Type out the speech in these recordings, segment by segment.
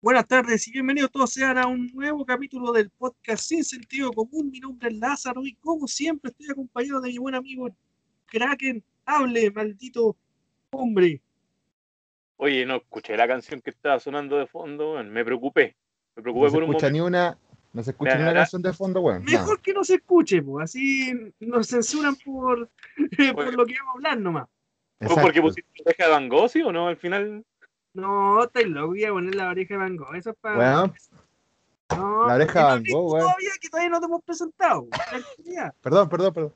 Buenas tardes y bienvenidos todos sean a un nuevo capítulo del podcast Sin Sentido Común. Mi nombre es Lázaro y como siempre estoy acompañado de mi buen amigo Kraken. Hable, maldito hombre. Oye, no escuché la canción que estaba sonando de fondo, me preocupé. Me preocupé No se por un escucha momento. ni una, no se escucha ni una canción de fondo, weón. No. Mejor que no se escuche, pues así nos censuran por, por lo que vamos a hablar nomás. ¿Fue porque Exacto. pusiste la oreja de Van Gogh, sí o no? Al final. No, loco, voy a poner la oreja de Van Gogh. Eso es para. No, la oreja de Van Gogh, weón. Todavía que todavía no te hemos presentado. Perdón, perdón, perdón.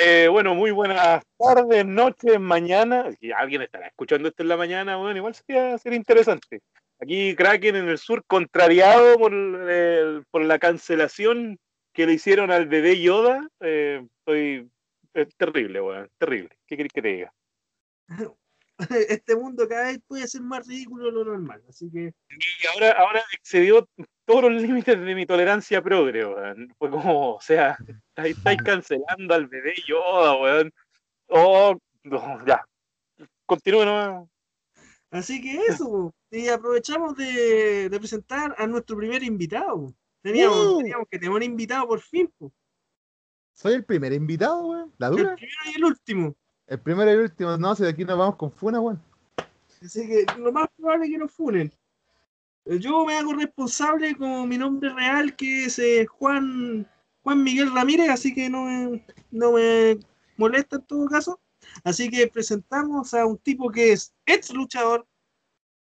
Eh, bueno, muy buenas tardes, noches, mañana. Si alguien estará escuchando esto en la mañana, bueno, igual sería, sería interesante. Aquí Kraken en el sur, contrariado por, el- por la cancelación que le hicieron al bebé Yoda. Eh, estoy, es terrible, weón, terrible. ¿Qué querés que te diga? Este mundo cada vez puede ser más ridículo de lo normal. Así que. Y ahora, ahora excedió todos los límites de mi tolerancia progre, weón. Fue como, o sea, estáis, estáis cancelando al bebé Yoda, weón. Oh, no, ya. Continúe nomás. Así que eso, y aprovechamos de, de presentar a nuestro primer invitado. Teníamos, Uh. teníamos que tener un invitado por fin, po. Soy el primer invitado, weón. La el dura. primero y el último. El primero y el último. No, si aquí nos vamos con Funa, weón. Así que lo más probable es que nos funen. Yo me hago responsable con mi nombre real, que es eh, Juan, Juan Miguel Ramírez, así que no me, no me molesta en todo caso. Así que presentamos a un tipo que es ex luchador,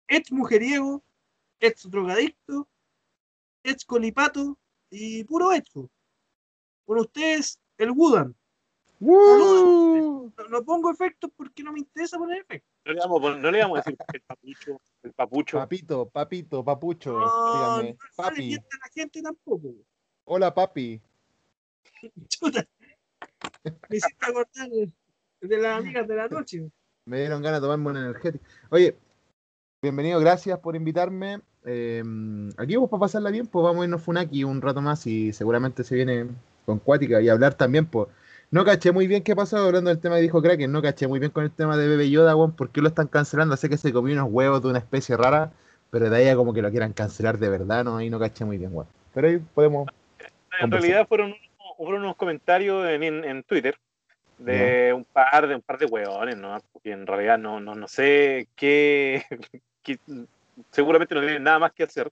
ex mujeriego, ex drogadicto, ex colipato y puro hecho. Con ustedes, el Wudan. No, no pongo efectos porque no me interesa poner efectos. No le vamos, no le vamos a decir el papucho, el papucho. Papito, papito, papucho. No, dígame. no le Papi. a la gente tampoco. Hola, papi. Chuta. Me hiciste acordar de, las amigas de la noche. Me dieron ganas de tomarme un energético. Oye, bienvenido, gracias por invitarme. Eh, aquí vamos para pasarla bien, pues vamos a irnos Funaki un rato más y seguramente se viene con Cuática y hablar también, pues. No caché muy bien qué pasó hablando del tema que dijo Kraken, no caché muy bien con el tema de Bebe Yoda, weón, ¿por qué lo están cancelando? Sé que se comió unos huevos de una especie rara, pero de ahí a como que lo quieran cancelar de verdad, no, ahí no caché muy bien, weón. Pero ahí podemos. En conversar. realidad fueron, unos- fueron unos comentarios en, en, en Twitter de un par de un par de hueones, ¿no? Porque en realidad no, no, no sé qué, qué- seguramente no tienen nada más que hacer,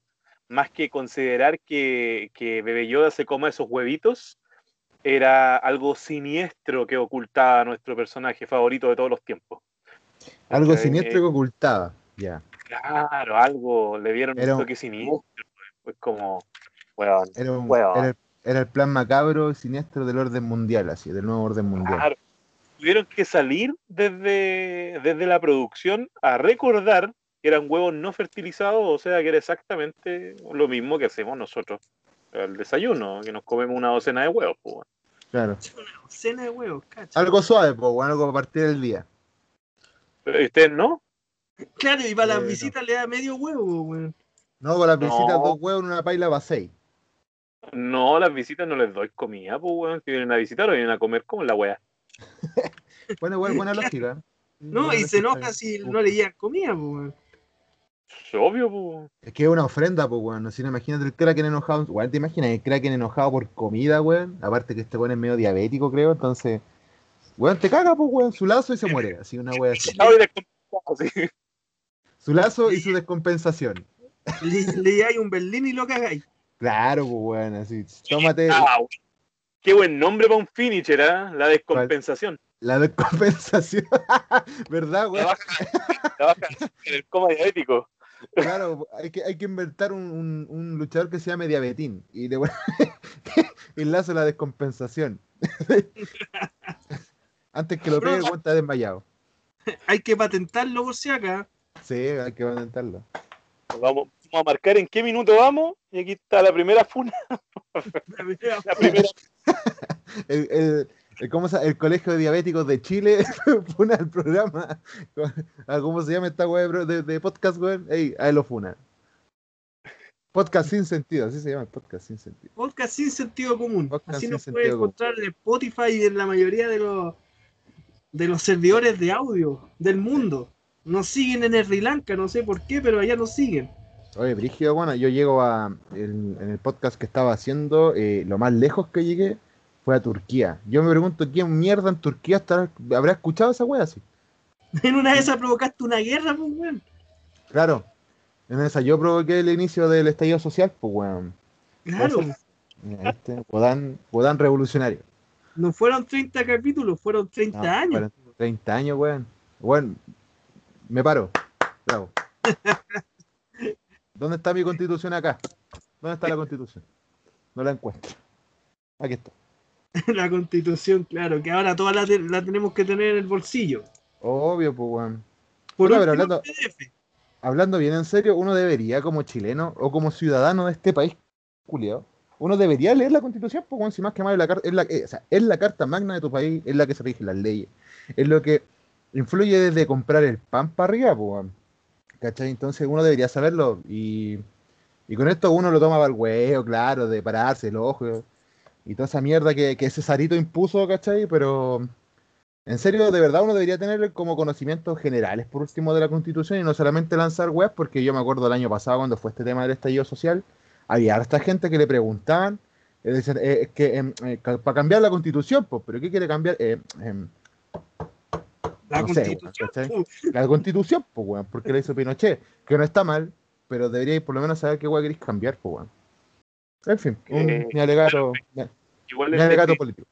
más que considerar que, que Bebe Yoda se coma esos huevitos era algo siniestro que ocultaba a nuestro personaje favorito de todos los tiempos. Algo ¿Cachai? siniestro que ocultaba, ya. Claro, algo, le dieron Era un toque siniestro. Pues como, weón, Era, un- Weón. era, el- era el plan macabro y siniestro del orden mundial, así, del nuevo orden mundial. Claro. Tuvieron que salir desde, desde la producción a recordar que eran huevos no fertilizados, o sea que era exactamente lo mismo que hacemos nosotros al desayuno, que nos comemos una docena de huevos. pues. Claro. Una docena de huevos, cacha. Algo suave, pues, bueno, algo a partir del día. ¿y ustedes no? Claro, y para las Bueno. visitas le da medio huevo, weón. No, con las No. visitas, dos huevos en una paila para seis. No, las visitas no les doy comida, pues weón, si vienen a visitar o vienen a comer como la wea. Bueno, igual, buena lógica. No, Buena y se enoja si no le llegan comida, pues, weón. Es obvio, pues. Es que es una ofrenda, pues, weón. Si no, imagínate el Kraken enojado. Weón, ¿te imaginas el Kraken enojado por comida, weón? Aparte que este weón es medio diabético, creo, entonces. Weón, te caga, pues, weón. Su lazo y se muere. Así, una wea así. Sí. Su lazo y su descompensación. Le, le llegáis un berlín y lo cagáis. Claro, pues, weón, así. Tómate Ah, weón. Qué buen nombre para un finisher, ¿ah? La descompensación. la descompensación. ¿Verdad, weón? Trabaja, trabaja en el coma diabético. Claro, hay que, hay que inventar un, un- un luchador que se llame Diabetín y le el lazo de la descompensación. Antes que lo pegue, el está desmayado. Hay que patentarlo por si acá. Sí, hay que patentarlo. Vamos, vamos a marcar en qué minuto vamos. Y aquí está la primera funa. La primera. El- el- ¿cómo se- el Colegio de Diabéticos de Chile funa el programa. Ah, ¿Cómo se llama esta web de, de podcast, weón? Ey, ahí lo funa. Podcast sin sentido, así se llama el podcast sin sentido. Podcast sin sentido común. Podcast Así nos puede encontrar en Spotify y en la mayoría de los de los servidores de audio del mundo. Nos siguen en Sri Lanka, no sé por qué, pero allá nos siguen. Oye, Brigio, bueno, yo llego a. el- en el podcast que estaba haciendo, eh, lo más lejos que llegué fue a Turquía. Yo me pregunto, ¿quién mierda en Turquía estará- habrá escuchado esa wea así? En una de esas provocaste una guerra, pues, weón. Claro. En esa yo provoqué el inicio del estallido social, pues weón. Claro. Este, Wodan, Wodan revolucionario. No fueron 30 capítulos, fueron 30 No, años. fueron 30 años, weón. Weón, me paro. Bravo. ¿Dónde está mi constitución acá? ¿Dónde está la constitución? No la encuentro. Aquí está. La constitución, claro, que ahora toda la, te- la tenemos que tener en el bolsillo. Obvio, pues weón. Por pero hablando-. Hablando bien en serio, uno debería, como chileno o como ciudadano de este país, culiao, uno debería leer la constitución, pues weón, si más que más es la, es la, eh, o sea, es la carta magna de tu país, es la que se rigen las leyes, es lo que influye desde comprar el pan para arriba, pues weón. ¿Cachai? Entonces uno debería saberlo y, y con esto uno lo toma para el huevo, claro, de pararse el ojo y toda esa mierda que, que ese Sarito impuso, ¿cachai? Pero en serio, de verdad uno debería tener como conocimientos generales por último de la constitución y no solamente lanzar webs, porque yo me acuerdo el año pasado cuando fue este tema del estallido social, había harta gente que le preguntaban, eh, eh, es que em, eh, para cambiar la constitución, pues, pero ¿qué quiere cambiar? Eh, em, La no constitución. la constitución, pues, weón, porque la hizo Pinochet, que no está mal, pero deberíais por lo menos saber qué weón queréis cambiar, pues, weón. En fin, un, Eh, mi alegato, mi, Igual mi alegato político.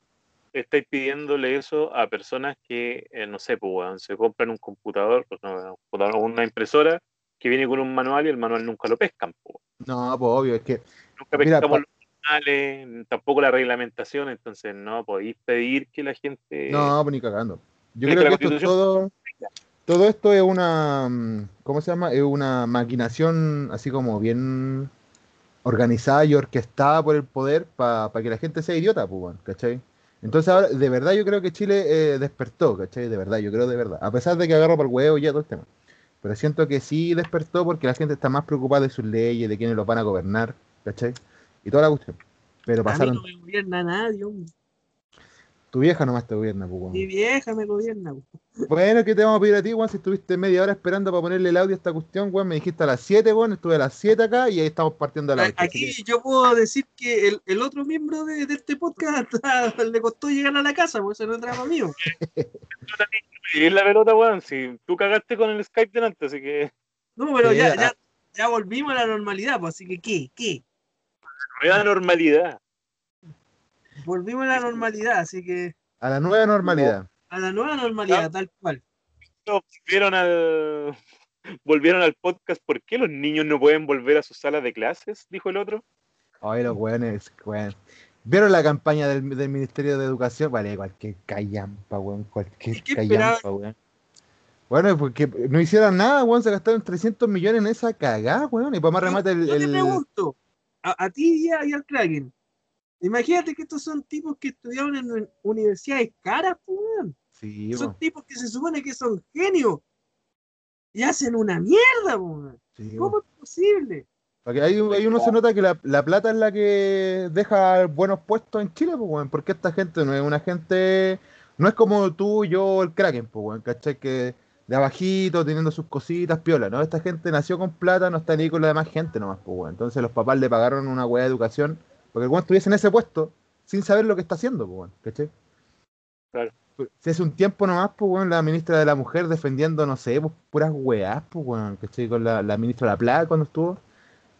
estáis pidiéndole eso a personas que, eh, no sé, pues, weón, se compran un computador, pues, no, una impresora que viene con un manual y el manual nunca lo pescan, pues. No, pues obvio, es que Nunca Mira, pescamos pa- los manuales, tampoco la reglamentación, entonces no podéis pedir que la gente... No, pues ni cagando. Yo creo que que esto es todo, todo esto es una, mm, ¿cómo se llama? Es una maquinación así como bien organizada y orquestada por el poder para que la gente sea idiota, pues, ¿cachai? Entonces ahora, de verdad yo creo que Chile eh, despertó, ¿cachai? De verdad, yo creo de verdad. A pesar de que agarro por el huevo ya todo el tema. Pero siento que sí despertó porque la gente está más preocupada de sus leyes, de quiénes los van a gobernar, ¿cachai? Y toda la cuestión. Pero A mí pasaron, no me gobierna nadie, hombre. tu vieja nomás te gobierna, pues. Mi vieja me gobierna. pu. Bueno, ¿qué te vamos a pedir a ti, weón? Si estuviste media hora esperando para ponerle el audio a esta cuestión, weón, me dijiste a las 7, weón, estuve a las 7 acá y ahí estamos partiendo a las 8. Aquí yo puedo decir que el, el otro miembro de, de este podcast le costó llegar a la casa, porque eso no es drama mío. Y la pelota, weón, si tú cagaste con el Skype delante, así que No, pero Sí, ya, ah. ya, ya volvimos a la normalidad, pues así que ¿qué? ¿Qué? nueva normalidad. Volvimos a la normalidad, así que A la nueva normalidad. A la nueva normalidad, tal cual. Volvieron al, volvieron al podcast, ¿por qué los niños no pueden volver a sus salas de clases? Dijo el otro. Ay, los weones, weón. ¿Vieron la campaña del, del Ministerio de Educación? Vale, cualquier callampa, weón, cualquier ¿Y qué callampa, weón. Bueno, porque no hicieron nada, weón, se gastaron 300 millones en esa cagada, weón, y para más remate el... yo te el- pregunto, a, a ti y, a- y al Kraken, imagínate que estos son tipos que estudiaron en uni- universidades caras, pues, weón. Sí, son tipos que se supone que son genios y hacen una mierda, po, sí. ¿Cómo es posible? Porque ahí, ahí uno se nota que la, la plata es la que deja buenos puestos en Chile, pues, weón, porque esta gente no es una gente, no es como tú, yo, el Kraken, pues, weón, ¿cachai? Que de abajito, teniendo sus cositas, piola, ¿no? Esta gente nació con plata, no está ni con la demás gente nomás, pues, weón. Entonces los papás le pagaron una weá de educación, porque el weón estuviese en ese puesto, sin saber lo que está haciendo, pues, weón, ¿cachai? Claro. Si hace un tiempo nomás, pues, weón, la ministra de la Mujer defendiendo, no sé, pues, puras weás, pues, weón, ¿cachai? Con la, la ministra de la Plata cuando estuvo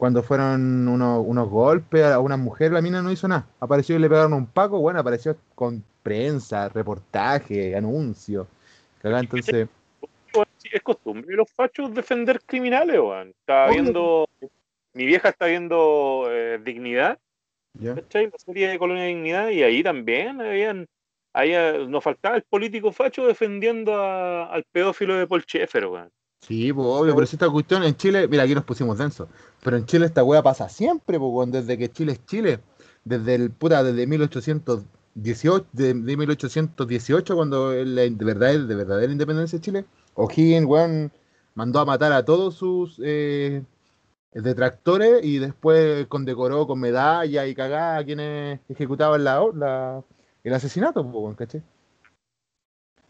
cuando fueron unos, unos golpes a una mujer, la mina no hizo nada. Apareció y le pegaron un paco, bueno, apareció con prensa, reportaje, anuncio. Cagá, entonces, Es costumbre de los fachos defender criminales, weón. Obvio. viendo, mi vieja está viendo eh, Dignidad, ¿ya? ¿cachai? La serie de Colonia Dignidad, y ahí también habían, ahí eh, nos faltaba el político facho defendiendo a- al pedófilo de Paul Schaeffer, weón. Sí, pues obvio, pero si esta cuestión en Chile, mira, aquí nos pusimos denso, pero en Chile esta wea pasa siempre, pues, desde que Chile es Chile, desde el puta, desde 1818, de, de 1818, cuando la de verdad, de verdadera independencia de Chile, O'Higgins, weón, mandó a matar a todos sus eh, detractores y después condecoró con medalla y cagada a quienes ejecutaban la, la- el asesinato, pues, weón, ¿cachai?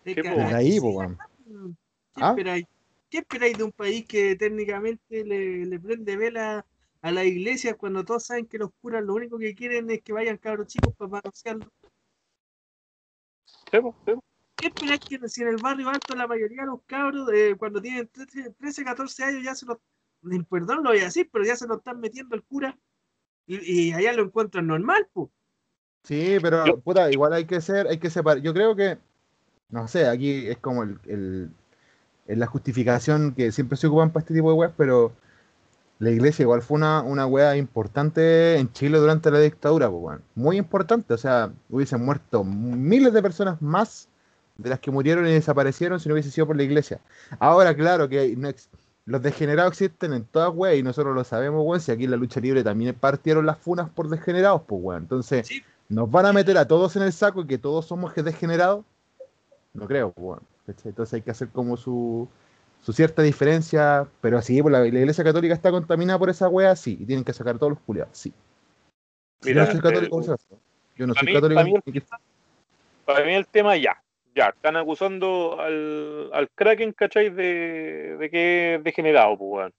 Sí, po. Desde ahí, weón. ¿Qué ¿Ah? esperáis? ¿Qué esperáis de un país que técnicamente le, le prende vela a la iglesia cuando todos saben que los curas lo único que quieren es que vayan cabros chicos para manosearlo? Sí, po, sí, po. ¿Qué esperáis que si en el barrio alto la mayoría de los cabros eh, cuando tienen 13, 13, 14 años ya se los, perdón lo voy a decir, pero ya se lo están metiendo el cura y, y allá lo encuentran normal, pues? Sí, pero Yo- puta, igual hay que ser, hay que separar. Yo creo que, no sé, aquí es como el, el- la justificación que siempre se ocupan para este tipo de weas, pero la iglesia igual fue una, una wea importante en Chile durante la dictadura, pues, weón. Muy importante, o sea, hubiesen muerto miles de personas más de las que murieron y desaparecieron si no hubiese sido por la iglesia. Ahora, claro que no los degenerados existen en todas weas y nosotros lo sabemos, weón, si aquí en la lucha libre también partieron las funas por degenerados, pues, weón. Entonces, Sí. ¿Nos van a meter a todos en el saco y que todos somos degenerados? No creo, pues, bueno. Entonces hay que hacer como su, su cierta diferencia, pero sí, pues la, la iglesia católica está contaminada por esa wea, sí, y tienen que sacar todos los culiados, sí. Mira, yo no soy católico, eh, yo no soy mí- católico. para mí Para el tema ya. Ya, están acusando al, al Kraken, ¿cachai? De, de que es degenerado, pues, weón.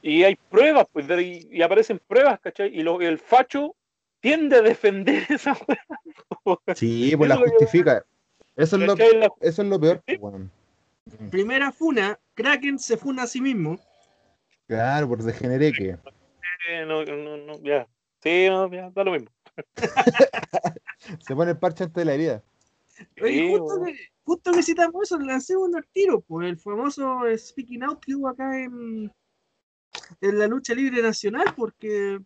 Y hay pruebas, pues, de- y aparecen pruebas, ¿cachai? Y lo, el facho tiende a defender esa weá. Sí, pues la justifica. Eso es lo, eso es lo peor, pues. Primera funa, Kraken se funa a sí mismo. Claro, por degeneré que. eh, no, no, no, ya. Sí, no, ya, da lo mismo. Se pone el parche antes de la herida. Oye, justo, que, justo que citamos eso, lancemos al tiro, pues el famoso Speaking Out que hubo acá en, en la lucha libre nacional, porque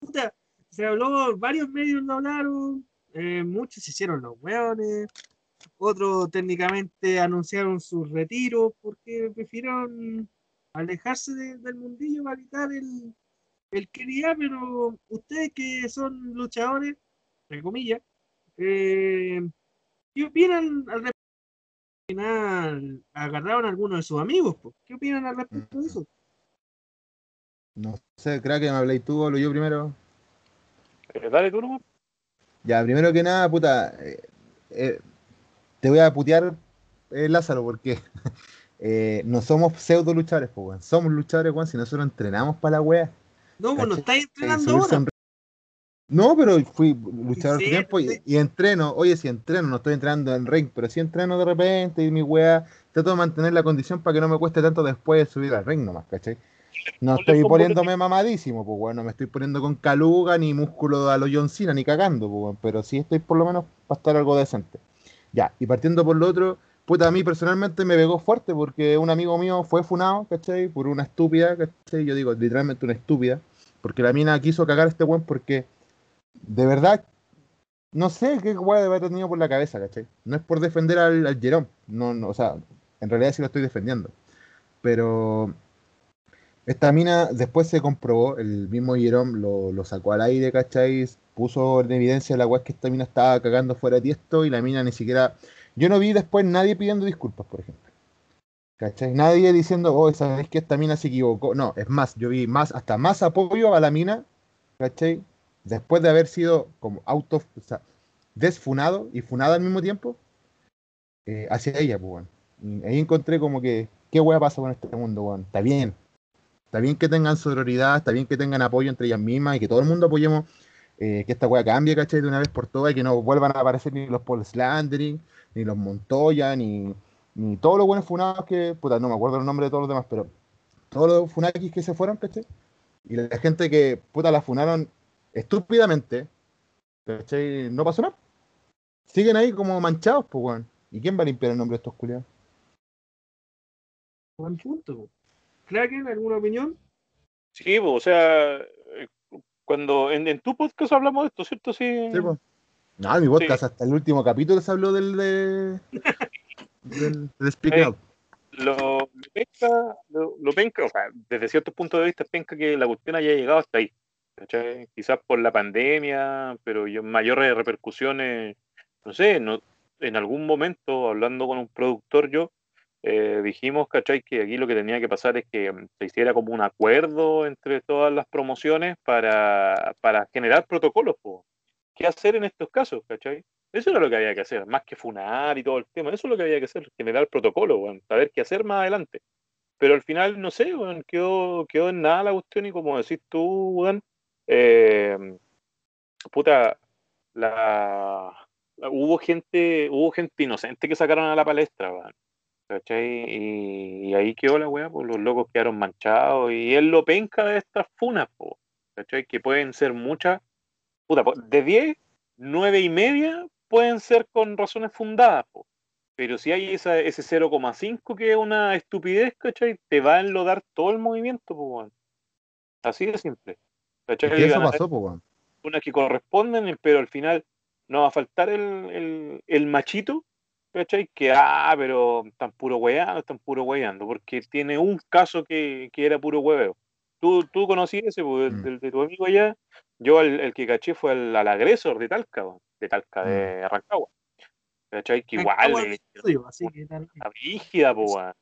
puta, se habló, varios medios lo hablaron, eh, muchos se hicieron los hueones, otros técnicamente anunciaron su retiro porque prefirieron alejarse de- del mundillo para evitar el, el que dirá, pero ustedes que son luchadores, entre comillas, eh, ¿Qué opinan al respecto? Al final agarraron a algunos de sus amigos. po. ¿Qué opinan al respecto de eso? No sé, crack, que me habléis tú o hablo yo primero. Eh, dale tú nomás. Ya, primero que nada, puta, eh, eh, te voy a putear, eh, Lázaro, porque eh, no somos pseudo luchadores, pues, weón. Somos luchadores, weón, si nosotros entrenamos para la wea. No, pues no estáis entrenando ahora. en- No, pero fui luchador Sí, tiempo y, entreno. Oye, si entreno, no estoy entrenando en ring, pero si entreno de repente y mi wea, trato de mantener la condición para que no me cueste tanto después de subir al ring nomás, ¿cachai? No estoy poniéndome mamadísimo, pues bueno, no me estoy poniendo con caluga ni músculo a John Cena ni cagando, pues weón, pero sí estoy por lo menos para estar algo decente. Ya, y partiendo por lo otro, puta, a mí personalmente me pegó fuerte porque un amigo mío fue funado, ¿cachai? Por una estúpida, ¿cachai? Yo digo, literalmente una estúpida, porque la mina quiso cagar a este weón porque, de verdad, no sé qué weá debe haber tenido por la cabeza, ¿cachai? No es por defender al, al Jerome, no, no, o sea, en realidad sí lo estoy defendiendo, pero esta mina después se comprobó, el mismo Jerome lo, sacó al aire, ¿cachai? Puso en evidencia la weá que esta mina estaba cagando fuera de tiesto y la mina ni siquiera. Yo no vi después nadie pidiendo disculpas, por ejemplo. ¿Cachai? Nadie diciendo, oh, sabes que esta mina se equivocó. No, es más, yo vi más, hasta más apoyo a la mina, ¿cachai? Después de haber sido como auto, desfunado y funada al mismo tiempo, eh, hacia ella, pues. Y ahí encontré como que, ¿qué weá pasa con este mundo, weón? Está bien. Está bien que tengan sororidad, está bien que tengan apoyo entre ellas mismas y que todo el mundo apoyemos eh, que esta weá cambie, ¿cachai? De una vez por todas y que no vuelvan a aparecer ni los Paul Slandering, ni los Montoya, ni, ni todos los buenos funados que, puta, no me acuerdo el nombre de todos los demás, pero todos los funakis que se fueron, ¿cachai? Y la gente que, puta, la funaron estúpidamente, ¿cachai? No pasó nada. Siguen ahí como manchados, pues, weón. ¿Y quién va a limpiar el nombre de estos culiados? Buen punto. Kraken, ¿alguna opinión? Sí, o sea, eh, cuando en, en tu podcast hablamos de esto, ¿cierto? Sí. Sí, pues. No, en mi podcast, hasta el último capítulo se habló del de. del, del Speak Eh, Out. lo, lo penca, lo, lo penca, o sea, desde cierto punto de vista, penca que la cuestión haya llegado hasta ahí. ¿cachai? Quizás por la pandemia, pero yo, mayores repercusiones, no sé, no, en algún momento, hablando con un productor yo, eh, dijimos, ¿cachai? Que aquí lo que tenía que pasar es que mm, se hiciera como un acuerdo entre todas las promociones para, para generar protocolos, po. qué hacer en estos casos, ¿cachai? Eso era lo que había que hacer, más que funar y todo el tema, eso es lo que había que hacer, generar protocolo, weón, saber qué hacer más adelante. Pero al final, no sé, quedó, quedó en nada la cuestión y como decís tú, eh, puta, la, hubo gente, hubo gente inocente que sacaron a la palestra, weón. ¿Cachai? Y, y ahí quedó la weá, pues los locos quedaron manchados. Y es lo penca de estas funas, po, ¿cachai? Que pueden ser muchas. Puta, po, de 10, 9 y media pueden ser con razones fundadas, po. Pero si hay esa, ese 0,5 que es una estupidez, ¿cachai? Te va a enlodar todo el movimiento, po, weón. Así de simple. ¿Cachai? que eso pasó, pues, weón. unas que corresponden, pero al final no va a faltar el, el, el machito, ¿cachai? Que, ah, pero están puro weando, están puro weando, porque tiene un caso que, que era puro hueveo. Tú, tú conocías ese, pues, Mm. del- de, tu amigo allá. Yo el, el que caché fue al, al agresor de Talca, weón, de Talca, de Rancagua. ¿Cachai? Que igual una brígida, po, weón.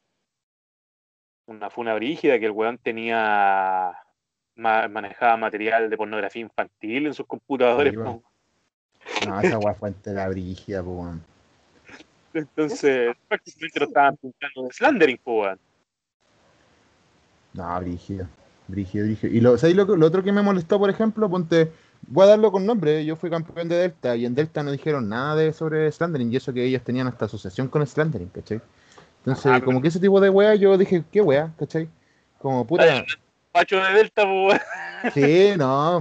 Una funa brígida que el weón tenía ma- manejaba material de pornografía infantil en sus computadores. Sí, po. weón. No, esa weá fue la brígida, pues, weón. Entonces, prácticamente lo estaban pintando de slandering, weón. No, brígida. Brígida, brígida. Y lo, ¿sabes lo, que- lo otro que me molestó, por ejemplo? Ponte, voy a darlo con nombre. Yo fui campeón de Delta y en Delta no dijeron nada de sobre Slandering y eso que ellos tenían hasta asociación con Slandering, ¿cachai? Entonces, pero- como que ese tipo de wea, yo dije, ¿qué wea? ¿cachai? Como puta. Pacho de Delta, weón. Sí, no,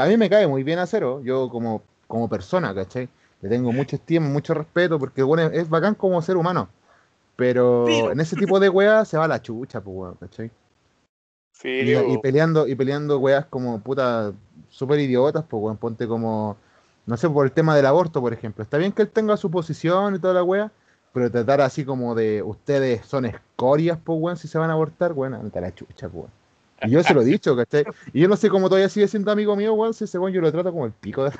a mí me cae muy bien a cero, yo como, como persona, ¿cachai? Le tengo mucha estima, mucho respeto, porque bueno, es bacán como ser humano. Pero Pero- en ese tipo de weas se va la chucha, pues weón, ¿cachai? Y, y peleando, y peleando weas como puta súper idiotas, pues weón, ponte como, no sé, por el tema del aborto, por ejemplo. Está bien que él tenga su posición y toda la wea, pero tratar así como de ustedes son escorias, pues weón, si se van a abortar, weón, ante la chucha, pues weón. Y yo se lo he dicho, ¿cachai? Y yo no sé cómo todavía sigue siendo amigo mío, weón, si ese weón yo lo trato como el pico de...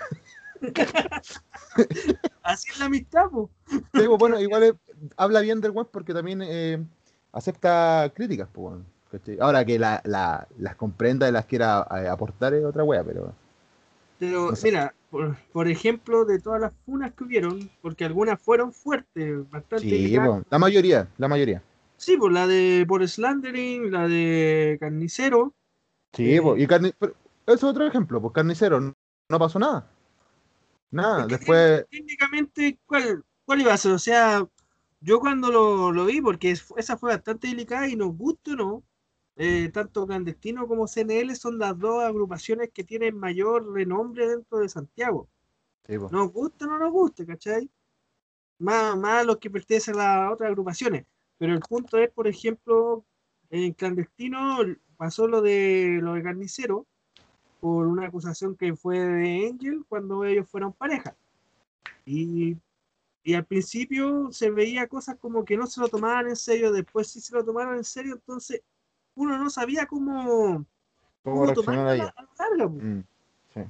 Así es la amistad, po. Sí, pues, bueno, igual es- habla bien del weón porque también eh, acepta críticas, pues. Ahora que la, la- las comprenda y las quiera eh, aportar es otra wea, pero... Pero No sé. mira, por, por ejemplo, de todas las funas que hubieron, porque algunas fueron fuertes, bastante Sí, la mayoría, la mayoría. Sí, pues la de por Slandering, la de Carnicero. Sí, Eh, pues, y carni... eso es otro ejemplo, pues carnicero, no, no pasó nada. Nada, después... Técnicamente, ¿cuál, ¿cuál iba a ser? O sea, yo cuando lo, lo vi, porque es- esa fue bastante delicada y nos gusta o no, eh, tanto Clandestino como CNL son las dos agrupaciones que tienen mayor renombre dentro de Santiago. Sí. Nos gusta o no nos gusta, ¿cachai? Más, más los que pertenecen a las otras agrupaciones. Pero el punto es, por ejemplo, en Clandestino pasó lo de lo de Carnicero por una acusación que fue de Angel cuando ellos fueron pareja. Y, y al principio se veía cosas como que no se lo tomaban en serio, después sí se lo tomaron en serio, entonces uno no sabía cómo, ¿Cómo cómo a la, la larga. Mm, sí.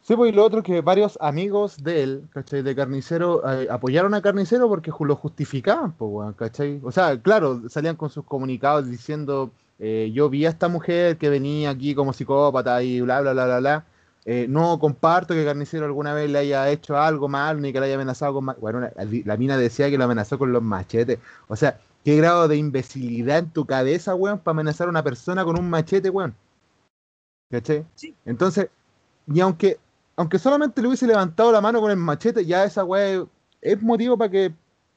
Sí, pues y lo otro que varios amigos de él, ¿cachai? De Carnicero, eh, apoyaron a Carnicero porque lo justificaban, pues, ¿cachai? O sea, claro, salían con sus comunicados diciendo, eh, yo vi a esta mujer que venía aquí como psicópata y bla, bla, bla, bla, bla. Eh, no comparto que Carnicero alguna vez le haya hecho algo mal ni que le haya amenazado con... ma-". Bueno, la, la mina decía que lo amenazó con los machetes. O sea, ¿qué grado de imbecilidad en tu cabeza, weón, para amenazar a una persona con un machete, weón? ¿Cachai? Sí. Entonces, y aunque, aunque solamente le hubiese levantado la mano con el machete, ya esa es, es motivo para que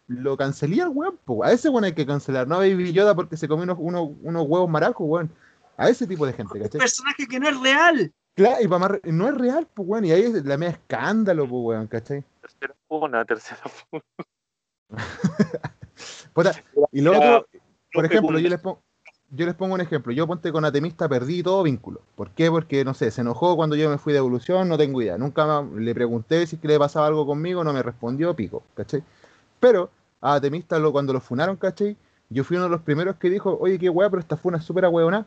lo cancelé al weón. po. A ese weón hay que cancelar, no a Baby Yoda porque se comió unos, unos, unos huevos maracos, weón. A ese tipo de gente, Un ¿cachai? personaje que no es real. Claro, y pa' más no es real, pues weón, y ahí es la media escándalo, pues weón, ¿cachai? tercera funa, tercera funa. Puta, y lo Ya, otro, por ejemplo, yo les, pongo, yo les pongo un ejemplo. Yo ponte con Atemista, perdí todo vínculo. ¿Por qué? Porque, no sé, se enojó cuando yo me fui de evolución, no tengo idea. Nunca más le pregunté si es que le pasaba algo conmigo, no me respondió, pico, ¿cachai? Pero a Atemista, lo, cuando lo funaron, ¿cachai? Yo fui uno de los primeros que dijo, oye, qué weá, pero esta funa es súper ahueonada,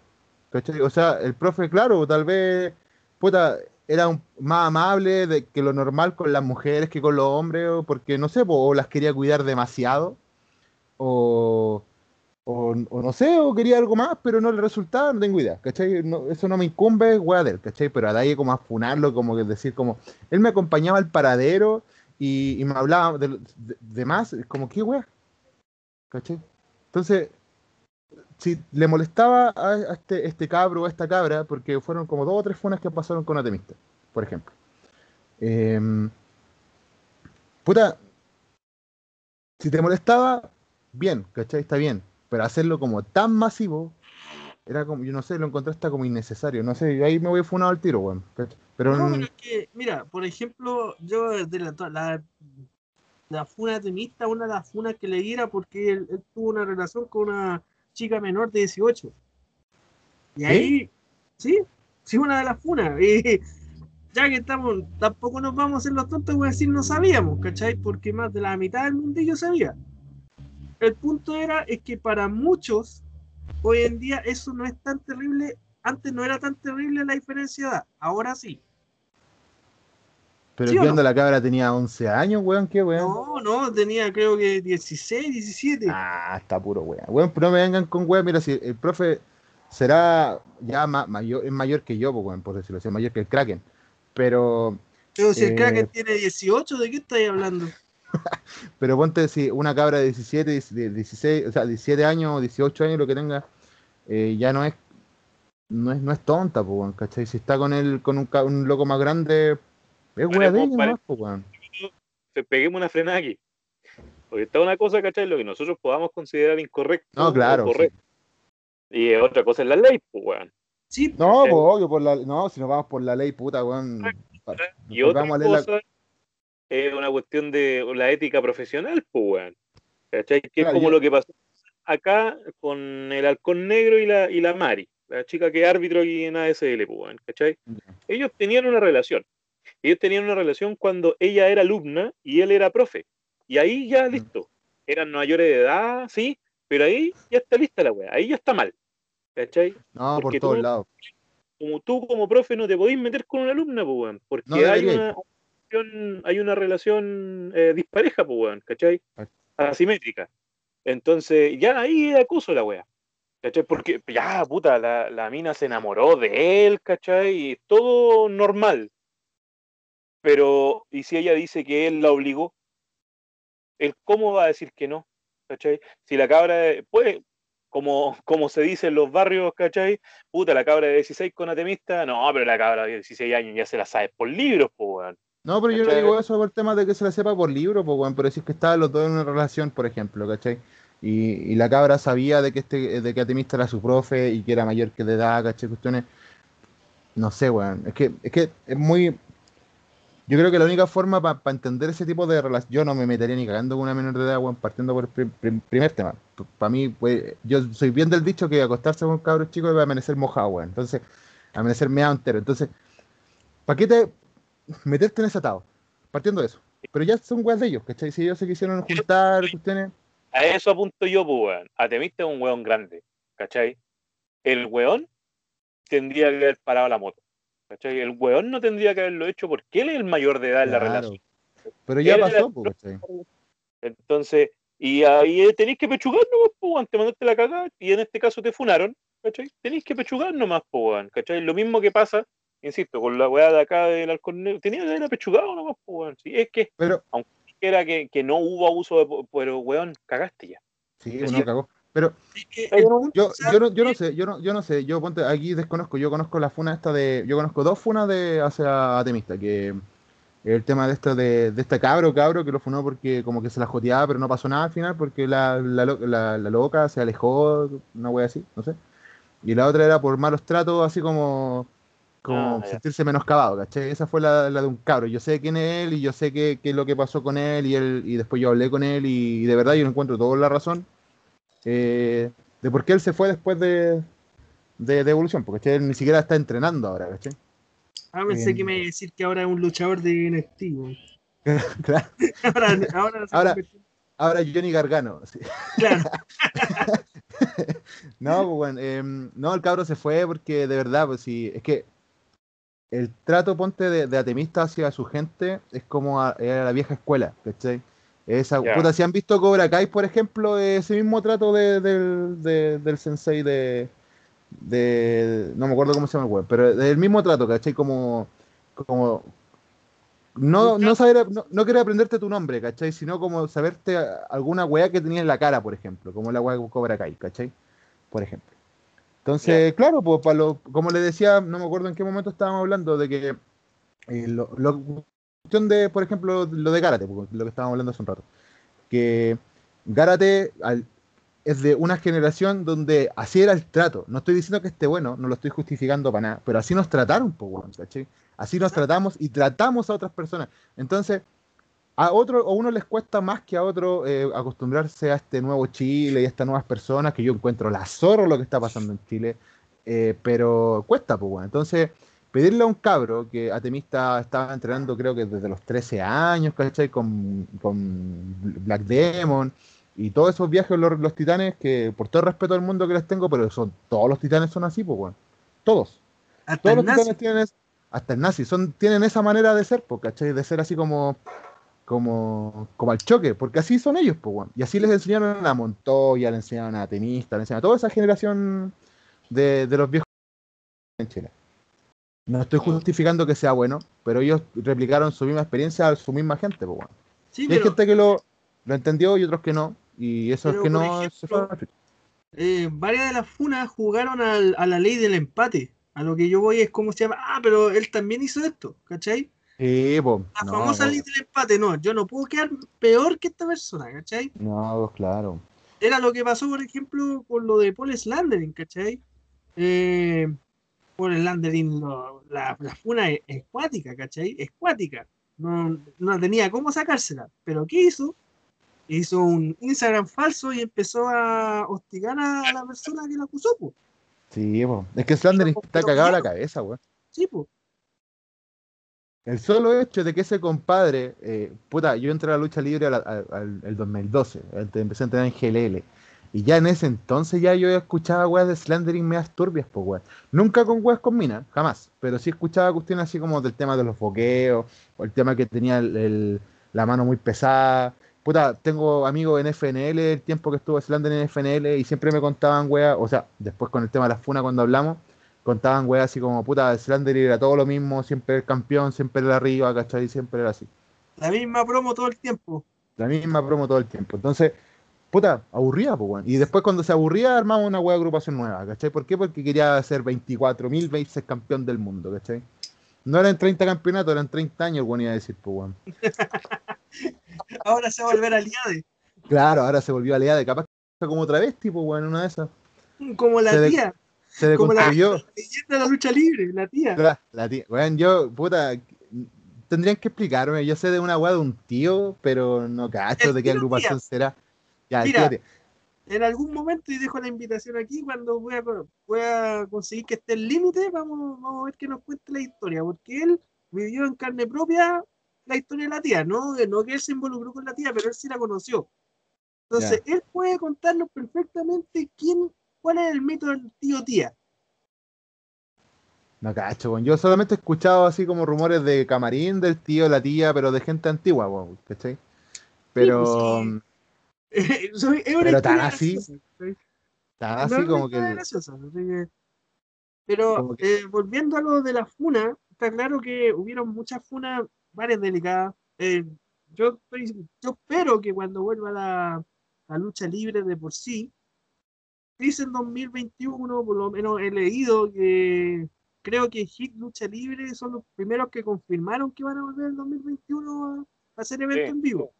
¿cachai? O sea, el profe, claro, tal vez, puta, era más amable de que lo normal con las mujeres que con los hombres, porque, no sé, o las quería cuidar demasiado, o, o, o no sé, o quería algo más, pero no le resultaba, no tengo idea, ¿cachai? No, eso no me incumbe, él, ¿cachai? Pero a nadie como a funarlo, como que decir, como, él me acompañaba al paradero y, me hablaba de, de- de más, como, ¿qué wea? ¿Cachai? Entonces, si le molestaba a, a este, este cabro o a esta cabra, porque fueron como dos o tres funas que pasaron con Atemista, por ejemplo. Em, puta, si te molestaba, bien, ¿cachai? Está bien. Pero hacerlo como tan masivo, era como, yo no sé, lo encontré hasta como innecesario. No sé, ahí me voy funado al tiro, weón. Pero No, pero es que, mira, por ejemplo, yo la, la, la funa temista, una de las funas que le diera porque él, él tuvo una relación con una chica menor de 18. Y ahí, sí, sí, una de las funas. Y ya que estamos, tampoco nos vamos a hacer los tontos, voy a decir no sabíamos, ¿cachai? Porque más de la mitad del mundillo sabía. El punto era, es que para muchos, hoy en día eso no es tan terrible, antes no era tan terrible la diferencia de edad, ahora sí. pero ¿sí la cabra tenía 11 años, weón? ¿Qué, weón? No, no, tenía creo que 16, 17. Ah, está puro weón. Weón, no me vengan con weón. Mira, si el profe será ya ma- mayor, es mayor que yo, weón, por decirlo así, es mayor que el Kraken. Pero, Pero si el eh, Kraken tiene 18, ¿de qué estáis hablando? pero ponte si una cabra de 17, de 16, o sea, 17 años o 18 años, lo que tenga, eh, ya no es, no es, no es tonta, pues, weón, ¿cachai? Si está con él, con un, loco más grande, es weón de pues, ella weón. Peguemos una frenada aquí. Porque está una cosa, ¿cachai? Lo que nosotros podamos considerar incorrecto. No, claro. sí. Y otra cosa es la ley, pues, weón. Sí, No, pues, obvio, por la, no, si nos vamos por la ley, puta, weón. Y otra la- cosa es una cuestión de la ética profesional, pues, weón. ¿Cachai? Que Claro, es como lo que pasó acá con el halcón negro y la, y la Mari, la chica que es árbitro aquí en ASL, pues, weón. ¿Cachai? Ellos tenían una relación. Ellos tenían una relación cuando ella era alumna y él era profe. Y ahí ya Mm. listo. Eran mayores de edad, sí, pero ahí ya está lista la weá. Ahí ya está mal. ¿Cachai? No, por porque todos tú- lados. como tú como profe no te podés meter con una alumna, pues, weón, porque No hay, una, relación- hay una relación eh, dispareja, pues, weón, ¿cachai? Ah. Asimétrica. Entonces, ya ahí es acoso la weá. ¿Cachai? Porque ya, puta, la, la mina se enamoró de él, ¿cachai? Y todo normal. Pero, ¿y si ella dice que él la obligó? ¿Él cómo va a decir que no? ¿Cachai? Si la cabra, puede, como, como se dice en los barrios, ¿cachai? Puta, la cabra de 16 con atemista, no, pero la cabra de 16 años ya se la sabe por libros, pues, weón. No, pero yo ¿Cachai? digo eso por el tema de que se la sepa por libro, pues, weón, pero si es que estaban los dos en una relación, por ejemplo, ¿cachai? Y, y la cabra sabía de que este, de que Atemista era su profe y que era mayor que de edad, ¿cachai? Cuestiones. No sé, weón. Es que, es que es muy. Yo creo que la única forma para entender ese tipo de relación. Yo no me metería ni cagando con una menor de edad, weón, partiendo por el prim- prim- primer tema. Para mí, pues, yo soy bien del dicho que acostarse con un cabro chico va a amanecer mojado, weón. Entonces, amanecer meado entero. Entonces, ¿para qué te meterte en ese atado? Partiendo de eso. Pero ya son weas de ellos, ¿cachai? Si ellos se quisieron juntar, cuestiones. A eso apunto yo, pues, weón. Atemista es un weón grande, ¿cachai? El weón tendría que haber parado la moto, ¿cachai? El weón no tendría que haberlo hecho porque él es el mayor de edad en la Claro. relación. Pero ya Él pasó, pues, ¿cachai? Entonces, y ahí tenéis que pechugar nomás, pues, weón, te mandaste la cagada y en este caso te funaron, ¿cachai? Tenéis que pechugar nomás, pues, weón, ¿cachai? Lo mismo que pasa, insisto, con la weá de acá del halcón negro, tenía que haber apechugado nomás, pues, weón. Sí, es que Pero, era que, que no hubo abuso de, pero weón, cagaste ya. sí, uno cagó. Pero yo, no, yo no sé, yo no, yo no sé, yo ponte, aquí desconozco, yo conozco la funa esta de, yo conozco dos funas de hacia Atemista, que el tema de esto de, de este cabro, cabro, que lo funó porque como que se la joteaba, pero no pasó nada al final, porque la, la, la- la loca se alejó, una wea así, no sé. Y la otra era por malos tratos, así como, como Ah, sentirse menoscabado, ¿cachai? Esa fue la, la de un cabro. Yo sé quién es él y yo sé qué, qué es lo que pasó con él y, él, y después yo hablé con él y, de verdad yo no encuentro toda la razón eh, de por qué él se fue después de, de, de Evolución, porque él ni siquiera está entrenando ahora, ¿cachai? ah, pensé eh, que me iba a decir que ahora es un luchador de NXT. Claro. Ahora, ahora, Ahora- Ahora Johnny Gargano. sí. claro. No, pues bueno, em, no, el cabro se fue porque de verdad, pues sí, es que el trato, ponte, de, de atemista hacia su gente es como a, la vieja escuela, ¿cachai? Esa, Ya. puta, si han visto Cobra Kai, por ejemplo, ese mismo trato de- del, de- del sensei de. No me acuerdo cómo se llama el weón, pero del mismo trato, ¿cachai? Como. como no, no saber, no, no querer aprenderte tu nombre, ¿cachai? Sino como saberte alguna weá que tenías en la cara, por ejemplo, como la weá de Cobra Kai, ¿cachai? Por ejemplo. Entonces, claro, pues para lo, como le decía, no me acuerdo en qué momento estábamos hablando de que eh, lo, lo- cuestión de, por ejemplo, lo de Karate, porque lo que estábamos hablando hace un rato, que Karate al- es de una generación donde así era el trato. No estoy diciendo que esté bueno, no lo estoy justificando para nada, pero así nos trataron, pues, ¿cachai? Así nos tratamos y tratamos a otras personas. Entonces, a otro, a uno les cuesta más que a otro eh, acostumbrarse a este nuevo Chile y a estas nuevas personas, que yo encuentro la zorro lo que está pasando en Chile, eh, pero cuesta, pues, bueno. Entonces, pedirle a un cabro que Atemista estaba entrenando, creo que desde los 13 años, ¿cachai? Con, con Black Demon y todos esos viajes, los, los titanes, que por todo el respeto al mundo que les tengo, pero son todos los titanes son así, pues, bueno. Todos. Hasta Todos los nazi. titanes tienen, hasta el nazi, son, tienen esa manera de ser, pues, ¿cachai? De ser así como, como, como al choque, porque así son ellos, pues, weón. Y así les enseñaron a Montoya, le enseñaron a Temista, le enseñaron a toda esa generación de, de los viejos en Chile. No estoy justificando que sea bueno, pero ellos replicaron su misma experiencia a su misma gente, pues, weón. Sí, Y hay gente que lo, lo entendió y otros que no, y esos que no se fueron eh, varias de las funas jugaron al- a la ley del empate. A lo que yo voy es cómo se llama. Ah, pero él también hizo esto, ¿cachai? Sí, pues, La no, famosa ley del empate, no, yo no puedo quedar peor que esta persona, ¿cachai? no, claro. Era lo que pasó, por ejemplo, con lo de Paul Slandering, ¿cachai? Eh, Paul Slandering, lo- la, la funa es, es cuática, ¿cachai? Es cuática. No, no tenía cómo sacársela. Pero ¿qué hizo? Hizo un Instagram falso y empezó a hostigar a la persona que lo acusó, pues. Sí, po. es que Slander Pero- está cagado a la cabeza, weón. Sí, pues. El solo hecho de que ese compadre, eh, puta, yo entré a la lucha libre al, al- al- el 2012, eh, empecé a entrenar en GLL, y ya en ese entonces ya yo escuchaba weas de Slandering medias turbias, pues weón. Nunca con weas con mina, jamás, pero sí escuchaba cuestiones así como del tema de los boqueos, o el tema que tenía el- la mano muy pesada. Puta, tengo amigos en FNL, el tiempo que estuvo Slander en FNL, y siempre me contaban weas, o sea, después con el tema de la funa cuando hablamos, contaban weas así como, puta, Slander era todo lo mismo, siempre el campeón, siempre era arriba, ¿cachai? Siempre era así. La misma promo todo el tiempo. La misma promo todo el tiempo. Entonces, puta, aburría, pues, weón. Y después cuando se aburría, armaba una wea de agrupación nueva, ¿cachai? ¿Por qué? Porque quería ser 24.000 veces campeón del mundo, ¿cachai? No eran 30 campeonatos, eran 30 años, weón, iba a decir, pues, weón. Ahora se va a volver aliade. Claro, ahora se volvió aliada de capaz que como otra vez, tipo, weón, una de esas. Como la Se tía. Se Como la deconstruyó. leyenda de la lucha libre, la tía. La, la tía, weón, yo, puta, tendrían que explicarme. Yo sé de una weá de un tío, pero no cacho El de qué tío agrupación tía. será. Ya, Mira. tío tía. En algún momento, y dejo la invitación aquí, cuando voy a, voy a conseguir que esté el límite, vamos, vamos a ver que nos cuente la historia, porque él vivió en carne propia la historia de la tía, no, no que él se involucró con la tía, pero él sí la conoció. Entonces, él puede contarnos perfectamente quién, cuál es el mito del tío tía. No cacho, weón. Yo solamente he escuchado así como rumores de camarín, del tío, la tía, pero de gente antigua, weón, ¿cachai? Pero pues, sí. Soy- es una Pero tan así, graciosa, ¿sí? tan así como que. historia graciosa, así que- Pero que- eh, volviendo a lo de la funa, está claro que hubieron muchas funas, varias delicadas. Eh, yo, estoy- yo espero que cuando vuelva la, la lucha libre de por sí, dice en 2021, por lo menos he leído que creo que Hit Lucha Libre son los primeros que confirmaron que van a volver en 2021 a, a hacer eventos Sí, en vivo.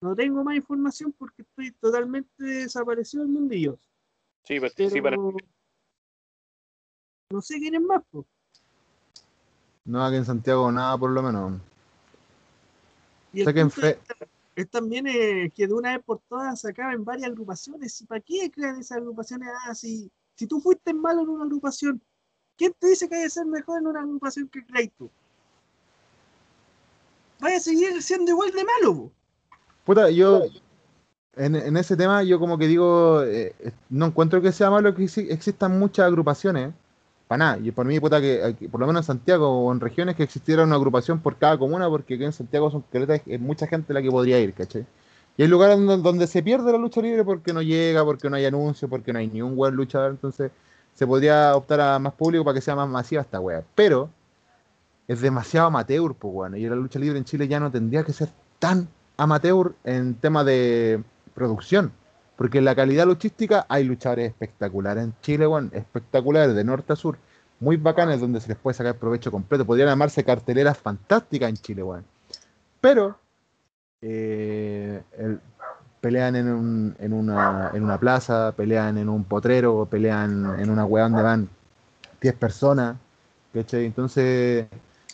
No tengo más información porque estoy totalmente desaparecido del mundillo. Sí, pero, Pero sí, para- no sé quién es más. No, aquí en Santiago nada, por lo menos. Y el Sé que en punto fe- es también eh, que de una vez por todas se acaban varias agrupaciones. ¿Y para qué crean esas agrupaciones? Ah, si, si tú fuiste malo en una agrupación, ¿quién te dice que hay que ser mejor en una agrupación que crees tú? Vaya a seguir siendo igual de malo. Puta, yo. En, en ese tema, yo como que digo, eh, eh, no encuentro que sea malo que exi- existan muchas agrupaciones, para nada. Y por mí, puta, que, aquí- por lo menos en Santiago o en regiones que existiera una agrupación por cada comuna, porque aquí en Santiago son es mucha gente la que podría ir, ¿cachai? Y hay lugares donde, se pierde la lucha libre porque no llega, porque no hay anuncio, porque no hay ni un buen luchador, entonces se podría optar a más público para que sea más masiva esta wea. Pero es demasiado amateur, pues, weón. Y la lucha libre en Chile ya no tendría que ser tan amateur en tema de producción. Porque en la calidad luchística hay luchadores espectaculares en Chile. Espectaculares de norte a sur. Muy bacanes donde se les puede sacar provecho completo. Podrían llamarse carteleras fantásticas en Chile. Pero eh, el- pelean en, un- en, una, plaza, pelean en un potrero, pelean en una weá donde van 10 personas, ¿cachai? Entonces,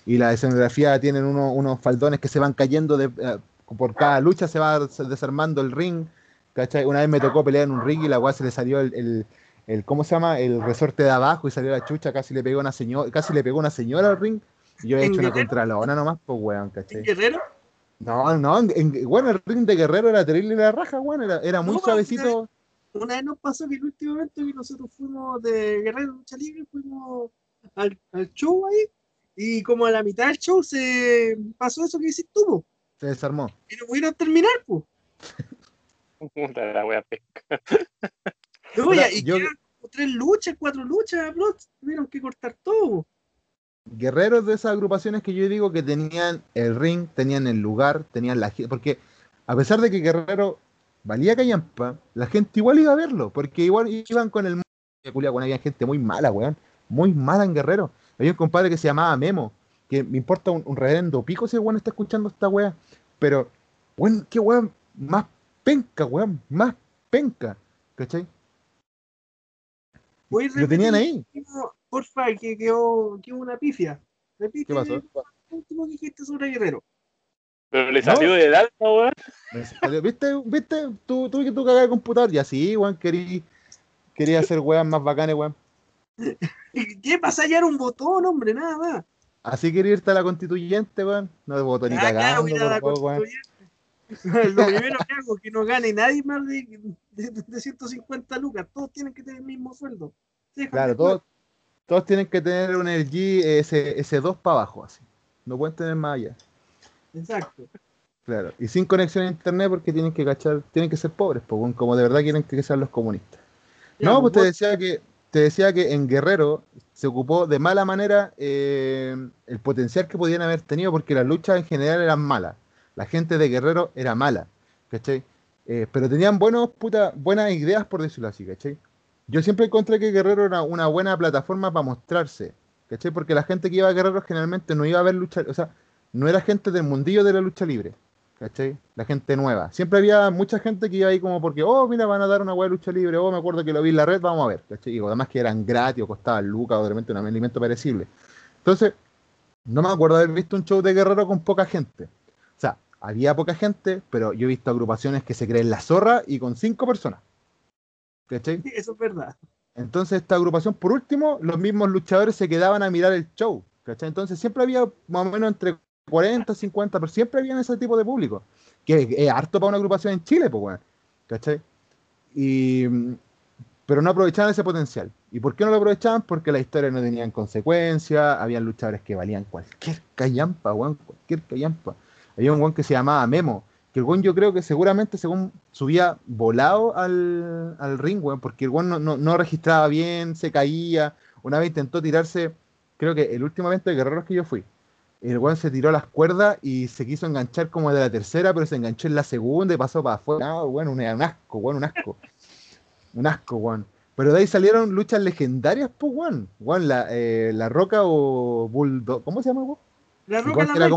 y la escenografía tienen uno- unos faldones que se van cayendo de, eh, por cada lucha, se va desarmando el ring, ¿cachai? Una vez me tocó pelear en un ring y la weá se le salió el, el, el- ¿cómo se llama? El resorte de abajo y salió la chucha, casi le pegó una señora, casi le pegó una señora al ring. Y yo he ¿En hecho una Guerrero? contralona nomás, pues weón, ¿En ¿cachai? Guerrero? No, no, en, en- bueno, el ring de Guerrero era terrible la raja, weón, era, era muy No, suavecito. Una vez nos pasó que el último evento que nosotros fuimos de Guerrero Lucha Libre, fuimos al, al show ahí, y como a la mitad del show se pasó eso que hiciste tú, Se desarmó. y no pudieron terminar, pues. Puta la wea pesca. No, y, yo- quedaron como tres luchas, cuatro luchas, bro, tuvieron que cortar todo. Guerreros de esas agrupaciones que yo digo que tenían el ring, tenían el lugar, tenían la gente, porque a pesar de que Guerrero valía callampa, la gente igual iba a verlo, porque igual iban con el culia, con había gente muy mala, weón, muy mala en Guerrero. Había un compadre que se llamaba Memo, que me importa un, un reverendo pico si el weón está escuchando esta weá, pero, weón, qué weón más penca, weón, más penca, ¿cachai? Lo tenían ahí. Porfa, que quedó, quedó una pifia. Repite ¿Qué pasó? lo último que dijiste sobre Guerrero. Pero le salió del alma, weón. ¿Viste? ¿Viste? Tú, tú que tú cagás el computador. Y así, weón, querí, quería hacer weas más bacanes, weón. ¿Qué pasa? Ya era un botón, hombre, nada más. Así quería irte a la constituyente, weón. No de voto ni Ah, claro, cagando, mira la por favor, weón. Lo primero que hago es que no gane nadie más de, de, de 150 lucas. Todos tienen que tener el mismo sueldo. Déjame Claro, todos, todos tienen que tener un LG ese, ese 2 para abajo, así. No pueden tener más allá. Exacto. Claro. Y sin conexión a internet porque tienen que cachar, tienen que ser pobres, po, weón, como de verdad quieren que sean los comunistas. No, pues te vos- decía que te decía que en Guerrero se ocupó de mala manera eh, el potencial que podían haber tenido porque las luchas en general eran malas. La gente de Guerrero era mala, ¿cachai? Eh, pero tenían buenos, puta, buenas ideas, por decirlo así, ¿cachai? Yo siempre encontré que Guerrero era una buena plataforma para mostrarse, ¿cachai? Porque la gente que iba a Guerrero generalmente no iba a ver lucha, o sea, no era gente del mundillo de la lucha libre, ¿cachai? La gente nueva. Siempre había mucha gente que iba ahí como porque, oh, mira, van a dar una hueá de lucha libre, oh, me acuerdo que lo vi en la red, vamos a ver, ¿cachai? Y además que eran gratis o costaban lucas o de repente un alimento perecible. Entonces, no me acuerdo haber visto un show de Guerrero con poca gente. Había poca gente, pero yo he visto agrupaciones que se creen la zorra y con cinco personas. ¿Cachai? Eso es verdad. Entonces esta agrupación, por último, los mismos luchadores se quedaban a mirar el show. ¿cachai? Entonces siempre había más o menos entre 40, 50, pero siempre había ese tipo de público. Que es harto para una agrupación en Chile, pues, weón. ¿Cachai? Y, pero no aprovechaban ese potencial. ¿Y por qué no lo aprovechaban? Porque las historias no tenían consecuencias, habían luchadores que valían cualquier callampa, weón, cualquier callampa. Había un weón que se llamaba Memo, que el weón yo creo que seguramente según subía volado al, al ring, weón, porque el weón no, no, no registraba bien, se caía. Una vez intentó tirarse, creo que el último evento de guerreros que yo fui, el weón se tiró las cuerdas y se quiso enganchar como de la tercera, pero se enganchó en la segunda y pasó para afuera. No, weón, un, un asco, weón, un asco. Un asco, weón. Pero de ahí salieron luchas legendarias, pues, weón. Weón, la, eh, la Roca o Bulldog. ¿Cómo se llama, weón? La roca la era.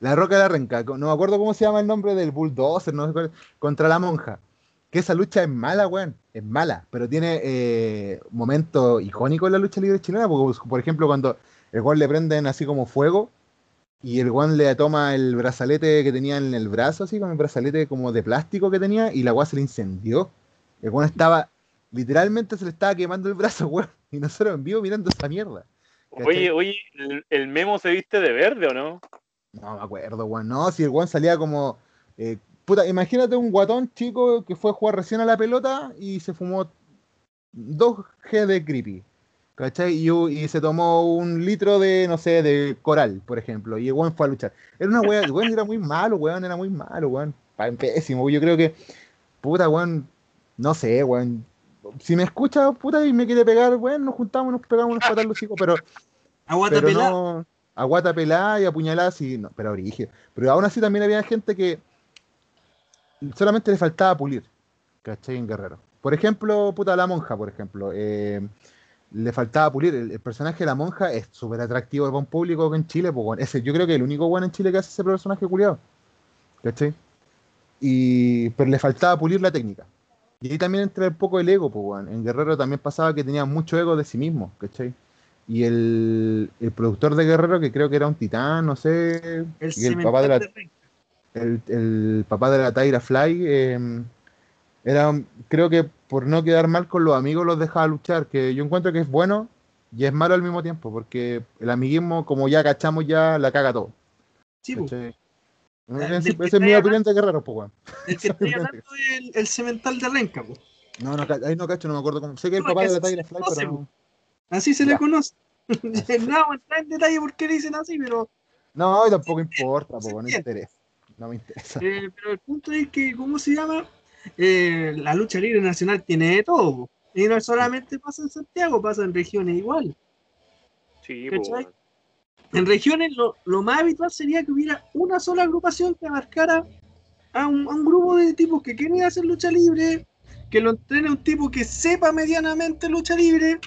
La Roca de la Renca. No me acuerdo cómo se llama el nombre del Bulldozer, no sé cuál, contra la monja. Que esa lucha es mala, weón. Es mala, pero tiene eh, momentos icónicos en la lucha libre chilena. Porque, por ejemplo, cuando el weón le prenden así como fuego y el weón le toma el brazalete que tenía en el brazo, así con el brazalete como de plástico que tenía, y la weá se le incendió. El weón estaba, literalmente se le estaba quemando el brazo, weón. Y nosotros en vivo mirando esa mierda. ¿Cachai? Oye, oye, ¿el, el memo se viste de verde o no? No me acuerdo, weón. No, si el weón salía como. eh, puta, imagínate un guatón chico que fue a jugar recién a la pelota y se fumó dos G de creepy. ¿Cachai? Y, y se tomó un litro de, no sé, de coral, por ejemplo, y el weón fue a luchar. Era una weá, el weón era muy malo, weón, era muy malo, weón. Pésimo, yo creo que, puta, weón, no sé, weón. Si me escucha, puta, y me quiere pegar, weón, nos juntamos, nos pegamos unos patas los hijos, pero, Aguata pero no, a guata pelada y apuñalada, sí, no, pero origen. Pero aún así también había gente que solamente le faltaba pulir, ¿cachai? En Guerrero. Por ejemplo, puta, la monja, por ejemplo. eh, le faltaba pulir. El, personaje de la monja es súper atractivo para un público en Chile, pues, ese, yo creo que el único bueno en Chile que hace ese personaje culiado. ¿Cachai? Y, pero le faltaba pulir la técnica. Y ahí también entra un poco el ego, pues. En Guerrero también pasaba que tenía mucho ego de sí mismo, ¿cachai? Y el, el productor de Guerrero, que creo que era un titán, no sé, El y el papá de la, el, el papá de la Tyra Fly eh, era, creo que por no quedar mal con los amigos los dejaba luchar, que yo encuentro que es bueno y es malo al mismo tiempo, porque el amiguismo, como ya cachamos, ya la caga todo. Sí, del Esa es mi opinión de Guerrero, pues, weón. El que estoy hablando es el, cemental de Renca, po. No, no, ahí no cacho, no me acuerdo cómo. Sé que el papá de la Tyra Fly, pero. Así se Ya. le conoce. no entrar en detalle por qué le dicen así, pero, No, y tampoco importa, pues, no interesa. No me interesa. eh, pero el punto es que, ¿cómo se llama? Eh, la lucha libre nacional tiene de todo. po. Y no solamente pasa en Santiago, pasa en regiones igual. Sí. En regiones lo, lo más habitual sería que hubiera una sola agrupación que abarcara a un, a un grupo de tipos que quieren hacer lucha libre, que lo entrene un tipo que sepa medianamente lucha libre,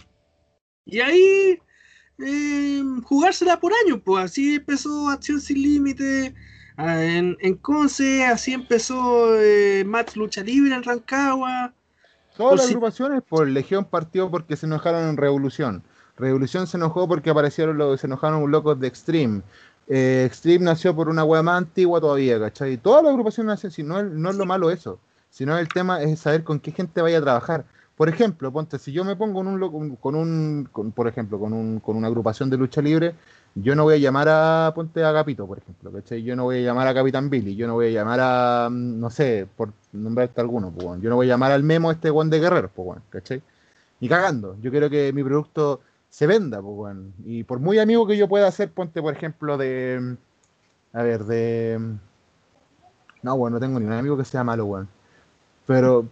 y ahí eh, jugársela por años, pues así empezó Acción Sin Límite ah, en, en Conce, así empezó eh, Match Lucha Libre en Rancagua. Todas Por las si- agrupaciones, por Legión partió porque se enojaron en Revolución. Revolución se enojó porque aparecieron los, se enojaron locos de Extreme. Eh, Extreme nació por una wea más antigua todavía, ¿cachai? Todas las agrupaciones nacen así, no es, no es lo malo eso, sino el tema es saber con qué gente vaya a trabajar. Por ejemplo, ponte, si yo me pongo con un, por ejemplo, con, un, con una agrupación de lucha libre, yo no voy a llamar a, ponte a Agapito, por ejemplo, ¿cachai? Yo no voy a llamar a Capitán Billy, yo no voy a llamar a, mm, no sé, por nombrarte alguno, pues, yo no voy a llamar al Memo este Juan de Guerreros, pues, ¿cachai? Ni cagando, yo quiero que mi producto se venda, pues, weón. Y por muy amigo que yo pueda hacer, ponte, por ejemplo, de, mm, a ver, de, mm, no, weón, no tengo ni un amigo que sea malo, weón. Pero,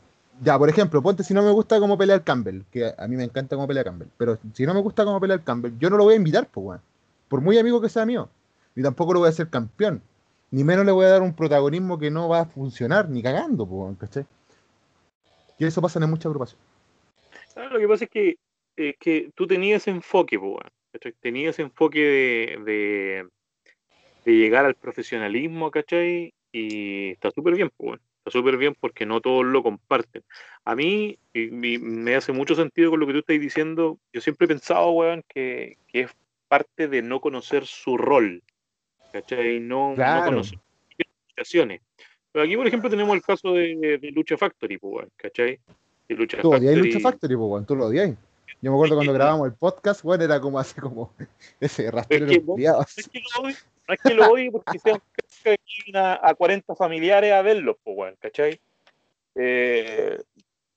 ya, por ejemplo, ponte si no me gusta cómo pelea el Campbell, que a mí me encanta cómo pelea Campbell, pero si no me gusta cómo pelea el Campbell, yo no lo voy a invitar, pues, weón. Por muy amigo que sea mío. Ni tampoco lo voy a hacer campeón. Ni menos le voy a dar un protagonismo que no va a funcionar, ni cagando, pues, ¿cachai? Y eso pasa en muchas agrupaciones. Ah, Lo que pasa es que, es que tú tenías ese enfoque, ¿cachai? Tenías ese enfoque de, de, de llegar al profesionalismo, ¿cachai? Y está súper bien, weón. Está súper bien porque no todos lo comparten. A mí y- y me hace mucho sentido con lo que tú estás diciendo. Yo siempre he pensado, weón, que, que es parte de no conocer su rol, ¿cachai? No, no Claro. conocer sus. Pero aquí, por ejemplo, tenemos el caso de, de Lucha Factory, po, weón, ¿cachai? De Lucha Tú odias Lucha Factory, pues, weón, tú lo odias. Yo me acuerdo cuando grabamos el podcast, weón, era como así como ese rastrero Es que. No es que lo odie, no es que lo odie porque sean a, a 40 familiares a verlos, pues, weón, ¿cachai? Eh,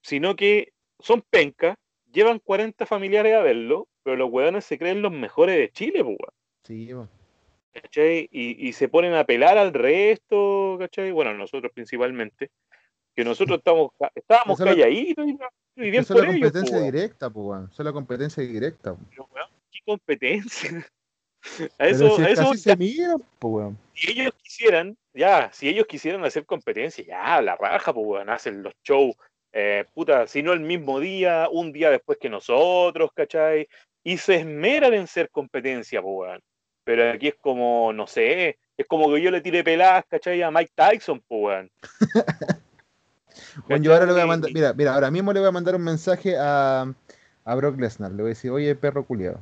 sino que son pencas, llevan 40 familiares a verlo, pero los weones se creen los mejores de Chile, pues, weón, Sí, weón. ¿cachai? Y, y se ponen a pelar al resto, ¿cachai? Bueno, nosotros principalmente, que nosotros estamos, estábamos es la- calladitos y, y bien Eso es por la ellos, competencia directa, pues. Eso es la competencia directa. weón. Pero, weón, ¿Qué competencia? A eso, si a eso se mira, pues, si ellos quisieran, ya, si ellos quisieran hacer competencia, ya, la raja, pues, weón, hacen los shows, eh, puta, si no el mismo día, un día después que nosotros, ¿cachai? Y se esmeran en ser competencia, pues, weón. Pero aquí es como, no sé, es como que yo le tire peladas, ¿cachai? A Mike Tyson, pues, weón. Weón, yo ahora le voy a mandar, mira, mira, ahora mismo le voy a mandar un mensaje a, a Brock Lesnar. Le voy a decir, oye, perro culiado.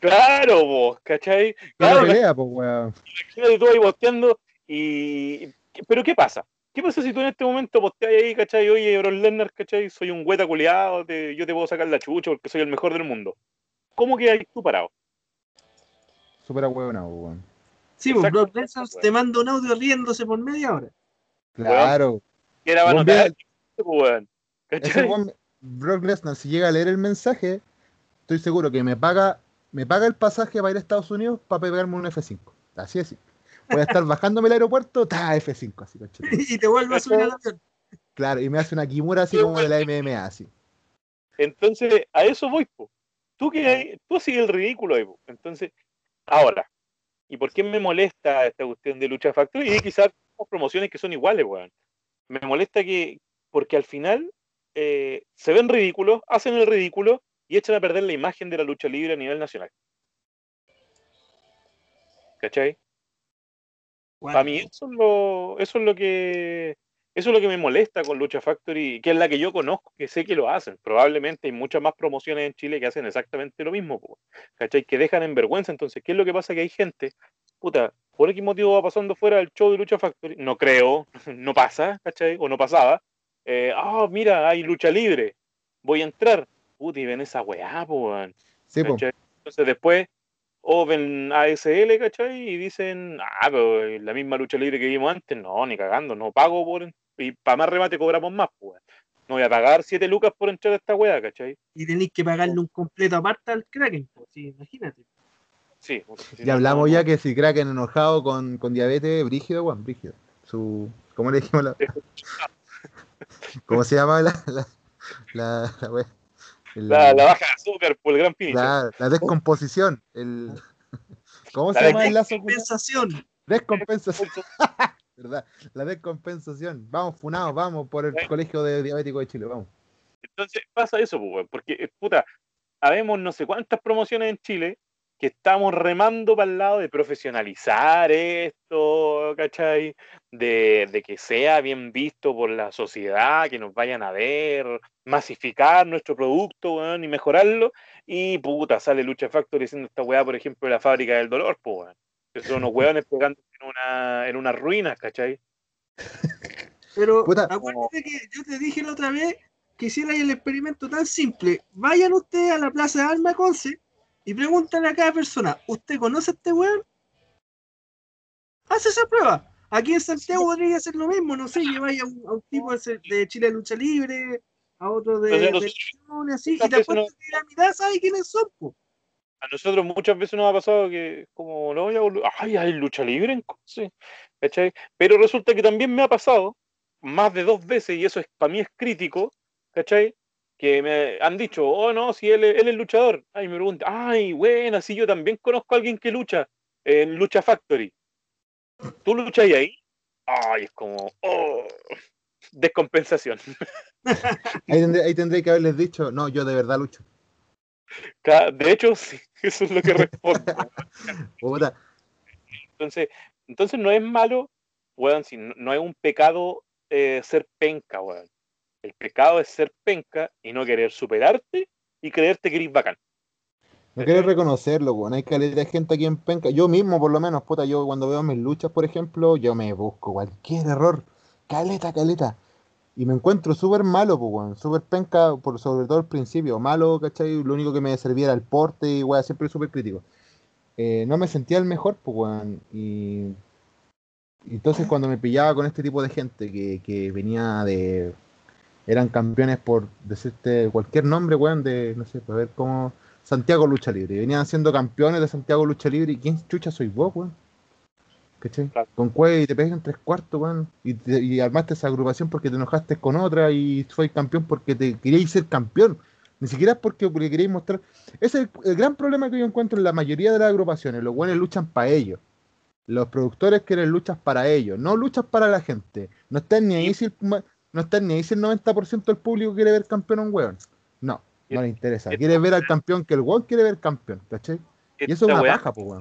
Claro, vos, ¿cachai? Claro, Claro, pelea, pues, weón. imagínate tú ahí posteando y... ¿Pero qué pasa? ¿Qué pasa si tú en este momento posteas ahí, cachai? Oye, Brock Lesnar, cachai, soy un hueta culiado, te- yo te puedo sacar la chucha porque soy el mejor del mundo. ¿Cómo quedas tú parado? Súper ahueonado, weón. Sí, pues. Brock Lesnar te manda un audio riéndose por media hora. Claro. Que era pues, weón. Brock Lesnar, si llega a leer el mensaje, estoy seguro que me paga, me paga el pasaje para ir a Estados Unidos para pegarme un F5. Así es. Voy a estar bajándome el aeropuerto, ta F5, así, Y te vuelvo a subir al avión. Claro, y me hace una kimura así como de la MMA, así. Entonces, a eso voy, po. Tú que tú sigues el ridículo ahí, po. Entonces, ahora, ¿y por qué me molesta esta cuestión de lucha factory? Y quizás promociones que son iguales, weón. Me molesta que, porque al final eh, se ven ridículos, hacen el ridículo y echan a perder la imagen de la lucha libre a nivel nacional. ¿Cachai? Para mí eso es lo, eso es lo que eso es lo que me molesta con Lucha Factory, que es la que yo conozco, que sé que lo hacen. Probablemente hay muchas más promociones en Chile que hacen exactamente lo mismo, ¿cachai? Que dejan en vergüenza. Entonces, ¿qué es lo que pasa? Que hay gente, puta, por qué motivo va pasando fuera del show de Lucha Factory, no creo, no pasa, ¿cachai? O no pasaba, eh, ah, mira, hay lucha libre, voy a entrar. Puta, y ven esa weá, po, sí, Entonces después, o ven ASL, ¿cachai? Y dicen, ah, pero la misma lucha libre que vimos antes, no, ni cagando, no pago por. Y para más remate cobramos más, pues. No voy a pagar 7 lucas por entrar a esta weá, ¿cachai? Y tenéis que pagarle un completo aparte al Kraken, pues, sí, imagínate. Sí. Ya hablamos ya que si Kraken enojado con, con diabetes, brígido, weón, brígido. Su, ¿Cómo le dijimos la.? ¿Cómo se llama la, la, la, la, la, baja de azúcar por el gran finisher. La, la descomposición. El, ¿Cómo se llama el lazo? Descompensación. Descompensación. ¿Verdad? La descompensación. Vamos, funados, vamos por el Colegio de Diabéticos de Chile, vamos. Entonces pasa eso, pues, porque, puta, habemos no sé cuántas promociones en Chile que estamos remando para el lado de profesionalizar esto, ¿cachai? De, que sea bien visto por la sociedad, que nos vayan a ver, masificar nuestro producto, y mejorarlo. Y puta, sale Lucha Factory diciendo esta weá, por ejemplo, de la fábrica del dolor, pues, Que son unos weones pegando en una, en unas ruinas, ¿cachai? Pero acuérdate que yo te dije la otra vez que hiciera el experimento tan simple. Vayan ustedes a la Plaza de Alma Conce y pregúntale a cada persona, ¿usted conoce a este weón? Hace esa prueba. Aquí en Santiago podría hacer lo mismo, no sé, lleváis a un, a un tipo de, Chile de Lucha Libre, a otro de, de así, y te apuesto que la mitad sabe quiénes son, po. A nosotros muchas veces nos ha pasado que, como, no, ya, ay, hay lucha libre en sí, ¿cachai? Pero resulta que también me ha pasado más de dos veces, y eso es para mí es crítico, ¿cachai? Que me han dicho, oh no, si él, él es luchador. Ay, me pregunta, ay, bueno, si yo también conozco a alguien que lucha en Lucha Factory. ¿Tú luchas ahí? Ay, es como, oh, descompensación. Ahí tendré, ahí tendré que haberles dicho, no, yo de verdad lucho. De hecho, sí, eso es lo que respondo. entonces, entonces no es malo, weón, si no, es un pecado eh, ser penca, weón. El pecado es ser penca y no querer superarte y creerte que eres bacán. No querer reconocerlo, weón. Hay calidad de gente aquí en penca. Yo mismo, por lo menos, puta, yo cuando veo mis luchas, por ejemplo, yo me busco cualquier error. Caleta, caleta. Y me encuentro súper malo, pues, weón. Súper penca, por, sobre todo al principio. Malo, ¿cachai? Lo único que me servía era el porte y, weón, siempre súper crítico. Eh, no me sentía el mejor, pues, weón. Y entonces cuando me pillaba con este tipo de gente que venía de eran campeones por decirte cualquier nombre, weón, de, no sé, para ver cómo. Santiago Lucha Libre. Venían siendo campeones de Santiago Lucha Libre. ¿Y quién chucha soy vos, weón? ¿Cachai? Con Cue y te pegan tres cuartos, weón. Y, y, armaste esa agrupación porque te enojaste con otra y fue campeón porque te queríais ser campeón. Ni siquiera porque, porque queréis mostrar. Ese es el, gran problema que yo encuentro en la mayoría de las agrupaciones. Los buenos luchan para ellos. Los productores quieren luchas para ellos, no luchas para la gente. No están ni ahí si no están ni ahí si el 90% del público quiere ver campeón a un weón. No, no le interesa. Quiere ver al campeón que el weón quiere ver campeón, ¿cachai? Y eso es una paja, pues weón.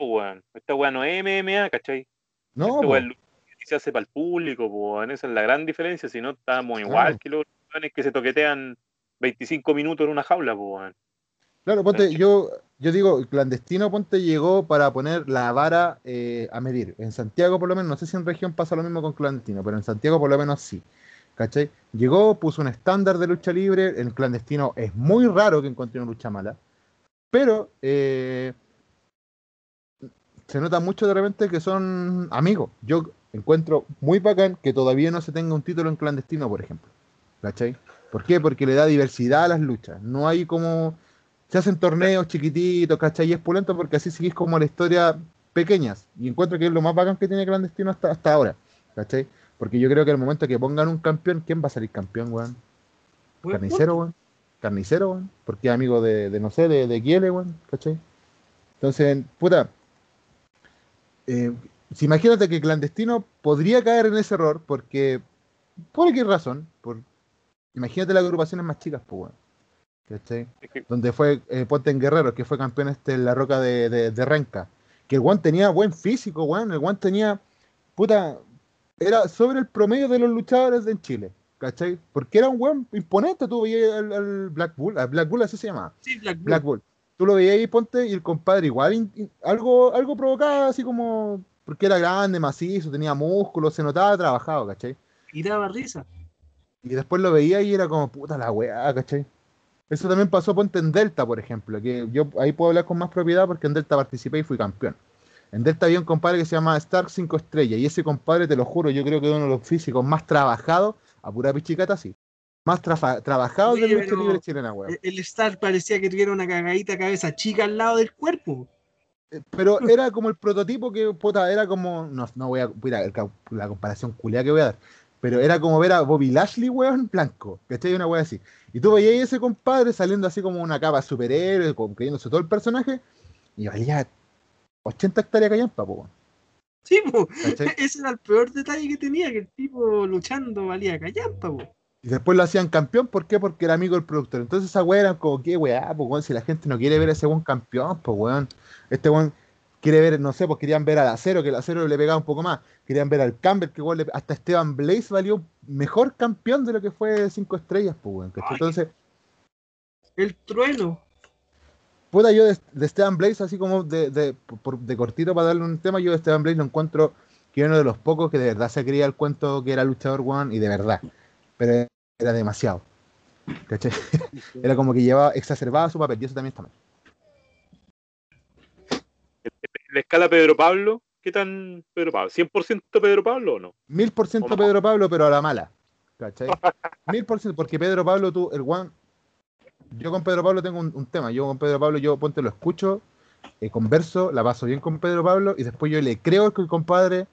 weón. Esta weón no es MMA, ¿cachai? No, Esta weón se hace para el público, weón. Esa es la gran diferencia. Si no, estamos igual que los weones que se toquetean 25 minutos en una jaula, pues weón. Claro, ponte, yo, yo digo, clandestino, ponte, llegó para poner la vara eh, a medir. En Santiago, por lo menos, no sé si en región pasa lo mismo con clandestino, pero en Santiago, por lo menos, sí. ¿Cachai? Llegó, puso un estándar de lucha libre. En clandestino es muy raro que encuentre una lucha mala, pero eh, se nota mucho de repente que son amigos. Yo encuentro muy bacán que todavía no se tenga un título en clandestino, por ejemplo. ¿Cachai? ¿Por qué? Porque le da diversidad a las luchas. No hay como se hacen torneos chiquititos, ¿cachai? Y es pulento porque así seguís como la historia pequeñas. Y encuentro que es lo más bacán que tiene Clandestino hasta, hasta ahora, ¿cachai? Porque yo creo que al momento que pongan un campeón, ¿quién va a salir campeón, weón? Carnicero, weón. Carnicero, weón. Porque es amigo de, de, no sé, de, de Kiele, weón, ¿cachai? Entonces, puta. Eh, si imagínate que Clandestino podría caer en ese error porque. ¿Por qué razón? Por, imagínate las agrupaciones más chicas, pues, weón. ¿Cachai? Donde fue eh, Ponte en Guerrero, que fue campeón este en la roca de, de, de Renca. Que el Juan tenía buen físico, weón. El Juan tenía. Puta. Era sobre el promedio de los luchadores en Chile. ¿Cachai? Porque era un weón imponente. Tú veías al, al Black Bull. Al Black Bull así se llama. Sí, Black Bull. Black Bull. Tú lo veías ahí, ponte, y el compadre igual in- in- algo, algo provocaba así como. Porque era grande, macizo, tenía músculos, se notaba trabajado, ¿cachai? Y daba risa. Y después lo veía y era como, puta la weá, ¿cachai? Eso también pasó, ponte en Delta, por ejemplo, que yo ahí puedo hablar con más propiedad porque en Delta participé y fui campeón. En Delta había un compadre que se llama Stark 5 Estrellas y ese compadre, te lo juro, yo creo que es uno de los físicos más trabajados, a pura pichicata, sí. Más trabajados de lucha libre chilena, weón. El- El Star parecía que tuviera una cagadita cabeza chica al lado del cuerpo. Eh, Pero era como el prototipo que, puta, era como. No, no voy a. Mira, la comparación culiada que voy a dar. Pero era como ver a Bobby Lashley, weón, blanco. ¿Cachai? Una wea así. Y tú veías ese compadre saliendo así como una capa superhéroe, creyéndose todo el personaje. Y valía 80 hectáreas callampa, po, weón. Sí, po. ¿Cachai? ese era el peor detalle que tenía, que el tipo luchando valía callampa, po. Y después lo hacían campeón, ¿por qué? Porque era amigo del productor. Entonces esa weá era como, ¿qué weá? Pues weón, si la gente no quiere ver a ese weón campeón, pues weón. Este weón quiere ver, no sé, pues querían ver al acero, que el acero le pegaba un poco más. Querían ver al Campbell, que igual le- hasta Esteban Blaze valió mejor campeón de lo que fue cinco estrellas, pues weón. Entonces, El trueno. puta, yo de, de Esteban Blaze, así como de, de, por- de cortito para darle un tema, yo de Esteban Blaze lo encuentro que era uno de los pocos que de verdad se creía el cuento que era luchador, weón, y de verdad. Pero era demasiado. ¿Cachai? Era como que llevaba, exacerbaba su papel, y eso también está mal. La escala Pedro Pablo, ¿qué tan Pedro Pablo? ¿100% Pedro Pablo o no? Mil por ciento ¿Cómo? Pedro Pablo, pero a la mala. ¿Cachai? Mil por ciento, porque Pedro Pablo, tú, el one. Yo con Pedro Pablo tengo un, un tema. Yo con Pedro Pablo, yo ponte lo escucho, eh, converso, la paso bien con Pedro Pablo y después yo le creo que el compadre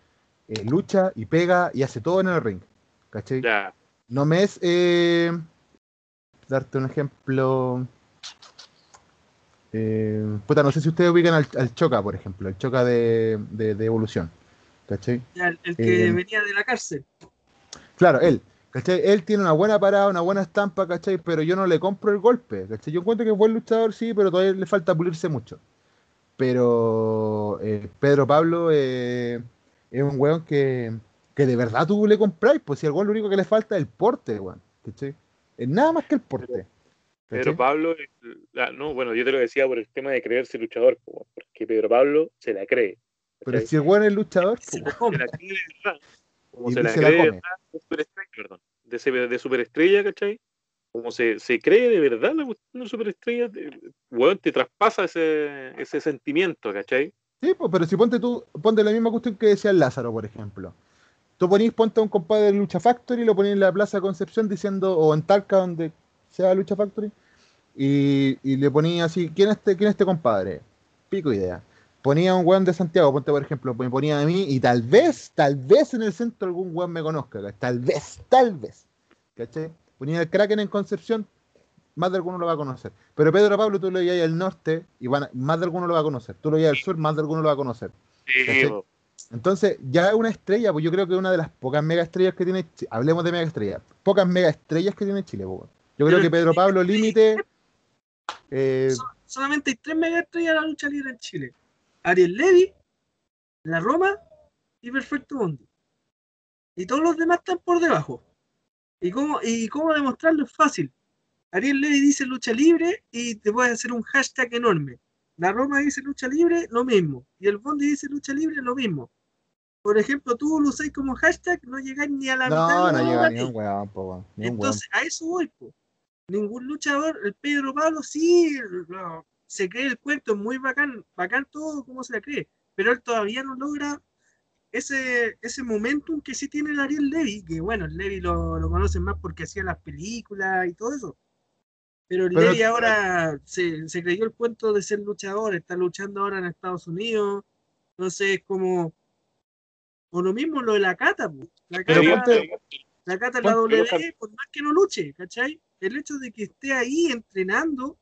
eh, lucha y pega y hace todo en el ring. ¿Cachai? Ya. No me es. eh, darte un ejemplo. Eh, puta, no sé si ustedes ubican al, al Choca, por ejemplo, el Choca de, de, de Evolución. ¿Cachai? El, el que Eh, venía de la cárcel. Claro, él. ¿Cachai? Él tiene una buena parada, una buena estampa, ¿cachai? Pero yo no le compro el golpe, ¿cachai? Yo encuentro que es buen luchador, sí, pero todavía le falta pulirse mucho. Pero eh, Pedro Pablo eh, es un weón que, que de verdad tú le compráis, pues si al weón lo único que le falta es el porte, weón, ¿cachai? Es nada más que el porte. Pedro. Pablo, ah, no, bueno, yo te lo decía por el tema de creerse luchador, po, porque Pedro Pablo se la cree. Pero si el weón es luchador, Se la come. se la cree de verdad. Como Y se la cree de verdad de superestrella, perdón. De, ese- de superestrella, ¿cachai? Como se, se cree de verdad la cuestión de superestrella, weón, te traspasa ese, ese sentimiento, ¿cachai? Sí, pues, pero si ponte tú, ponte la misma cuestión que decía Lázaro, por ejemplo. Tú ponís, ponte a un compadre de Lucha Factory, lo ponís en la Plaza Concepción diciendo, o en Talca, donde sea Lucha Factory, y, y le ponía así, ¿quién es este, quién es este compadre? Pico idea. Ponía un weón de Santiago, ponte por ejemplo, me ponía a mí, y tal vez, tal vez en el centro algún weón me conozca, tal vez, tal vez. ¿Cachai? Ponía el Kraken en Concepción, más de alguno lo va a conocer. Pero Pedro Pablo tú lo veías al norte y van a- más de alguno lo va a conocer. Tú lo veías al sur, más de alguno lo va a conocer. Sí. Entonces, ya es una estrella, pues yo creo que es una de las pocas mega estrellas que tiene Chi- Hablemos de mega estrellas. Pocas mega estrellas que tiene Chile, pues. Yo creo que Pedro Pablo Límite. Eh, So- solamente hay tres mega estrellas de la lucha libre en Chile. Ariel Levy, La Roma y Perfecto Bondi. Y todos los demás están por debajo. ¿Y cómo, y cómo demostrarlo? Es fácil. Ariel Levy dice lucha libre y te puedes hacer un hashtag enorme. La Roma dice lucha libre, lo mismo. Y el Bondi dice lucha libre, lo mismo. Por ejemplo, tú lo usáis como hashtag, no llegáis ni a la mitad no, de no los llega ni votantes. un weón, po, weón, ni un weón. Entonces, a eso voy, po. Ningún luchador, el Pedro Pablo sí, se cree el cuento, es muy bacán, bacán todo como se la cree, pero él todavía no logra ese, ese momentum que sí tiene el Ariel Levy, que bueno, el Levy lo, lo conocen más porque hacía las películas y todo eso. Pero Pero- Levy ahora se, se creyó el cuento de ser luchador, está luchando ahora en Estados Unidos. Entonces, es como. O lo mismo lo de la cata. La Pero cata, ponte- la cata la ponte- W, por más que no luche, ¿cachai? El hecho de que esté ahí entrenando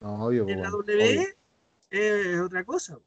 No, obvio, en la po, W obvio. es otra cosa.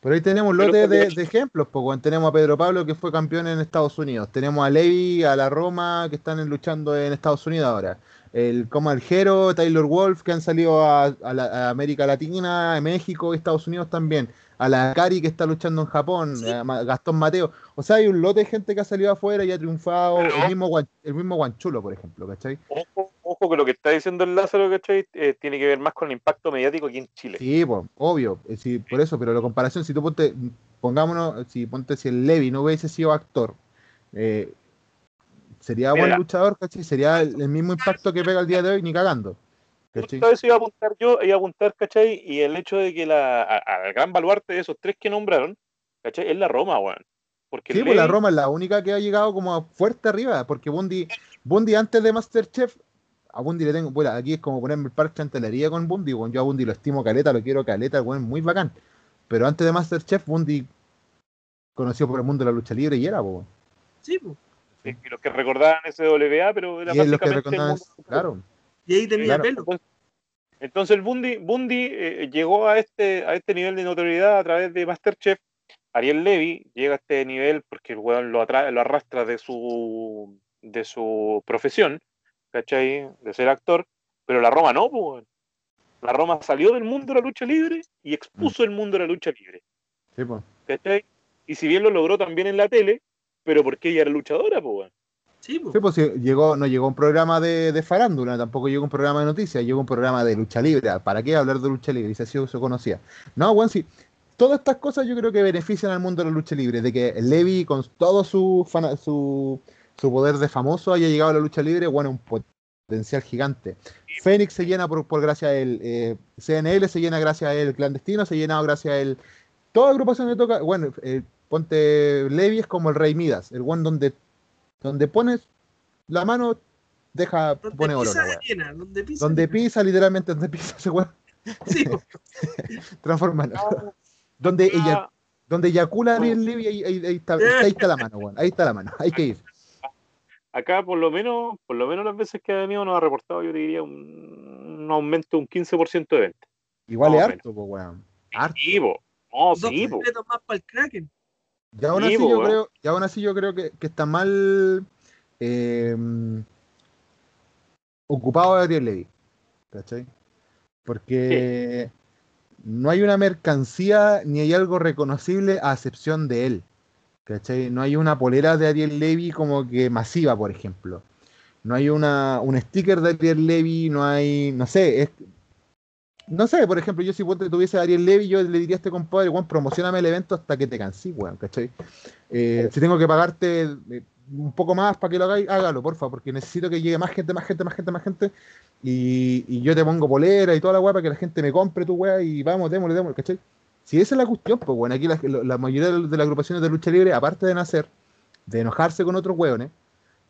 Pero ahí tenemos un lote de, ejemplos, pues, weón. tenemos a Pedro Pablo que fue campeón en Estados Unidos, tenemos a Levi, a la Roma que están luchando en Estados Unidos ahora, el como Aljero, Taylor Wolf que han salido a, a la- a América Latina, a México y Estados Unidos también, a la Cari que está luchando en Japón, Sí. a Gastón Mateo, o sea, hay un lote de gente que ha salido afuera y ha triunfado, Pero- el mismo el mismo Guanchulo, por ejemplo, ¿cachai? Ojo, ojo que lo que está diciendo el Lázaro, ¿cachai? Eh, tiene que ver más con el impacto mediático aquí en Chile. Sí, pues, obvio, eh, sí, por eso, pero la comparación, si tú ponte, pongámonos, si ponte si el Levi no hubiese sido actor, eh, sería buen luchador, ¿cachai? Sería el, el mismo impacto que pega el día de hoy, ni cagando. ¿cachai? Justo a eso iba a apuntar yo, iba a apuntar, ¿cachai? Y el hecho de que la, a- al gran baluarte de esos tres que nombraron, ¿cachai? Es la Roma, weón. Porque Sí, pues la Levi- Roma es la única que ha llegado como fuerte arriba, porque Bundy, Bundy antes de Masterchef, a Bundy le tengo, bueno, aquí es como ponerme el parche chantelería con Bundy, bueno, yo a Bundy lo estimo caleta, lo quiero caleta, bueno, muy bacán. Pero antes de Masterchef, Bundy conocido por el mundo de la lucha libre y era, pues. Sí. Sí, y los que recordaban SWA, pero era Y básicamente el recordaban, mundo- claro. Y ahí tenía Claro. pelo. Entonces, entonces el Bundy, Bundy eh, llegó a este, a este nivel de notoriedad a través de Masterchef. Ariel Levy llega a este nivel porque el weón lo, atrae, lo arrastra de su, de su profesión, ¿cachai? De ser actor, pero la Roma no, pues, weón. La Roma salió del mundo de la lucha libre y expuso el mundo de la lucha libre, Sí, pues. ¿cachai? Y si bien lo logró también en la tele, pero porque ella era luchadora, pues, weón. Sí, po. Sí, pues sí, llegó, no llegó un programa de, de farándula, tampoco llegó un programa de noticias, llegó un programa de lucha libre. ¿Para qué hablar de lucha libre? Y se, se conocía. No, bueno, sí. Todas estas cosas yo creo que benefician al mundo de la lucha libre, de que Levi con todo su, fana- su, su poder de famoso haya llegado a la lucha libre, bueno, un potencial gigante. Fénix se llena por, por gracias a él, eh, CNL se llena gracias a él, Clandestino se llena gracias a él. Toda agrupación le toca, bueno, eh, ponte Levi es como el Rey Midas, el one donde donde pones la mano, deja, Donde pone oro llena, donde pisa. Donde llena. pisa, literalmente, donde pisa ese weón, Sí, po. transforma en oro. Donde ella, Ah, donde eyacula Ariel Levy, ahí, ahí- ahí está, ahí está la mano, weón. Ahí está la mano, hay que ir. Acá por lo menos, por lo menos las veces que ha venido nos ha reportado, yo te diría, un, un aumento de un 15% de venta. Igual es harto, po, weón. Harto. Sí, po. No, Dos sí, po. completos más para el Kraken. Y aún Sí, así po, yo weón. creo, y aún así yo creo que, que está mal eh, ocupado Ariel Levy. ¿Cachai? Porque no hay una mercancía ni hay algo reconocible a excepción de él. ¿Cachai? No hay una polera de Ariel Levy como que masiva, por ejemplo. No hay una, un sticker de Ariel Levy, no hay, no sé, es, no sé, por ejemplo, yo si tuviese a Ariel Levy, yo le diría a este compadre, weón, promocioname el evento hasta que te cansí, weón, ¿cachai? Eh, si tengo que pagarte eh, un poco más para que lo hagáis, hágalo, porfa, porque necesito que llegue más gente, más gente, más gente, más gente, y, y yo te pongo polera y toda la weá para que la gente me compre tu weá y vamos, démosle, démosle, ¿cachai? Si esa es la cuestión, pues bueno, aquí la, la mayoría de las agrupaciones de lucha libre, aparte de nacer, de enojarse con otros weones,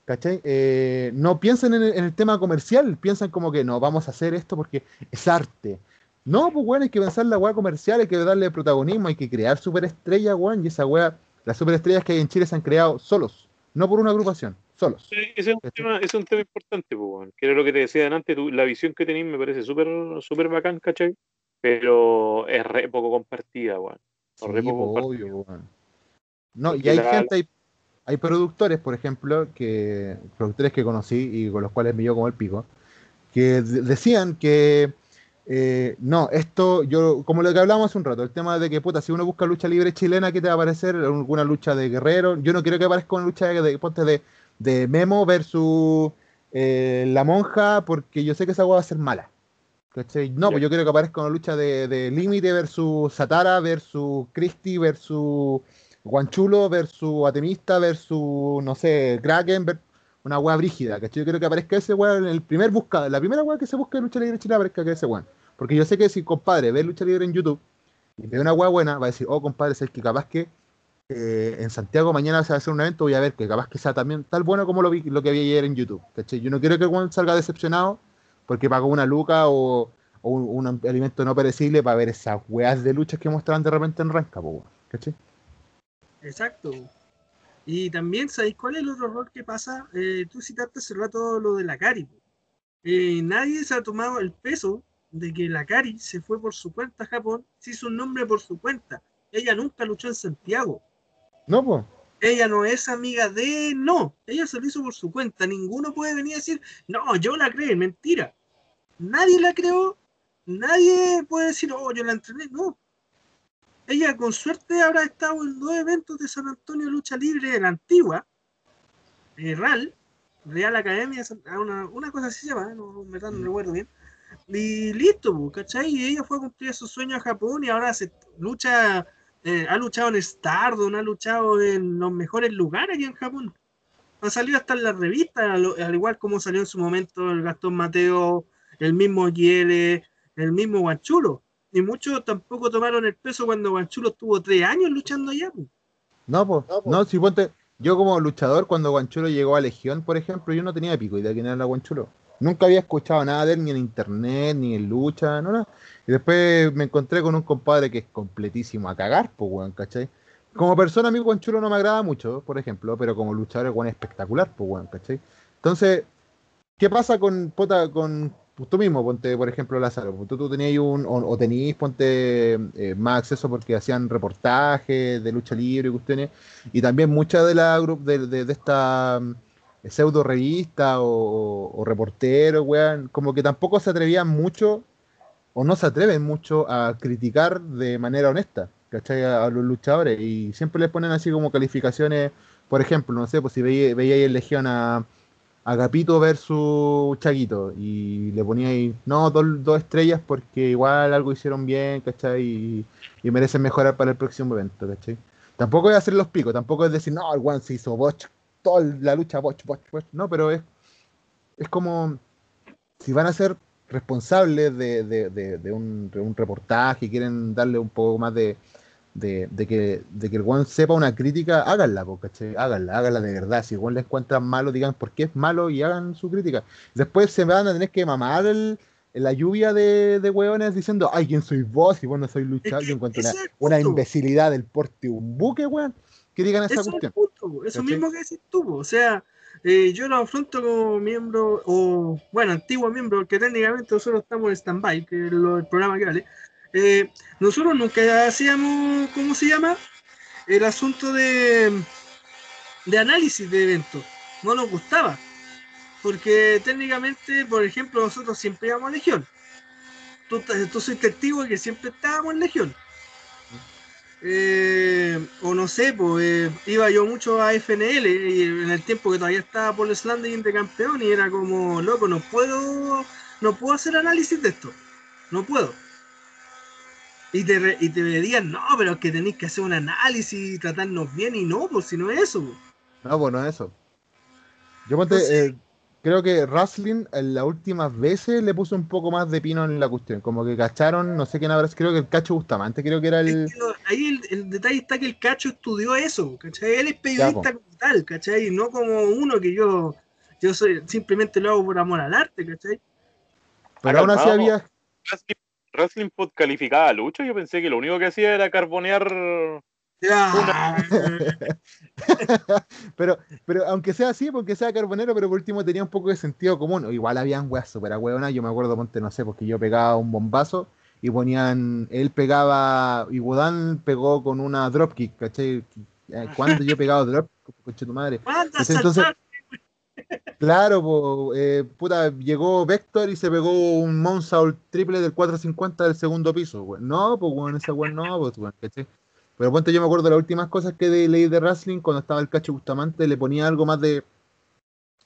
¿cachai? Eh, no piensan en el, en el tema comercial, piensan como que no, vamos a hacer esto porque es arte. No, pues bueno, hay que pensar la weá comercial, hay que darle protagonismo, hay que crear superestrellas, weón, y esa weá, las superestrellas que hay en Chile se han creado solos, no por una agrupación, solos. Sí, Ese es un, tema, es un tema importante, po, weón. que era lo que te decía antes, tú- la visión que tenéis me parece súper súper bacán, ¿cachai? Pero es re poco compartida, weón. Sí, obvio, weón. No, y hay la- gente, hay, hay productores, por ejemplo, que productores que conocí y con los cuales me dio como el pico, que de- decían que eh, no, esto, yo, como lo que hablamos hace un rato, el tema de que, puta, si uno busca lucha libre chilena, ¿qué te va a aparecer? Alguna lucha de guerrero. Yo no quiero que aparezca una lucha de, de, ponte de, de Memo versus eh, la monja, porque yo sé que esa hueá va a ser mala. ¿Cachai? No, pues yo quiero que aparezca una lucha de, de Límite versus Satara versus Christie versus Guanchulo versus Atemista versus, no sé, Kraken, una weá brígida, ¿cachai? Yo quiero que aparezca ese weón en el primer buscado, la primera weá que se busca de lucha libre chilena aparezca que ese weón. Porque yo sé que si compadre ve lucha libre en YouTube y ve una weá buena, va a decir, oh compadre, es que capaz que eh, en Santiago mañana se va a hacer un evento, voy a ver que capaz que sea también tal bueno como lo vi lo que vi ayer en YouTube, ¿cachai? Yo no quiero que el weón salga decepcionado porque pagó una luca o, o un, un alimento no perecible para ver esas weas de luchas que mostraban de repente en Ranca, po, ¿cachai? Exacto. Y también, ¿sabéis cuál es el otro error que pasa? Eh, tú citaste hace rato lo de la Cari. Eh, nadie se ha tomado el peso de que la Cari se fue por su cuenta a Japón, se hizo un nombre por su cuenta. Ella nunca luchó en Santiago. No, pues. Ella no es amiga de. No, ella se lo hizo por su cuenta. Ninguno puede venir a decir, no, yo la creé, mentira. Nadie la creó, nadie puede decir, oh, yo la entrené. No. Ella con suerte habrá estado en dos eventos de San Antonio Lucha Libre en la antigua, eh, RAL, Real Academia, ah, una, una cosa así se llama, no, verdad no recuerdo bien. Y listo, ¿cachai? Y ella fue a cumplir su sueño a Japón y ahora se lucha, eh, ha luchado en Stardom, ha luchado en los mejores lugares aquí en Japón. Ha salido hasta en las revistas, al, al igual como salió en su momento el Gastón Mateo, el mismo Kiele, el mismo Guanchulo. Y muchos tampoco tomaron el peso cuando Guanchulo estuvo tres años luchando allá. po. No, pues. No, si ponte. Yo como luchador, cuando Guanchulo llegó a Legión, por ejemplo, yo no tenía pico idea de quién era Guanchulo. Nunca había escuchado nada de él, ni en internet, ni en lucha, no nada. Y después me encontré con un compadre que es completísimo a cagar, pues, weón, ¿cachai? Como persona, a mí Guanchulo no me agrada mucho, por ejemplo, pero como luchador es weón espectacular, pues, weón, ¿cachai? Entonces, ¿qué pasa con, puta, con pues, tú mismo? Ponte, por ejemplo, Lázaro. pues, Tú, tú tenías un, o, o tenías, ponte, eh, más acceso porque hacían reportajes de lucha libre y cuestiones. Y también muchas de la de, de, de esta mm, pseudo revista o, o, reporteros, weón, como que tampoco se atrevían mucho o no se atreven mucho a criticar de manera honesta, ¿cachai? A, los luchadores y siempre les ponen así como calificaciones, por ejemplo, no sé, pues si veía- veíais en Legión a, a Gapito versus Chaguito y le poníais, no, dos, dos estrellas porque igual algo hicieron bien, ¿cachai? Y, y merecen mejorar para el próximo evento, ¿cachai? Tampoco es hacer los picos, tampoco es decir, no, el one se hizo botch, toda la lucha botch, botch, botch. No, pero es, es como si van a ser responsables de, de- un, un reportaje y quieren darle un poco más de, de, de que, de que el one sepa una crítica, háganla, ¿cachai? Háganla, háganla de verdad. Si el one le encuentran malo, digan por qué es malo y hagan su crítica. Después se van a tener que mamar el- la lluvia de, de hueones diciendo, ay, ¿quién soy vos? Y bueno, soy luchador. Yo encuentro una, es una imbecilidad del porte un buque, weón, que digan esa Eso es cuestión. punto, eso mismo que decís tú. O sea, eh, yo lo afronto como miembro, o bueno, antiguo miembro, porque técnicamente nosotros estamos en stand-by, que es lo- el programa que vale. Eh, nosotros nunca hacíamos, ¿cómo se llama? El asunto de, de análisis de eventos. No nos gustaba. Porque técnicamente, por ejemplo, nosotros siempre íbamos a Legión. Tú, tú soy testigo de que siempre estábamos en Legión. Eh, o no sé, pues eh, iba yo mucho a FNL y en el tiempo que todavía estaba Paul Slanding de campeón y era como, loco, no puedo, no puedo hacer análisis de esto, no puedo. Y te, re- y te pedían, no, pero es que tenéis que hacer un análisis y tratarnos bien y no, pues si no es eso. pues. No, bueno, eso. Yo ponte, Entonces- eh, creo que en las últimas veces le puso un poco más de pino en la cuestión. Como que cacharon, no sé quién habrá, creo que el Cacho Bustamante, creo que era el. Es que lo- ahí el, el detalle está que el cacho estudió eso, ¿cachai? Él es periodista como tal, ¿cachai? No como uno que yo, yo soy, simplemente lo hago por amor al arte, ¿cachai? Pero aún así había. Wrestling, Pod calificaba a lucha. Yo pensé que lo único que hacía era carbonear. Pero, pero aunque sea así, porque sea carbonero, pero por último tenía un poco de sentido común. Igual habían weas super hueonas. Yo me acuerdo, ponte, no sé, porque yo pegaba un bombazo y ponían. Él pegaba. Y Wodan pegó con una dropkick, ¿cachai? Eh, ¿Cuándo yo he pegado dropkick? Coche tu madre. Entonces- saltar. Claro, po, eh, puta, llegó Vector y se pegó un Monsault triple del 450 del segundo piso, güey. No, pues, weón, esa weón no, pues, weón, ¿cachai? Pero ponte, yo me acuerdo de las últimas cosas que de, leí de wrestling cuando estaba el Cacho Bustamante, le ponía algo más de.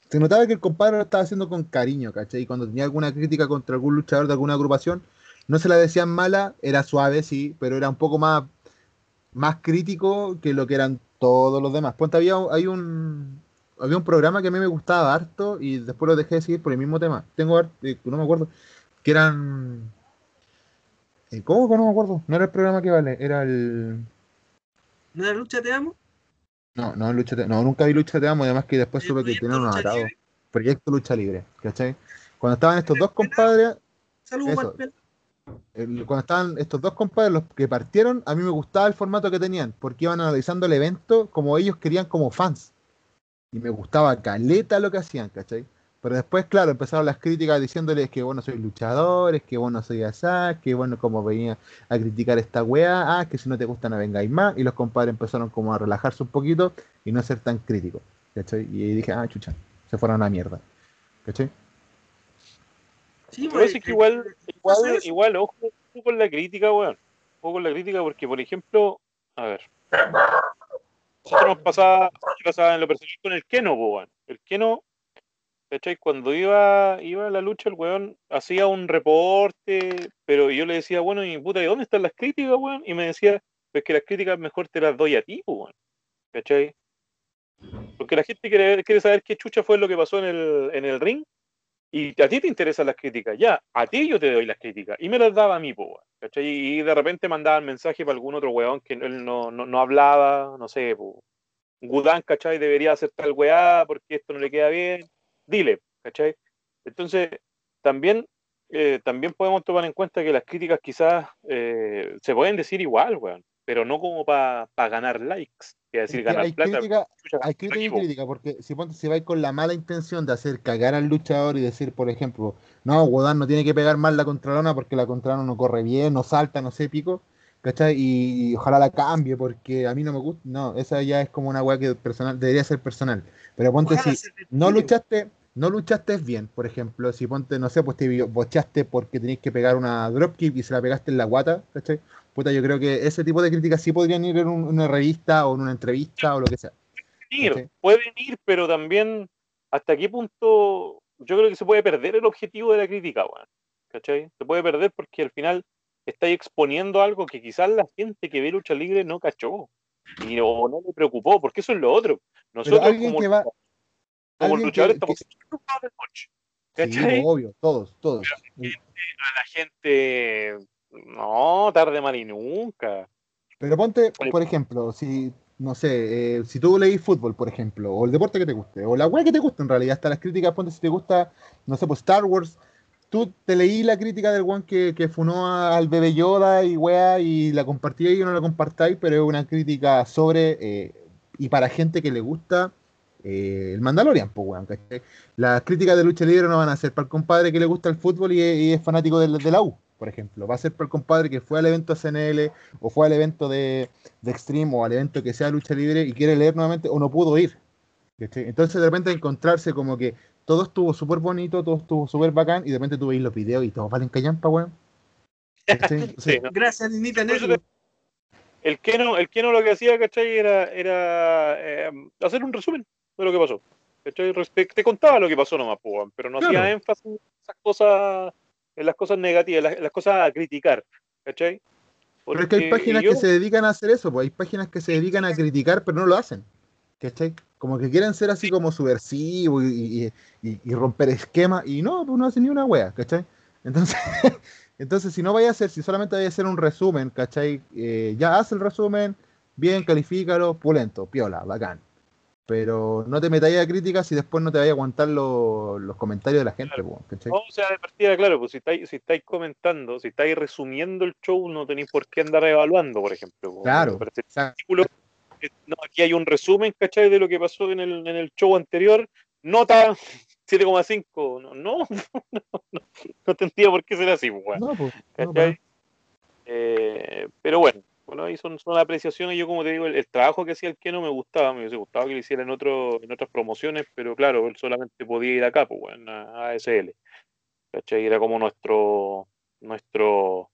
Se notaba que el compadre lo estaba haciendo con cariño, ¿cachai? Y cuando tenía alguna crítica contra algún luchador de alguna agrupación, no se la decían mala, era suave, sí, pero era un poco más, más crítico que lo que eran todos los demás. Ponte, había hay un, había un programa que a mí me gustaba harto y después lo dejé de seguir por el mismo tema. Tengo, eh, no me acuerdo, que eran... eh, ¿Cómo que no me acuerdo? No era el programa que vale, era el... ¿No era lucha te amo? No, no, lucha, Te- no, nunca vi Lucha Te Amo, además que después Eh, supe que tenían un Lucha atado. Libre. Proyecto Lucha Libre, ¿cachai? Cuando estaban estos dos compadres, Saludos, cuando estaban estos dos compadres, los que partieron, a mí me gustaba el formato que tenían, porque iban analizando el evento como ellos querían como fans. Y me gustaba caleta lo que hacían, ¿cachai? Pero después, claro, empezaron las críticas diciéndoles que vos no sois luchadores, que vos no sois asá, que bueno, como venía a criticar esta weá, ah, que si no te gusta no vengáis más, y los compadres empezaron como a relajarse un poquito y no ser tan críticos, ¿cachai? Y ahí dije, ah, chucha, se fueron a la mierda, ¿cachai? Sí, Pero pues, sí que igual, igual, pasa eso. igual, ojo, ojo con la crítica, weón. Ojo con la crítica porque, por ejemplo, a ver. Nosotros nos pasaba, en lo personal con el Keno, weón. El Keno, ¿cachai? Cuando iba, iba a la lucha, el weón hacía un reporte, pero yo le decía, bueno, y puta, ¿y dónde están las críticas, weón? Y me decía, pues que las críticas mejor te las doy a ti, weón. ¿Cachai? Porque la gente quiere, quiere saber qué chucha fue lo que pasó en el, en el ring y a ti te interesan las críticas, ya, a ti yo te doy las críticas. Y me las daba a mí, po, ¿cachai? Y de repente mandaban mensaje para algún otro weón que él no, no, no hablaba, no sé, po. Gudán, ¿cachai? Debería hacer tal weá porque esto no le queda bien. Dile, ¿cachai? Entonces, también, eh, también podemos tomar en cuenta que las críticas quizás eh, se pueden decir igual, weón, pero no como para ganar likes, es decir, Es que ganar hay plata. crítica, hay crítica y porque si, ponte, si vais con la mala intención de hacer cagar al luchador y decir, por ejemplo, no, Wodan no tiene que pegar mal la contralona porque la contralona no corre bien, no salta, no sé, pico, ¿cachai? Y, y ojalá la cambie porque a mí no me gusta, no, esa ya es como una weá que personal, debería ser personal. Pero ponte Ojalá si no luchaste, no luchaste bien, por ejemplo, si ponte, no sé, pues te bochaste porque tenías que pegar una dropkick y se la pegaste en la guata, ¿cachai? Puta, yo creo que ese tipo de críticas sí podrían ir en un- una revista o en una entrevista o lo que sea. ir, ¿cachai? pueden ir, pero también hasta qué punto yo creo que se puede perder el objetivo de la crítica, weón. ¿Cachai? Se puede perder porque al final estáis exponiendo algo que quizás la gente que ve lucha libre no cachó y, o no le preocupó, porque eso es lo otro. Nosotros como, que va- como luchadores que- estamos obvio, todos, todos. A la gente, no, tarde mal y nunca. Pero ponte, por ejemplo, si, no sé, eh, si tú leís fútbol, por ejemplo, o el deporte que te guste, o la weá que te guste en realidad, hasta las críticas, ponte si te gusta, no sé, pues Star Wars, tú te leí la crítica del one que, que funó al bebé Yoda y weá, y la compartí y no la compartáis, pero es una crítica sobre, eh, y para gente que le gusta eh, el Mandalorian, pues weón. Las críticas de lucha libre no van a ser para el compadre que le gusta el fútbol y, es- y es fanático del- de, la U, por ejemplo. Va a ser para el compadre que fue al evento CNL o fue al evento de, de Extreme o al evento que sea lucha libre y quiere leer nuevamente o no pudo ir. ¿cachai? Entonces de repente encontrarse como que todo estuvo súper bonito, todo estuvo súper bacán y de repente tú veis los videos y todos valen callampa, weón. Sí, ¿no? Gracias, Ninita Por. El Keno, el Keno lo que hacía, ¿cachai? Era, era eh, hacer un resumen de lo que pasó. ¿cachai? Te contaba lo que pasó nomás, weón, pero no Claro. hacía énfasis en esas cosas, en las cosas negativas, las, las cosas a criticar, ¿cachai? Pero es que hay Porque páginas yo- que se dedican a hacer eso, pues hay páginas que se dedican a criticar, pero no lo hacen. ¿Cachai? Como que quieren ser así como subversivos y, y- y- y romper esquemas, y no, pues no hacen ni una wea, ¿cachai? Entonces, entonces si no vaya a hacer, si solamente vaya a hacer un resumen, ¿cachai? Eh, ya haz el resumen, bien, califícalo, pulento, piola, bacán. Pero no te metáis a críticas y después no te vayas a aguantar lo- los comentarios de la gente, Claro. pues. No, o sea, de partida, claro, pues si estáis, si estáis comentando, si estáis resumiendo el show, no tenéis por qué andar evaluando, por ejemplo. Claro. Artículo, eh, no, aquí hay un resumen, ¿cachai? De lo que pasó en el, en el show anterior. Nota 7,5. No, no, no, no, no tendría por qué ser así, pues, weón, no, pues, no. Eh, pero bueno, bueno, ahí son, son apreciaciones. Yo, como te digo, el, el trabajo que hacía el que no me gustaba, me hubiese gustado que lo hiciera en, otro, en otras promociones, pero claro, él solamente podía ir acá, pues, a, a ASL. ¿cachai? Era como nuestro, nuestro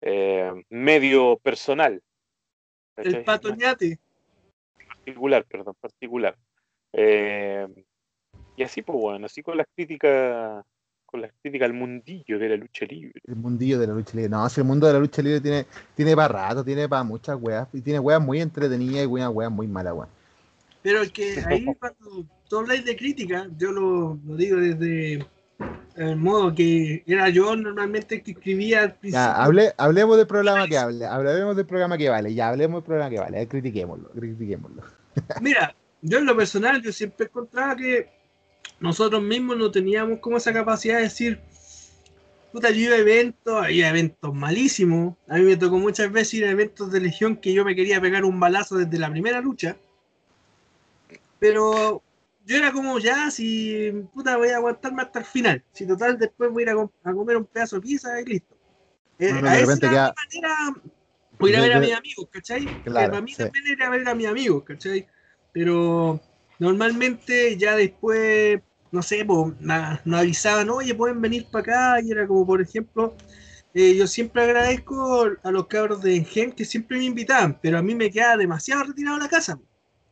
eh, medio personal. ¿cachai? El patoñate. particular, perdón, particular. Eh, y así, pues bueno, así con las críticas, con las críticas al mundillo de la lucha libre. El mundillo de la lucha libre. No, si el mundo de la lucha libre tiene, tiene para rato, tiene para muchas weas. Y tiene weas muy entretenidas y weas, weas muy malas, weas. Pero es que ahí cuando tú habláis de crítica, yo lo, lo digo desde el modo que era yo normalmente que escribía al principio. Ya, hable, hablemos del programa que hable, hablemos del programa que vale, ya hablemos del programa que vale, eh, critiquémoslo, critiquémoslo. Mira, yo en lo personal, yo siempre encontraba que nosotros mismos no teníamos como esa capacidad de decir, puta, yo iba a eventos, había eventos malísimos. A mí me tocó muchas veces ir a eventos de Legión que yo me quería pegar un balazo desde la primera lucha. Pero yo era como, ya, si puta, voy a aguantarme hasta el final. Si total, después voy a ir a, com- a comer un pedazo de pizza y listo. Eh, a de esa queda- manera, voy a ir a ver a mis amigos, ¿cachai? Claro, para mí sí. también era ver a mis amigos, ¿cachai? Pero normalmente ya después, no sé, pues, nos avisaban, oye, pueden venir para acá, y era como, por ejemplo, eh, yo siempre agradezco a los cabros de Engen que siempre me invitaban, pero a mí me queda demasiado retirado la casa.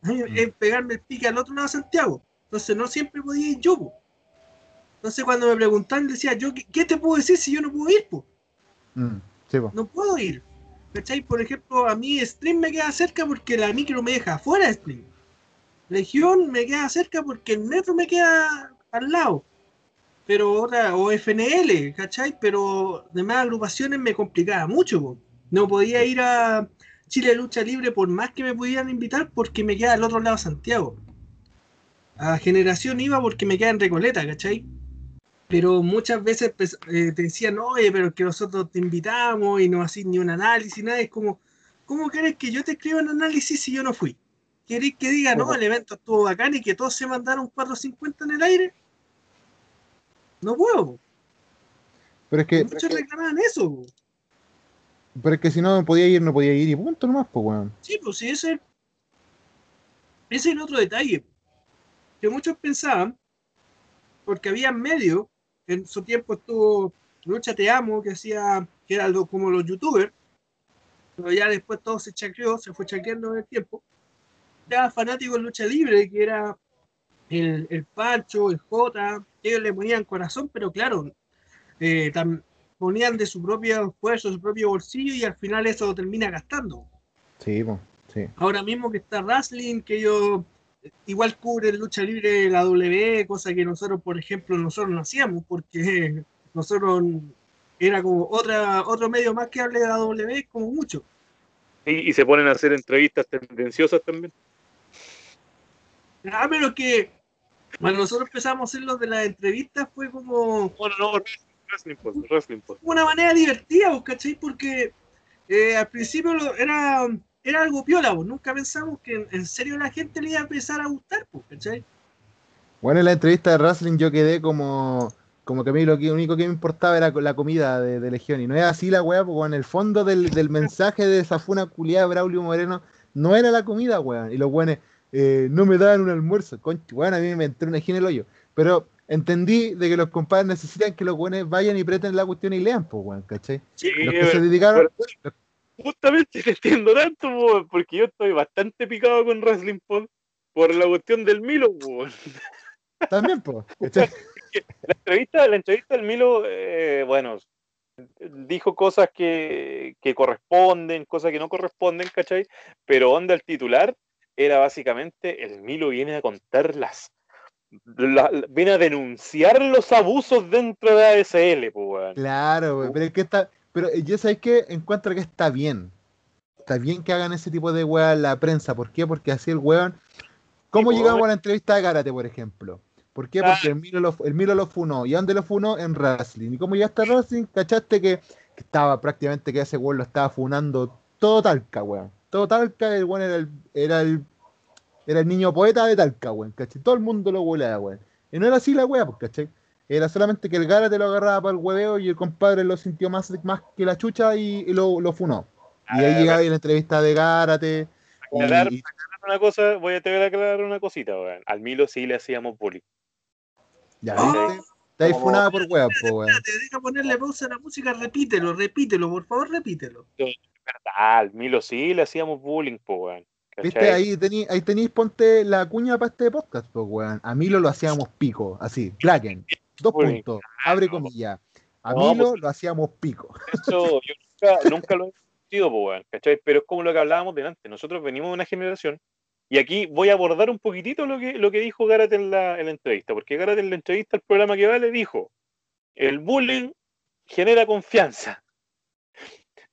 A mí Mm. es pegarme el pique al otro lado de Santiago. Entonces no siempre podía ir yo. po. Entonces cuando me preguntaban decía, yo, ¿qué, qué te puedo decir si yo no puedo ir? po? Mm, sí, po. No puedo ir. ¿Cachai? Por ejemplo, a mí Stream me queda cerca porque la micro me deja fuera de Stream. Legión me queda cerca porque el metro me queda al lado. Pero otra, o FNL, ¿cachai? Pero demás agrupaciones me complicaba mucho. No podía ir a Chile Lucha Libre por más que me pudieran invitar porque me queda al otro lado Santiago. A Generación iba porque me queda en Recoleta, ¿cachai? Pero muchas veces pues, eh, te decían, oye, pero es que nosotros te invitamos y no hacís ni un análisis, nada. Es como, ¿cómo querés que yo te escriba un análisis si yo no fui? ¿Querés que diga, no, el evento estuvo bacán y que todos se mandaron 450 en el aire? No puedo. Pero es que, Muchos reclamaban eso. po. pero es que si no podía ir, no podía ir y punto nomás, pues, weón. Sí, pues sí, ese, ese es el otro detalle. Que muchos pensaban, porque había medios, en su tiempo estuvo Lucha Te Amo, que hacía, que era lo- como los youtubers, pero ya después todo se chacreó, se fue chacreando en el tiempo. Ya fanáticos de lucha libre, que era el, el Pancho, el Jota, ellos le ponían corazón, pero claro, eh, tam- ponían de su propio esfuerzo, su propio bolsillo, y al final eso lo termina gastando. Sí, pues, sí. Ahora mismo que está Wrestling, que ellos igual cubren lucha libre de la W, cosa que nosotros, por ejemplo, nosotros no hacíamos, porque nosotros era como otra, otro medio más que hable de la W, como mucho. Y, y se ponen a hacer entrevistas tendenciosas también. Ah, pero que cuando nosotros empezamos a hacer los de las entrevistas fue como Bueno, no, Wrestling Post, Wrestling Post. una manera divertida, ¿vos ¿cachai? Porque eh, al principio lo- era, era algo piola, ¿vos? nunca pensamos que en, en serio la gente le iba a empezar a gustar, ¿vos ¿cachai? Bueno, en la entrevista de Wrestling yo quedé como, como que a mí lo que, único que me importaba era la comida de, de Legión. Y no es así la weá, porque en el fondo del, del mensaje de esa funa culiada de Braulio Moreno no era la comida, weón. Y los weones eh, no me daban un almuerzo. Concha, weón, a mí me entró una higiene en el hoyo. Pero entendí de que los compadres necesitan que los weones vayan y preten la cuestión y lean, pues, weón, ¿cachai? Sí, Los que se dedicaron, pero- Justamente te entiendo tanto, po, porque yo estoy bastante picado con Wrestling Pod por la cuestión del Milo. po. también, pues. La entrevista, la entrevista del Milo, eh, bueno, dijo cosas que, que corresponden, cosas que no corresponden, ¿cachai? Pero onda el titular era básicamente el Milo viene a contar las, la- la- viene a denunciar los abusos dentro de ASL, pues, weón. Claro, güey, pero es que está, pero eh, yo sabes que encuentro que está bien. Está bien que hagan ese tipo de weá la prensa. ¿Por qué? Porque así el weón. ¿Cómo Sí, llegamos a la entrevista de Gárate, por ejemplo? ¿Por qué? Ah. Porque el Milo lo, el Milo lo funó. ¿Y dónde lo funó? En Wrestling. ¿Y cómo llegaste a Wrestling? ¿Cachaste que, que estaba prácticamente que ese weón lo estaba funando todo Talca, weón? Todo Talca, el weón era el, era el, era el niño poeta de Talca, weón, ¿cachai? Todo el mundo lo hueleaba, weón. Y no era así la weá, pues, ¿cachai? Era solamente que el Gárate lo agarraba para el hueveo y el compadre lo sintió más, más que la chucha y, y lo, lo funó. Y ahí Ah, llegaba la entrevista de Gárate. y- Aclarar, y- una cosa, voy a te voy a aclarar una cosita, weón. Al Milo sí le hacíamos bullying. ya, Ah. ¿viste? Está ahí funada por hueá, po, weón. Espérate, deja ponerle pausa a la música, repítelo, repítelo, por favor, repítelo. Verdad, al Milo sí le hacíamos bullying, pues, weón. ¿Viste? Ahí tenéis, ahí tenéis, ponte la cuña para este podcast, pues, weón. A Milo lo hacíamos pico, así, Kraken. Dos Bullying. puntos, abre comillas. A No, Milo pues- lo hacíamos pico. Eso yo nunca, nunca lo he sentido, pues, weón, ¿cachai? Pero es como lo que hablábamos delante. Nosotros venimos de una generación, y aquí voy a abordar un poquitito lo que, lo que dijo Garate en la, en la entrevista, porque Garate en la entrevista al programa que vale dijo, el bullying genera confianza.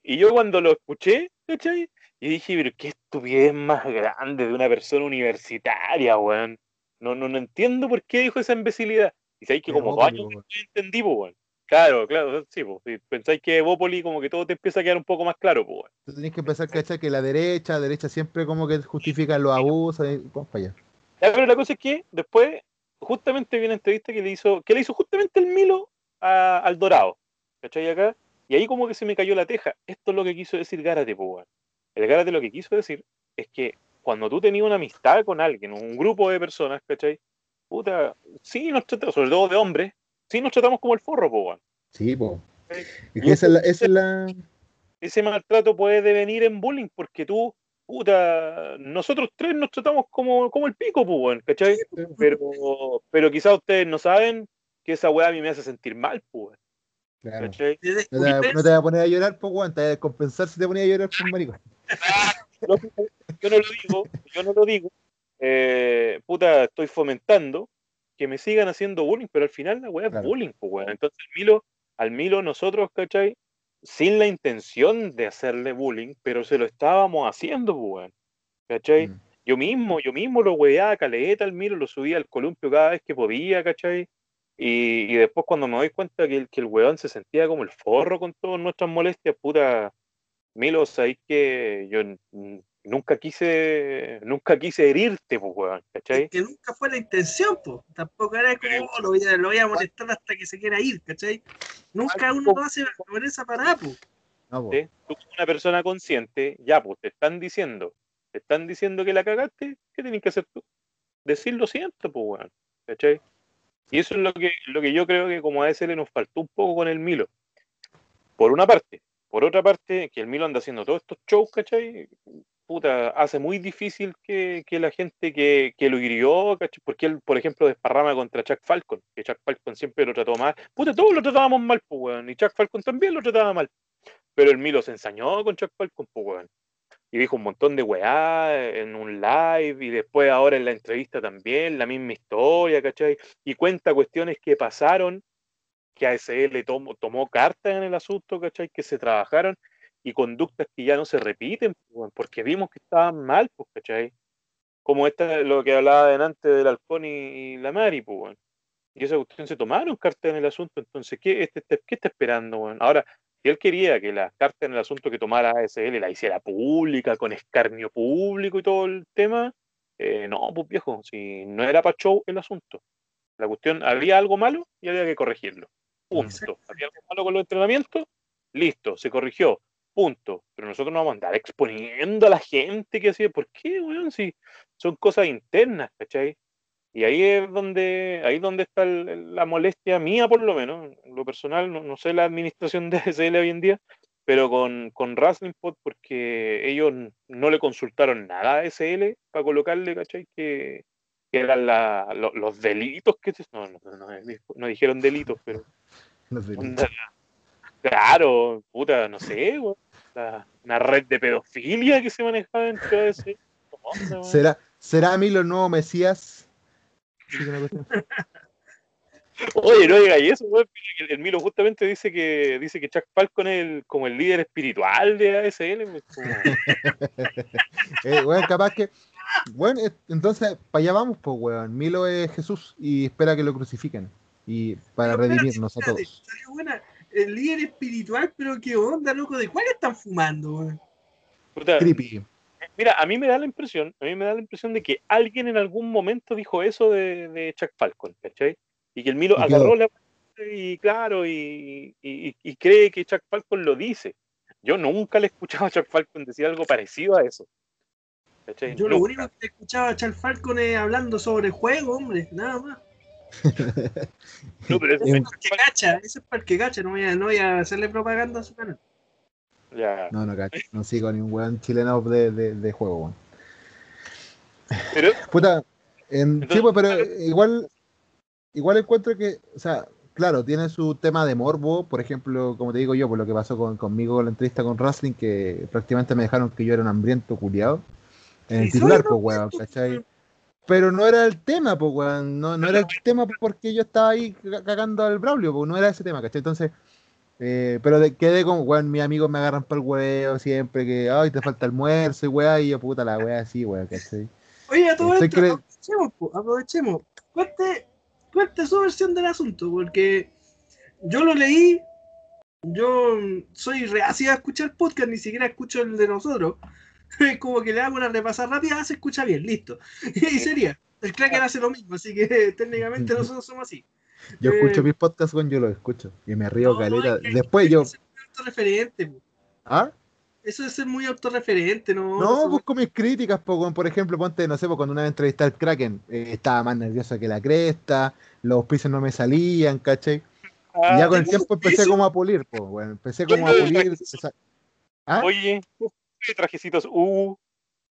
Y yo cuando lo escuché, ¿cachai? Y dije, pero qué estupidez más grande de una persona universitaria, weón. No, no, no entiendo por qué dijo esa imbecilidad. Y sabéis que como dos años no entendí, pues, weón. Claro, claro, sí, pues. Si pensáis que Bópoli como que todo te empieza a quedar un poco más claro, pues, weón. Tú tenés que empezar a cachar que la derecha, la derecha siempre como que justifica los abusos y vamos para allá. Ya, pero la cosa es que después, justamente vi una entrevista que le hizo, que le hizo justamente el Milo a- al Dorado. ¿Cachai acá? Y ahí como que se me cayó la teja. Esto es lo que quiso decir Gárate, pues. El Gárate lo que quiso decir es que cuando tú tenías una amistad con alguien, un grupo de personas, ¿cachai? Puta, sí nos tratamos, sobre todo de hombres, sí nos tratamos como el forro, pues. Sí, po. Sí. Es que esa es la, esa es la... ese maltrato puede devenir en bullying porque tú, puta, nosotros tres nos tratamos como, como el pico, pues, ¿cachai? Pero, pero quizás ustedes no saben que esa weá a mí me hace sentir mal, pues, Claro. No te, no te vas a poner a llorar, pues, weón. Te vas a compensar si te ponías a llorar por maricón. Lógico, yo no lo digo, yo no lo digo. Eh, puta, estoy fomentando que me sigan haciendo bullying, pero al final la weá es Claro. bullying, pues, weón. Entonces, al Milo, al Milo nosotros, ¿cachai? Sin la intención de hacerle bullying, pero se lo estábamos haciendo, pues, weón. ¿Cachai? Mm. Yo mismo, yo mismo lo weaba caleta al Milo, lo subía al columpio cada vez que podía, ¿cachai? Y, y después cuando me doy cuenta que el, que el weón se sentía como el forro con todas nuestras molestias, puta, Milo, sabéis que yo nunca quise, nunca quise herirte, pues, weón, ¿cachai? que nunca fue la intención, pues. Tampoco era como, oh, lo, voy a, lo voy a molestar hasta que se quiera ir, ¿cachai? Nunca uno lo hace por esa parada, pues. No. ¿sí? Tú como una persona consciente, ya, pues, te están diciendo, te están diciendo que la cagaste, ¿qué tenés que hacer tú? Decir lo siento, pues, weón, ¿cachai? Y eso es lo que, lo que yo creo que como a le nos faltó un poco con el Milo. Por una parte. Por otra parte, que el Milo anda haciendo todos estos shows, ¿cachai? Puta, hace muy difícil que, que la gente que, que lo hirió, ¿cachai? Porque él, por ejemplo, desparrama contra Chuck Falcon, que Chuck Falcon siempre lo trató mal. Puta, todos lo tratábamos mal, pues, weón. Y Chuck Falcon también lo trataba mal. Pero el Milo se ensañó con Chuck Falcon, pues, weón. Y dijo un montón de weá en un live y después ahora en la entrevista también, la misma historia, ¿cachai? Y cuenta cuestiones que pasaron, que ASL tomó, tomó cartas en el asunto, ¿cachai? Que se trabajaron y conductas que ya no se repiten, pues, porque vimos que estaban mal, pues, ¿cachai? Como esta, lo que hablaba delante del halcón y, la Mari, pues, weón. Y esa cuestión se tomaron cartas en el asunto, entonces, ¿qué, este, este- ¿qué está esperando, weón? Ahora, si él quería que las cartas en el asunto que tomara ASL la hiciera pública, con escarnio público y todo el tema, eh, no, pues viejo, si no era para show el asunto. La cuestión, había algo malo y había que corregirlo. Punto. Había algo malo con los entrenamientos, listo, se corrigió. Punto. Pero nosotros no vamos a andar exponiendo a la gente que así, ¿por qué, weón? Si son cosas internas, ¿cachai? Y ahí es donde, ahí es donde está el- la molestia mía, por lo menos, en lo personal, no, no sé la administración de SL hoy en día, pero con, con Wrestling Pod, porque ellos no le consultaron nada a SL para colocarle, ¿cachai? Que, que eran la- lo- los delitos que no, no, no, no, no dijeron delitos, pero claro, puta, no sé, la- una red de pedofilia que se manejaba dentro de ese. onda, weón? ¿Será, ¿Será a mí los nuevos Mesías? Sí, que una cuestión. Oye, no diga eso, weón. El, Milo justamente dice que dice que Chuck Falcon es el- como el líder espiritual de ASL. pues, Eh, capaz que. Bueno, eh, entonces, para allá vamos, pues, weón. Milo es Jesús y espera que lo crucifiquen. Y para Pero redimirnos a espérate, todos. buena. El líder espiritual, pero qué onda, loco, ¿de cuál están fumando, weón? Creepy. Mira, a mí me da la impresión, a mí me da la impresión de que alguien en algún momento dijo eso de, de Chuck Falcon, ¿cachai? Y que el Milo Y agarró la y claro, y, y- y cree que Chuck Falcon lo dice. Yo nunca le he escuchado a Chuck Falcon decir algo parecido a eso. ¿cachai? Yo lo único que escuchaba a Charles Falcon es hablando sobre juego, hombre, nada más. No, pero ese Es es un- Chuck Que cacha, eso es para el que cacha, no voy a, no voy a hacerle propaganda a su canal. Ya. No, no, cacho. No sigo ni un weón chileno de, de, de juego, weón. Pero Puta, en, sí, Entonces, pues, pero igual, igual encuentro que, o sea, claro, tiene su tema de morbo, por ejemplo, como te digo yo, por lo que pasó con, conmigo con la entrevista con Wrestling, que prácticamente me dejaron que yo era un hambriento culiado. En el Sí, titular, pues, weón, ¿cachai? Pero no era el tema, pues, weón. No, no era el tema porque yo estaba ahí ca- cagando al Braulio, pues, no era ese tema, ¿cachai? Entonces, eh, pero de, quedé con, weón, mis amigos me agarran para el huevo siempre, que, ay, te falta almuerzo y weá, y yo, puta, la weá así, weón, ¿cachai? Oye, a todo esto, cre- aprovechemos, po, aprovechemos. Cuente, cuente su versión del asunto, porque yo lo leí, yo soy reacia a escuchar podcast, ni siquiera escucho el de nosotros. Como que le hago una repasada rápida, se escucha bien, listo. Y sería, el Kraken hace lo mismo, así que técnicamente nosotros somos así. Yo escucho mis podcasts, weón, yo los escucho. Y me río No, caleta. es que- Después es yo. que ser muy autorreferente, po. ¿Ah? Eso es ser muy autorreferente, ¿no? No, Eso- busco mis críticas, po, por ejemplo, ponte, no sé, po, cuando una vez entrevisté al Kraken, eh, estaba más nervioso que la cresta, los auspicios no me salían, ¿cachai? Ah, y ya con el ¿tengo tiempo empecé como a pulir, pues, weón. Empecé como a pulir. ¿Ah? Oye, ¿qué trajecitos uh,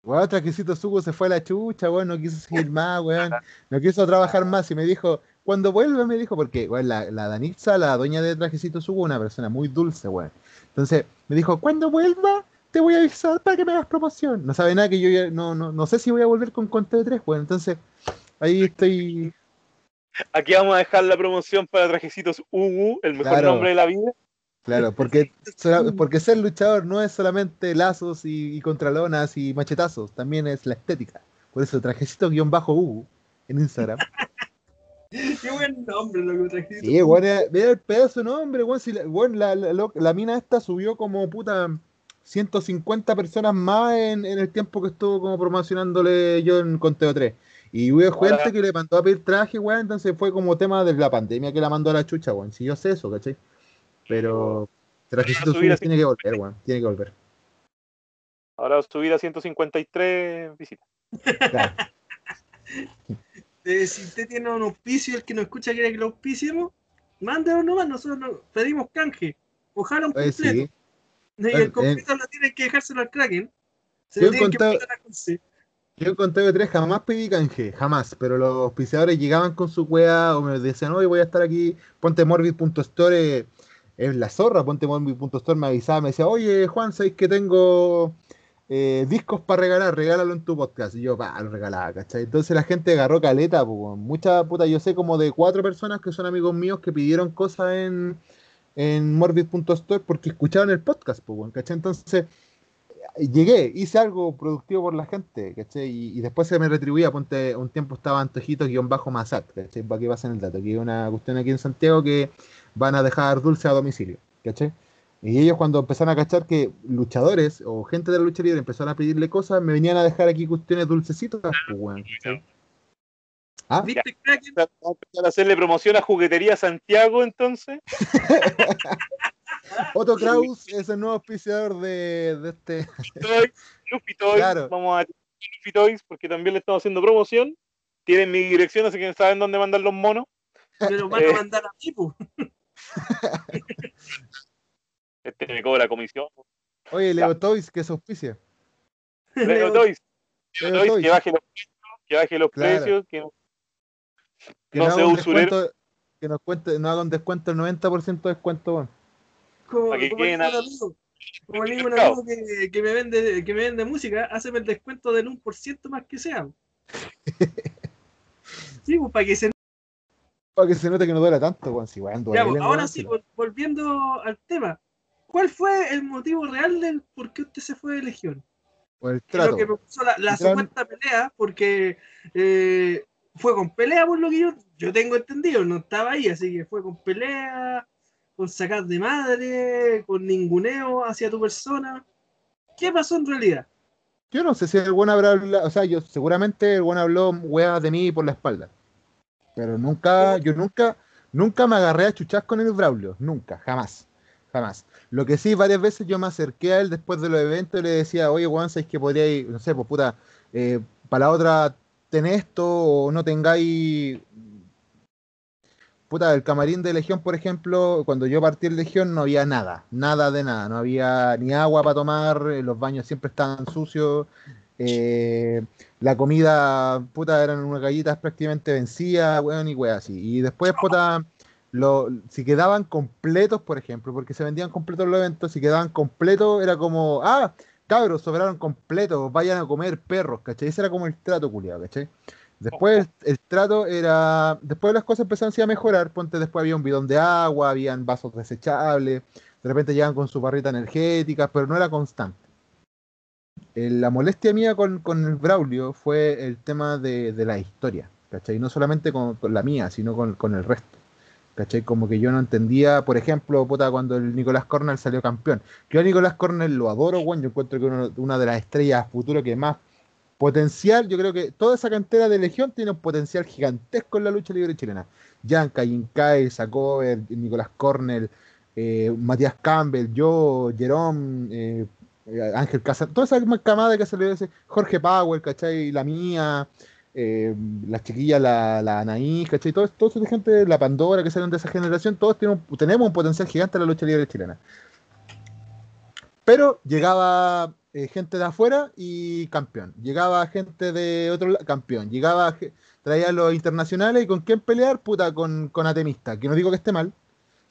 Weón, Trajecito Sugo se fue a la chucha, weón, no quiso seguir más, weón. No quiso trabajar más y me dijo, cuando vuelva, me dijo, porque, weón, la, la Danitza, la dueña de Trajecito Sugo, una persona muy dulce, weón. Entonces, me dijo, cuando vuelva, te voy a avisar para que me hagas promoción. No sabe nada que yo ya, no, no, no sé si voy a volver con Conte de 3, weón. Entonces, ahí estoy, aquí vamos a dejar la promoción para trajecitos UU, el mejor Claro. nombre de la vida. claro, porque, porque ser luchador no es solamente lazos y, y contralonas y machetazos, también es la estética. Por eso, Trajecito-U en Instagram. Qué buen nombre lo que trajiste. Sí, weón, mira el pedazo de nombre, weón. Si la, weón, la, la, lo- la mina esta subió como puta 150 personas más en, en el tiempo que estuvo como promocionándole yo en Conteo 3. Y hubo gente Ahora- que le mandó a pedir traje, weón, entonces fue como tema de la pandemia que la mandó a la chucha, weón. Si yo sé eso, ¿cachai? Pero Trajecito así. tiene que volver, weón. Tiene que volver. Ahora subir a 153 visitas. Claro. Eh, si usted tiene un auspicio, el que nos escucha quiere que lo auspiciemos, mándenos nomás, nosotros nos pedimos canje. Ojalá un completo. sí. Y Eh, el completo lo tienen que dejárselo al Kraken. Se Yo que Conce. Yo en Conteo 3 jamás pedí canje, jamás, pero los auspiciadores llegaban con su weá o me decían, oye, voy a estar aquí, ponte morbid.store, eh, es la zorra, ponte morbid.store, me avisaba, me decía, oye, Juan, ¿sabes que tengo eh, discos para regalar? Regálalo en tu podcast. Y yo, pa, lo regalaba, ¿cachai? Entonces la gente agarró caleta, pues, mucha puta, yo sé como de cuatro personas que son amigos míos que pidieron cosas en, en morbid.store porque escucharon el podcast, pues, ¿cachai? Entonces llegué, hice algo productivo por la gente, ¿cachai? Y, después se me retribuía, ponte, un tiempo estaba antojitos-masat, ¿cachai? Para que pasen el dato, que es una cuestión aquí en Santiago que van a dejar dulce a domicilio, ¿cachai? Y ellos cuando empezaron a cachar que luchadores o gente de la lucha libre empezaron a pedirle cosas, me venían a dejar aquí cuestiones dulcecitas, pues, weón, ¿cachai? ¿Ah? ¿Viste, Kraken? Vamos a empezar a hacerle promoción a Juguetería Santiago, entonces. Otto Kraus es el nuevo auspiciador de, de este... Luffy Toys. Claro. Vamos a Luffy Toys porque también le estamos haciendo promoción. Tienen mi dirección, así que saben dónde mandar los monos. Me lo van Eh. a mandar a mí, po. Este me cobra comisión. Oye, Leo Toys, que es auspicia. Leo Toys. Leo Leo Toys, Toys. que baje los precios, que baje los Claro. precios, que no- Que No sea usurero. descuento, que nos cuente, nos haga un descuento del 90% de descuento, weón. Como, Para que como amigo, como dijo un amigo que, que me vende, que me vende música, hazme el descuento del 1% más que sea. Sí, pues para que se Para que se note que no duele tanto. Si, Ya, pues, ahora weón, sí, volviendo al tema. ¿Cuál fue el motivo real del por qué usted se fue de Legión? Por el Creo trato. que me puso la, la supuesta pelea, porque eh, fue con pelea, por lo que yo, yo tengo entendido, no estaba ahí, así que fue con pelea, con sacar de madre, con ninguneo hacia tu persona. ¿Qué pasó en realidad? Yo no sé si el buen habrá hablado, o sea, yo seguramente el buen habló weas de mí por la espalda. Pero nunca, yo nunca, nunca me agarré a chuchas con el Braulio, nunca, jamás, jamás. Lo que sí, varias veces yo me acerqué a él después de los eventos y le decía, oye, Juan, ¿sabes que podría ir, no sé, pues puta, eh, para la otra, ten esto o no tengáis puta, el camarín de Legión, por ejemplo, cuando yo partí en Legión no había nada, nada de nada, no había ni agua para tomar, eh, los baños siempre estaban sucios, eh, la comida, puta, eran unas galletas prácticamente vencidas, weón, y weón así. Y después, puta, lo, si quedaban completos, por ejemplo, porque se vendían completos los eventos, si quedaban completos, era como, ah, cabros, sobraron completos, vayan a comer perros, ¿cachai? Ese era como el trato culiado, ¿cachai? Después el, el trato era. Después las cosas empezaron a mejorar. Ponte, después había un bidón de agua, habían vasos desechables. De repente llegan con su barrita energética, pero no era constante. eh, la molestia mía con, con el Braulio fue el tema de, de la historia, ¿cachai? No solamente con, con la mía, sino con, con el resto. ¿Cachai? Como que yo no entendía, por ejemplo, puta, cuando el Nicolás Cornell salió campeón. Yo a Nicolás Cornell lo adoro, weón. Yo encuentro que es una, de las estrellas futuras que más potencial, yo creo que toda esa cantera de Legión tiene un potencial gigantesco en la lucha libre chilena. Yanka, Yinkai, Sacover, Nicolás Cornell, eh, Matías Campbell, yo, Jerome, eh, Ángel Casa, toda esa camada que se le dice, Jorge Power, ¿cachai? La mía, eh, las chiquillas, la, la Anaís, ¿cachai? Todo, toda esa gente, la Pandora que salen de esa generación, todos tienen tenemos un potencial gigante en la lucha libre chilena. Pero llegaba eh, gente de afuera y campeón. Llegaba gente de otro lado, campeón. Llegaba, traía a los internacionales y con quién pelear, puta, con, con Atemista. Que no digo que esté mal,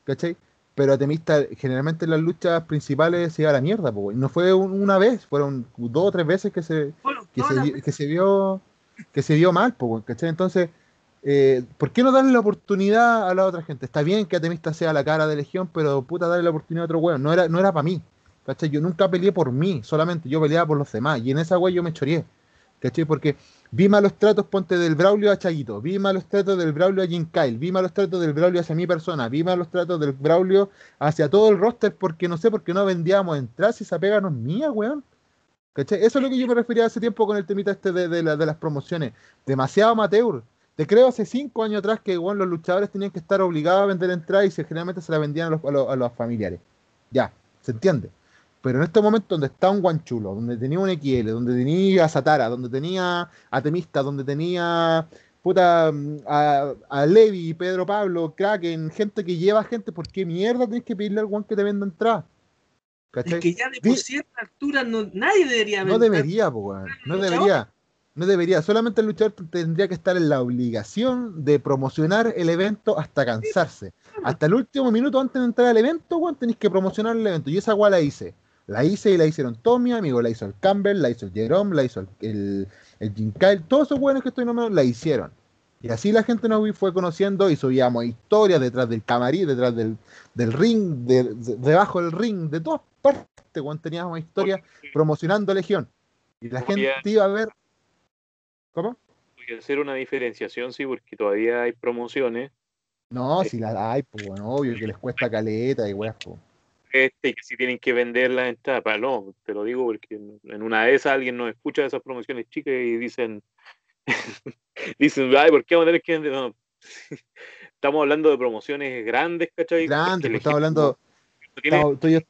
¿cachai? Pero Atemista generalmente en las luchas principales se iba a la mierda. No fue un- una vez, fueron dos o tres veces que se, Bueno, que se, que se vio que se vio mal, weón, ¿cachai? Entonces, eh, ¿por qué no darle la oportunidad a la otra gente? Está bien que Atemista sea la cara de Legión, pero puta, darle la oportunidad a otro weón. No era, no era para mí, ¿cachai? Yo nunca peleé por mí, solamente yo peleaba por los demás. Y en esa weón yo me choré, ¿cachai? Porque vi malos tratos, ponte del Braulio a Chaguito, vi malos tratos del Braulio a Jim Kyle, vi malos tratos del Braulio hacia mi persona, vi malos tratos del Braulio hacia todo el roster, porque no sé por qué no vendíamos entradas y esa pega no es mía, weón. Eso es lo que yo me refería hace tiempo con el temita este de, de la- de las promociones. Demasiado amateur. Te creo hace cinco años atrás que bueno, los luchadores tenían que estar obligados a vender entradas y generalmente se la vendían a los, a los- familiares. Ya, se entiende. Pero en este momento donde está un guanchulo, donde tenía un XL, donde tenía a Satara, donde tenía a Temista, donde tenía puta a, a Levi, Pedro Pablo, Kraken, gente que lleva gente, ¿por qué mierda tenés que pedirle al guan que te venda entrada? ¿Cachai? Es que ya de por cierta altura no, nadie debería No debería, po. No debería. No debería. Solamente el luchador tendría que estar en la obligación de promocionar el evento hasta cansarse. Hasta el último minuto antes de entrar al evento, weón, tenéis que promocionar el evento. Y esa weá la hice. La hice y la hicieron todos mis amigos. La hizo el Campbell, la hizo el Jerome, la hizo el, el, el Jim Kyle. Todos esos weones que estoy nombrando la hicieron. Y así la gente nos fue conociendo y subíamos historias detrás del camarín, detrás del, del ring, de- de- debajo del ring, de todas partes, weón, teníamos historias promocionando Legión. Y la gente iba a ver. ¿Cómo? Voy a hacer una diferenciación, sí, porque todavía hay promociones No, si la hay, pues bueno, obvio que les cuesta caleta y weas, po. este, y que si tienen que vender las entradas. Para, no, te lo digo porque en una de esas alguien nos escucha de esas promociones chicas y dicen, dicen, ay, ¿por qué vamos a tener que vender? No. Estamos hablando de promociones grandes, ¿cachai? Grande, Que pues estamos hablando. tiene- estamos-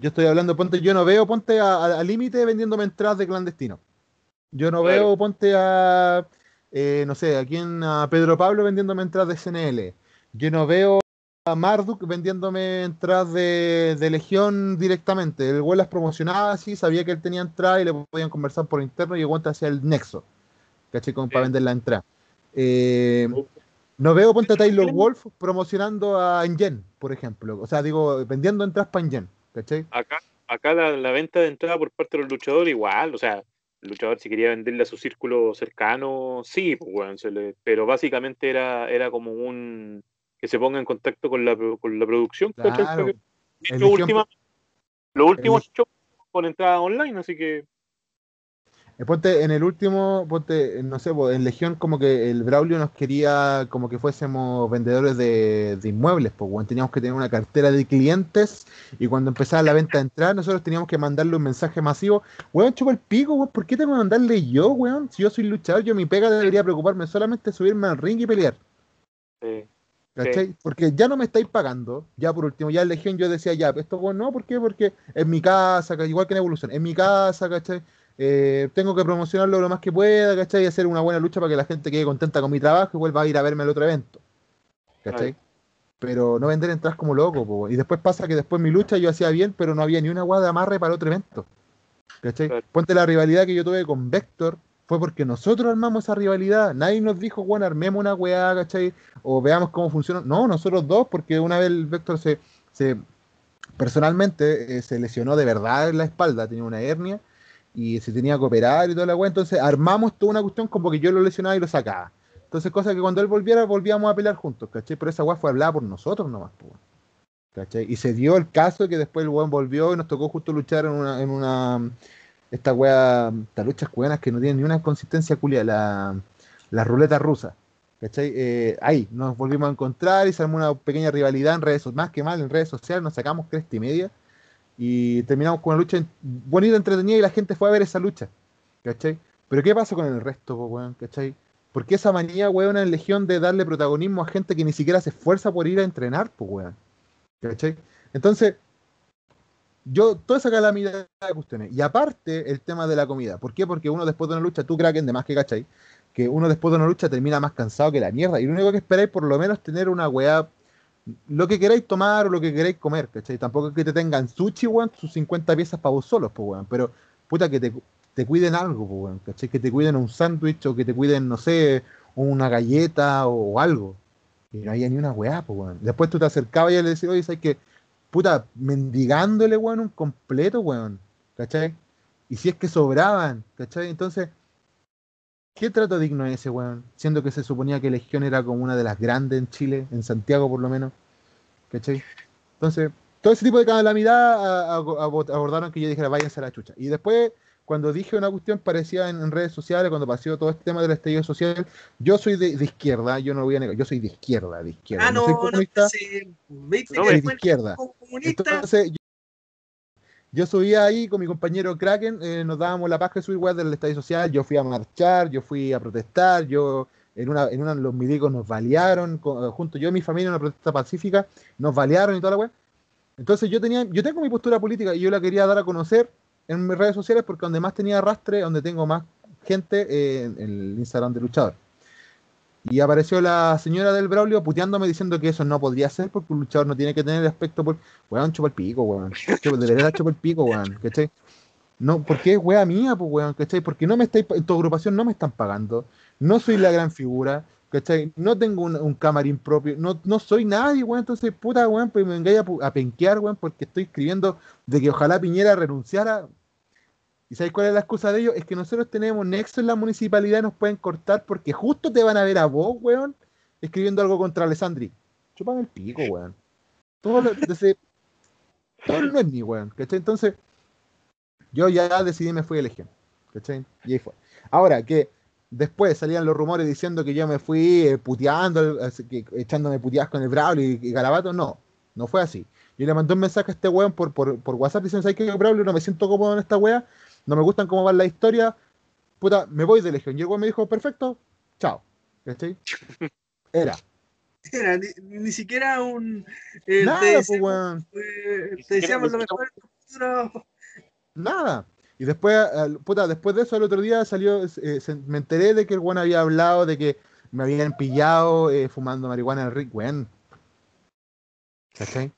yo estoy hablando, ponte, yo no veo, ponte a- límite vendiéndome entradas de clandestino. Yo no Claro. veo, ponte a. eh, no sé, a quién, a Pedro Pablo vendiéndome entradas de CNL. Yo no veo a Marduk vendiéndome entradas de, de Legión directamente. El güey las promocionaba así, sabía que él tenía entrada y le podían conversar por interno y te hacía el nexo. ¿Cachai? Como para vender la entrada. Eh, no veo ponte a Taylor Wolf promocionando a Engen, por ejemplo. O sea, digo, vendiendo entradas para Engen. ¿Cachai? acá, acá la, la venta de entrada por parte de los luchadores igual, o sea, el luchador si quería venderle a su círculo cercano, sí, pues, weón, se le- pero básicamente era, era como un que se ponga en contacto con la, con la producción, ¿cachai? Claro. Lo Legión- última- los últimos shows con entrada online, así que Ponte en el último, ponte, eh, no sé, en Legión como que el Braulio nos quería como que fuésemos vendedores de, de inmuebles, pues teníamos que tener una cartera de clientes y cuando empezaba la venta de entrada nosotros teníamos que mandarle un mensaje masivo, weón, chupa el pico, weón, ¿por qué tengo que mandarle yo, weón? Si yo soy luchador, yo mi pega debería preocuparme solamente subirme al ring y pelear. eh, ¿Cachai? Porque ya no me estáis pagando. Ya por último, ya en Legión yo decía, ya, esto bueno, no, ¿por qué? Porque es mi casa, ca- igual que en Evolución, es mi casa, ¿cachai? Eh, tengo que promocionarlo lo más que pueda, ¿cachai? Y hacer una buena lucha para que la gente quede contenta con mi trabajo y vuelva a ir a verme al otro evento. ¿Cachai? Pero no vender entradas como loco, po. Y después pasa que después mi lucha yo hacía bien, pero no había ni una guada de amarre para el otro evento. ¿Cachai? Ponte la rivalidad que yo tuve con Vector, fue porque nosotros armamos esa rivalidad. Nadie nos dijo, bueno, armemos una weá, ¿cachai? O veamos cómo funciona. No, nosotros dos, porque una vez el Vector se, se personalmente eh, se lesionó de verdad en la espalda, tenía una hernia y se tenía que operar y toda la weá. Entonces armamos toda una cuestión como que yo lo lesionaba y lo sacaba. Entonces, cosa que cuando él volviera, volvíamos a pelear juntos, ¿cachai? Pero esa weá fue hablada por nosotros nomás, weón. ¿cachai? Y se dio el caso que después el weón volvió y nos tocó justo luchar en una, en una esta wea, estas luchas cubanas que no tienen ni una consistencia culia, la, la ruleta rusa. ¿Cachai? Eh, ahí nos volvimos a encontrar y se armó una pequeña rivalidad en redes sociales, más que mal en redes sociales, nos sacamos cresta y media y terminamos con una lucha bonita, entretenida y la gente fue a ver esa lucha. ¿Cachai? Pero ¿qué pasa con el resto, po, weón? ¿Cachai? ¿Por qué esa manía, weón, en Legión de darle protagonismo a gente que ni siquiera se esfuerza por ir a entrenar, pues, weón? ¿Cachai? Entonces, yo, toda esa calamidad de cuestiones. Y aparte, el tema de la comida. ¿Por qué? Porque uno después de una lucha, tú, Kraken, de más que cachai, que uno después de una lucha termina más cansado que la mierda. Y lo único que esperáis, por lo menos, tener una weá, lo que queráis tomar o lo que queráis comer, ¿cachai? Tampoco es que te tengan sushi, weón, sus 50 piezas para vos solos, pues, weón. Pero, puta, que te, te cuiden algo, pues, weón, ¿cachai? Que te cuiden un sándwich o que te cuiden, no sé, una galleta o, algo. Y no había ni una weá, pues, weón. Después tú te acercabas y le decías, oye, ¿sabes que puta, mendigándole, weón, un completo, weón, ¿cachai? Y si es que sobraban, ¿cachai? Entonces, ¿qué trato digno es ese, weón? Siendo que se suponía que Legión era como una de las grandes en Chile, en Santiago por lo menos, ¿cachai? Entonces, todo ese tipo de calamidad abordaron que yo dijera, váyanse a la chucha. Y después cuando dije una cuestión parecía en, redes sociales, cuando pasó todo este tema del estallido social, yo soy de, izquierda, yo no lo voy a negar, yo soy de izquierda, de izquierda. Ah, no, no soy comunista, no, soy de izquierda. Entonces, yo, subía ahí con mi compañero Kraken, eh, nos dábamos la paz que subir del estadio social, yo fui a marchar, yo fui a protestar, yo en una, en una los milicos nos balearon, junto yo y mi familia en una protesta pacífica, nos balearon y toda la weá. Entonces yo tenía, yo tengo mi postura política y yo la quería dar a conocer en mis redes sociales porque donde más tenía arrastre, donde tengo más gente, eh, en el Instagram de luchador. Y apareció la señora del Braulio puteándome diciendo que eso no podría ser porque un luchador no tiene que tener el aspecto por. Weón, chupa el pico, weón. De verdad chupa el pico, weón. ¿Cachai? No, porque es wea mía, pues, weón, ¿cachai? Porque no me estáis, en tu agrupación no me están pagando. No soy la gran figura, ¿cachai? No tengo un, camarín propio, no, no soy nadie, weón. Entonces, puta, weón, pues me vengáis a, a penquear, weón, porque estoy escribiendo de que ojalá Piñera renunciara. ¿Y sabes cuál es la excusa de ellos? Es que nosotros tenemos nexo en la municipalidad y nos pueden cortar porque justo te van a ver a vos, weón, escribiendo algo contra Alessandri. Chúpame el pico, weón. Todo, lo, todo no es mi, weón, ¿cachai? Entonces, yo ya decidí me fui a Legión, ¿cachai? Y ahí fue. Ahora, que después salían los rumores diciendo que yo me fui eh, puteando, echándome puteadas con el Braulio y, y Garabato, no, no fue así. Yo le mandé un mensaje a este weón por, por, por WhatsApp diciendo, ¿sabes qué, Braulio? No me siento cómodo en esta wea no me gustan cómo va la historia, puta, me voy de Legión. Y el me dijo, perfecto, chao. ¿Cachai? Era. Era, ni, siquiera un. Eh, Nada, te pues. Eh, te decíamos lo mejor. Nada. Y después, puta, después de eso, el otro día salió, eh, me enteré de que el weón había hablado de que me habían pillado eh, fumando marihuana en el Rick, weón. ¿Cachai?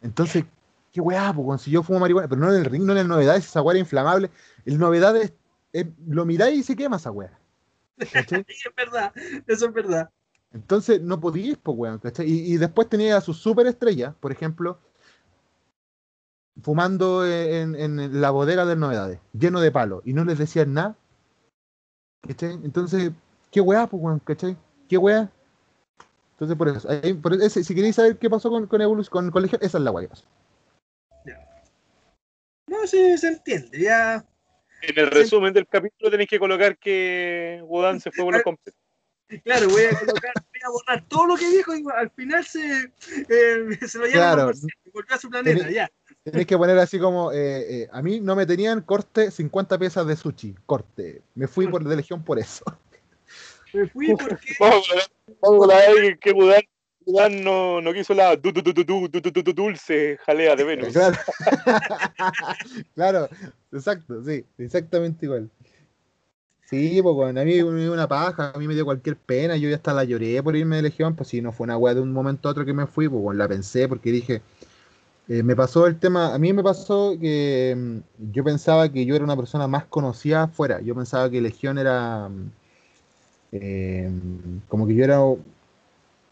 Entonces, qué weá, pues, si yo fumo marihuana, pero no en el ring, no en el novedades, esa weá era inflamable. El novedad es, lo miráis y se quema esa weá. ¿cachai? es verdad, eso es verdad. Entonces no podíais, pues weón, ¿cachai? Y, después tenía a sus superestrellas, por ejemplo, fumando en, la bodega de novedades, lleno de palo, y no les decían nada. ¿Cachai? Entonces, qué weá, pues weón, ¿cachai? ¿Qué weá? Entonces, por eso, si queréis saber qué pasó con, con Evolution, con Colegio, esa es la weá que pasó. No, sí, se entiende, ya. En el resumen del capítulo tenéis que colocar que Wodan se fue por los completo. Claro, voy a colocar, voy a borrar todo lo que dijo y al final se, eh, se lo lleva claro. volvió a su planeta, ya. Tenéis que poner así como, eh, eh, a mí no me tenían corte 50 piezas de sushi, corte. Me fui por de legión por eso. Me fui porque... Vamos a ver que No, no quiso la du, du, du, dulce jalea de Venus. Claro. exacto, sí, exactamente igual. Sí, pues bueno, a mí me dio una paja, a mí me dio cualquier pena, yo ya hasta la lloré por irme de Legión, pues si no fue una weá de un momento a otro que me fui, pues la pensé porque dije, eh, me pasó el tema, a mí me pasó que mm, yo pensaba que yo era una persona más conocida afuera, yo pensaba que Legión era mm, eh, como que yo era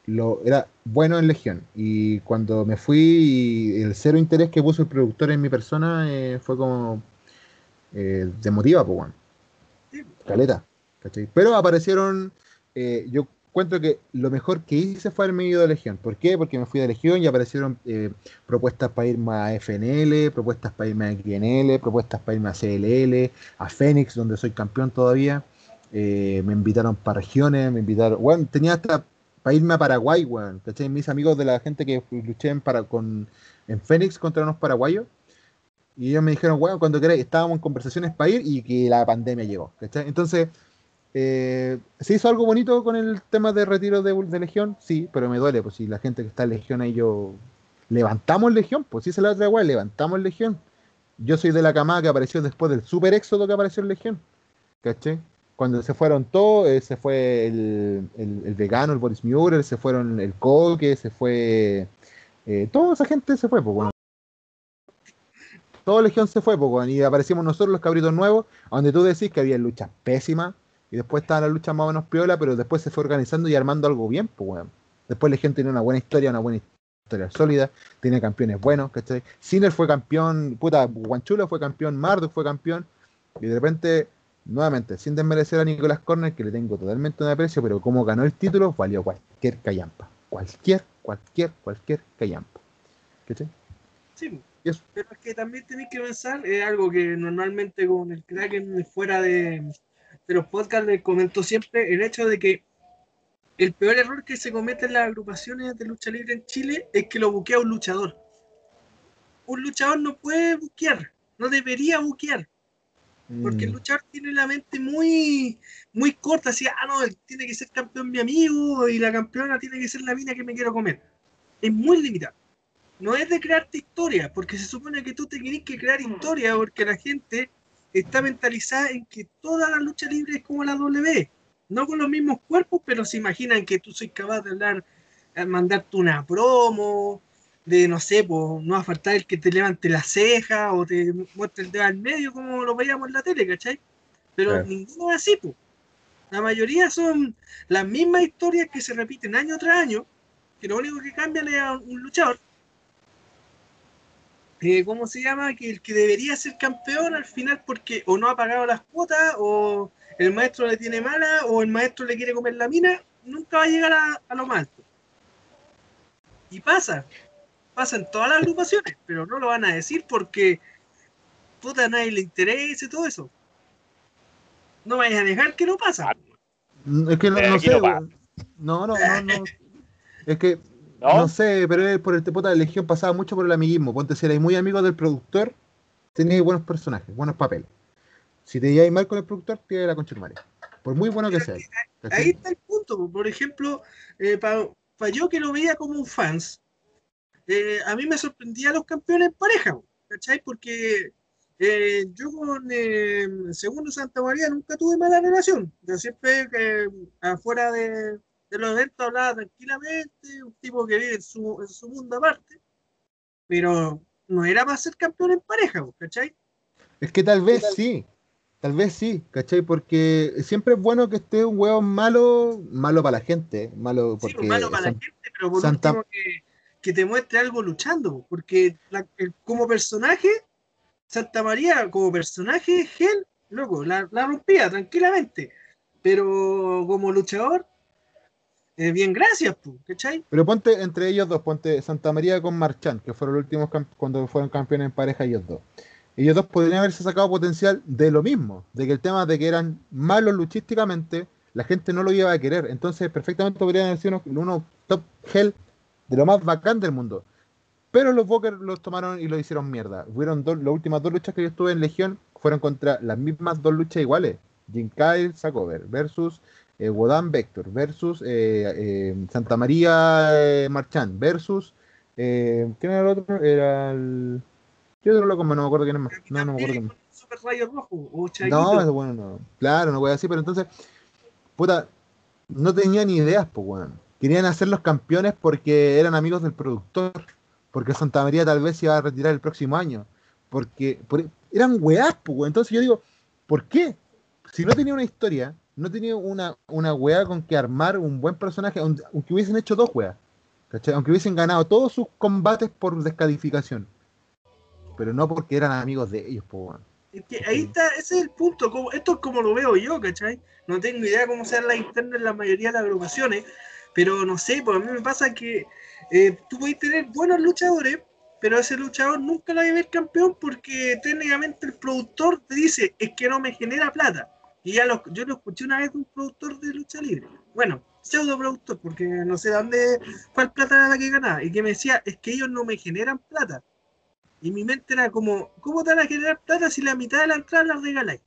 lo, era bueno en Legión. Y cuando me fui, el cero interés que puso el productor en mi persona eh, fue como eh, demotiva, pues, bueno. Caleta. Pero aparecieron, eh, yo encuentro que lo mejor que hice fue haberme ido de Legión. ¿Por qué? Porque me fui de Legión y aparecieron eh, propuestas para irme a FNL, propuestas para irme a XNL, propuestas para irme a CLL, a Fénix, donde soy campeón todavía. Me invitaron para regiones, me invitaron. Bueno, tenía hasta para irme a Paraguay, weón. ¿Cachai? Mis amigos de la gente que luché en, para, con, en Fénix contra unos paraguayos. Y ellos me dijeron, bueno, cuando queráis, estábamos en conversaciones para ir y que la pandemia llegó. ¿cachai? Entonces, eh, ¿se hizo algo bonito con el tema de retiro de, Legión? Sí, pero me duele, pues si la gente que está en Legión ahí yo... Levantamos Legión, pues si se la otra weá, levantamos Legión. Yo soy de la camada que apareció después del super éxodo que apareció en Legión. ¿Cachai? Cuando se fueron todos, eh, se fue el, el, el, vegano, el Boris Murer, se fueron el Coque, se fue... Eh, toda esa gente se fue, pues bueno. Toda Legión se fue, pues bueno, y aparecimos nosotros los cabritos nuevos, donde tú decís que había luchas pésimas, y después estaba la lucha más o menos piola, pero después se fue organizando y armando algo bien, pues bueno. Después Legión tenía una buena historia, una buena historia sólida, tiene campeones buenos, ¿cachai? Sinner fue campeón, puta, Guanchulo fue campeón, Marduk fue campeón, y de repente nuevamente, sin desmerecer a Nicolás Corner, que le tengo totalmente un aprecio, pero como ganó el título, valió cualquier callampa. Cualquier, cualquier, cualquier callampa. ¿Qué Sí, pero es que también tenéis que pensar, es algo que normalmente con el Kraken fuera de, de los podcasts le comento siempre, el hecho de que el peor error que se comete en las agrupaciones de lucha libre en Chile es que lo buquea un luchador. Un luchador no puede buquear, no debería buquear porque el luchador tiene la mente muy, muy corta, así, ah, no, tiene que ser campeón mi amigo y la campeona tiene que ser la mina que me quiero comer. Es muy limitado. No es de crearte historia, porque se supone que tú te tienes que crear historia, porque la gente está mentalizada en que toda la lucha libre es como la W. No con los mismos cuerpos, pero se imaginan que tú soy capaz de hablar, mandarte una promo, de, no sé, pues no va a faltar el que te levante la ceja o te muestre el dedo al medio como lo veíamos en la tele, ¿cachai? Pero claro. ninguno es así, pues. La mayoría son las mismas historias que se repiten año tras año, que lo único que cambian es a un luchador. Eh, ¿Cómo se llama? Que el que debería ser campeón al final porque o no ha pagado las cuotas, o el maestro le tiene mala, o el maestro le quiere comer la mina, nunca va a llegar a, a lo más alto. Y pasa, pasa en todas las agrupaciones, pero no lo van a decir porque puta a nadie le interesa y todo eso. No vayas a dejar que no pasa. Es que no, no sé. No, no, no, no. Es que ¿No? ¿No? sé, pero es por el puta de Legión pasaba mucho por el amiguismo. Ponte si eres muy amigo del productor, tenías buenos personajes, buenos papeles. Si te lleváis mal con el productor, te la concha Por muy bueno que sea. Ahí, ahí está el punto. Por ejemplo, eh, para pa yo que lo veía como un fans, eh, a mí me sorprendía los campeones en pareja, ¿cachai? Porque eh, yo con eh, Segundo Santa María nunca tuve mala relación. Yo siempre que afuera de, de, los eventos hablaba tranquilamente, un tipo que vive en su, en su mundo aparte, pero no era para ser campeón en pareja, ¿cachai? Es que tal vez sí, tal vez sí, ¿cachai? Porque siempre es bueno que esté un huevo malo, malo para la gente, malo porque... Sí, malo para San, la gente, pero por Santa... último que que te muestre algo luchando, porque la, el, como personaje, Santa María, como personaje, Gel, loco, la, la rompía tranquilamente, pero como luchador, eh, bien, gracias, ¿cachai? Pero ponte entre ellos dos, ponte Santa María con Marchand, que fueron los últimos cuando fueron campeones en pareja ellos dos. Ellos dos podrían haberse sacado potencial de lo mismo, de que el tema de que eran malos luchísticamente, la gente no lo iba a querer. Entonces, perfectamente podrían haber sido uno, uno top Hell de lo más bacán del mundo. Pero los Booker los tomaron y lo hicieron mierda. Fueron dos, las últimas dos luchas que yo estuve en Legión fueron contra las mismas dos luchas iguales. Jim Kyle Sacover versus eh, Wodan Vector versus eh, eh, Santa María eh, Marchand versus ¿quién era el otro? Era el ¿qué otro loco? No me acuerdo quién es más. No, no me acuerdo quién es. Super Rayo Rojo o No, es bueno, no. Claro, no voy a decir, pero entonces, puta, no tenía ni ideas, pues, weón. Bueno querían hacerlos campeones porque eran amigos del productor, porque Santa María tal vez se iba a retirar el próximo año, porque por, eran weás, pues, entonces yo digo, ¿por qué? Si no tenía una historia, no tenía una, una weá con que armar un buen personaje, aunque hubiesen hecho dos weas, ¿cachai? Aunque hubiesen ganado todos sus combates por descalificación, pero no porque eran amigos de ellos, pues, Es que ahí está, ese es el punto. Esto es como lo veo yo, ¿cachai? No tengo idea cómo sean las internas en la mayoría de las agrupaciones, pero no sé, pues a mí me pasa que eh, tú puedes tener buenos luchadores, pero ese luchador nunca lo va a ver campeón porque técnicamente el productor te dice, es que no me genera plata. Y ya lo, yo lo escuché una vez de un productor de lucha libre. Bueno, pseudo productor, porque no sé dónde, cuál plata era la que ganaba. Y que me decía, es que ellos no me generan plata. Y mi mente era como, ¿cómo te van a generar plata si la mitad de la entrada la regaláis?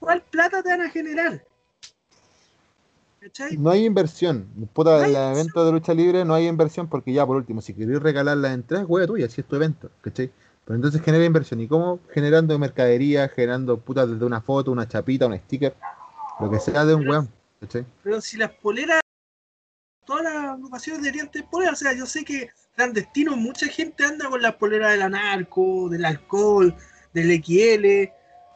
¿Cuál plata te van a generar? ¿Cachai? No hay inversión. Puta, No hay en el evento de lucha libre no hay inversión porque ya por último, si queréis regalar las entradas, hueá tuya, si es tu evento, ¿cachai? Pero entonces genera inversión. ¿Y cómo? Generando mercadería, generando puta desde una foto, una chapita, un sticker, lo que sea de un weón, ¿cachai? Pero si las poleras, todas las agrupaciones deberían tener poleras, o sea, yo sé que clandestino, mucha gente anda con las poleras del anarco, del alcohol, del XL.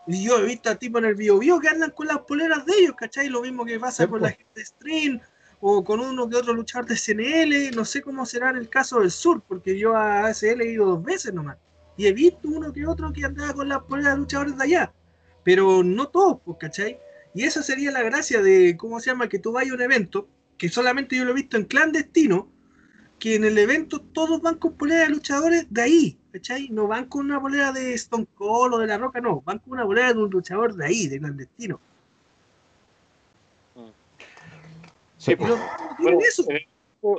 Y yo he visto a tipos en el bio, bio que andan con las poleras de ellos, ¿cachai? Lo mismo que pasa Sí, con la gente de Stream o con uno que otro luchador de CNL. No sé cómo será en el caso del sur, porque yo a ASL he ido dos veces nomás. Y he visto uno que otro que andaba con las poleras de luchadores de allá. Pero no todos, pues, ¿cachai? Y esa sería la gracia de, ¿cómo se llama? Que tú vayas a un evento, que solamente yo lo he visto en clandestino, que en el evento todos van con polera de luchadores de ahí, ¿cachai? No van con una polera de Stone Cold o de La Roca, no, van con una polera de un luchador de ahí, de clandestino. Sí, Y pues. no Bueno, eso. en, el,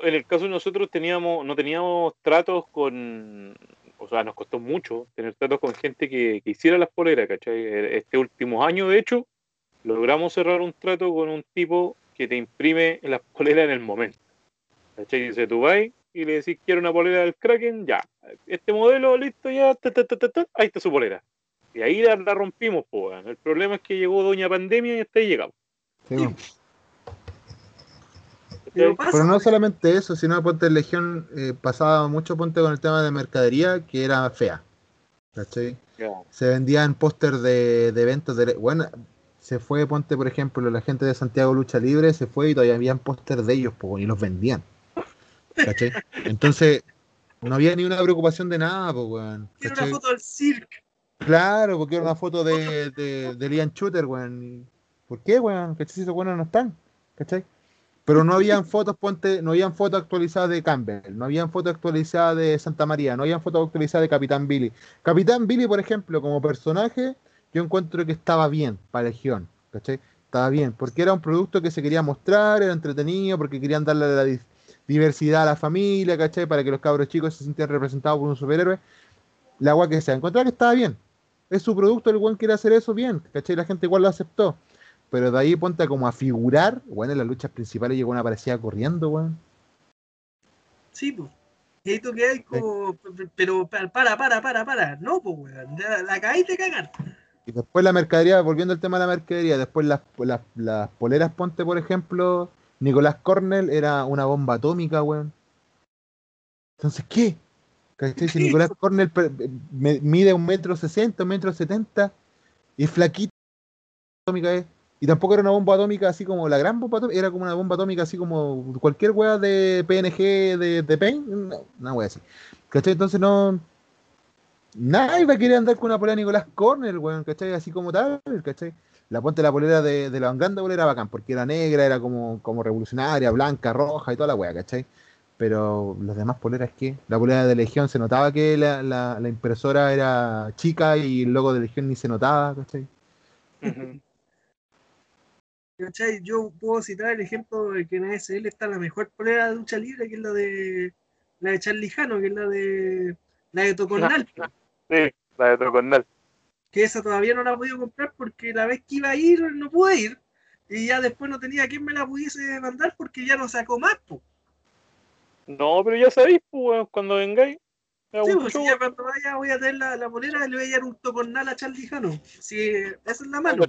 en el caso de nosotros teníamos, no teníamos tratos con, o sea, nos costó mucho tener tratos con gente que, que hiciera las poleras, ¿cachai? Este último año, de hecho, logramos cerrar un trato con un tipo que te imprime las poleras en el momento. ¿Cachai? Dice, tú vas y le decís, quiero una polera del Kraken, ya. Este modelo, listo, ya, ta, ta, ta, ta, ta, ahí está su polera. Y ahí la, la rompimos, po, weón. El problema es que llegó Doña Pandemia y hasta ahí llegamos. Sí. Pero no pues, solamente eso, sino Ponte Legión eh, pasaba mucho ponte con el tema de mercadería que era fea. ¿Cachai? Ya. Se vendían póster de, de eventos de bueno, se fue, ponte por ejemplo, la gente de Santiago Lucha Libre se fue y todavía habían póster de ellos, po, y los vendían. ¿Cachai? Entonces, no había ni una preocupación de nada, po, weón. quiero una foto del circo. Claro, porque era una foto de, de, de Liam Shooter, weón. ¿Por qué, weón? ¿Cachai? Si esos weones no están, ¿cachai? Pero no habían fotos, ponte, no habían fotos actualizadas de Campbell, no habían fotos actualizadas de Santa María, no habían fotos actualizadas de Capitán Billy. Capitán Billy, por ejemplo, como personaje, yo encuentro que estaba bien para Legión, ¿cachai? Estaba bien, porque era un producto que se quería mostrar, era entretenido, porque querían darle la diversidad a la familia, ¿cachai? Para que los cabros chicos se sintieran representados por un superhéroe. La agua que sea, encontraba que estaba bien. Es su producto, el buen quiere hacer eso bien, ¿cachai? La gente igual lo aceptó. Pero de ahí ponte como a figurar, bueno, en las luchas principales llegó una parecida corriendo, weón. Sí, pues. Y ahí tú que hay como, pero para, para, para, para. No, pues, weón. La, de cagar. Y después la mercadería, volviendo al tema de la mercadería, después las, las, las poleras, ponte por ejemplo, Nicolás Cornell era una bomba atómica, weón. Entonces, ¿qué? ¿Cachai? Si Nicolás Cornell mide un metro sesenta, un metro setenta, y es flaquito, atómica es. Y tampoco era una bomba atómica así como la gran bomba atómica, era como una bomba atómica así como cualquier weá de PNG de, de Paint, una, una weá así. ¿Cachai? Entonces no. Nadie va a querer andar con una polera de Nicolás Cornell, weón, ¿cachai? Así como tal, ¿cachai? La ponte la polera de, de la grande polera bacán, porque era negra, era como, como revolucionaria, blanca, roja y toda la weá, ¿cachai? Pero las demás poleras, ¿qué? La polera de Legión se notaba que la, la, la impresora era chica y el logo de Legión ni se notaba, ¿cachai? ¿Cachai? Yo puedo citar el ejemplo de que en ASL está la mejor polera de lucha libre, que es la de la de Charlie Jano, que es la de la de Tocornal, Sí, la de Tocornal. Que esa todavía no la he podido comprar porque la vez que iba a ir no pude ir y ya después no tenía quien me la pudiese mandar porque ya no sacó más, po. No, pero ya sabéis, pues, weón, cuando vengáis. Sí, pues si ya cuando vaya voy a tener la, la polera y le voy a llevar un Tocornal a Charlie Jano. Si esa es la mano.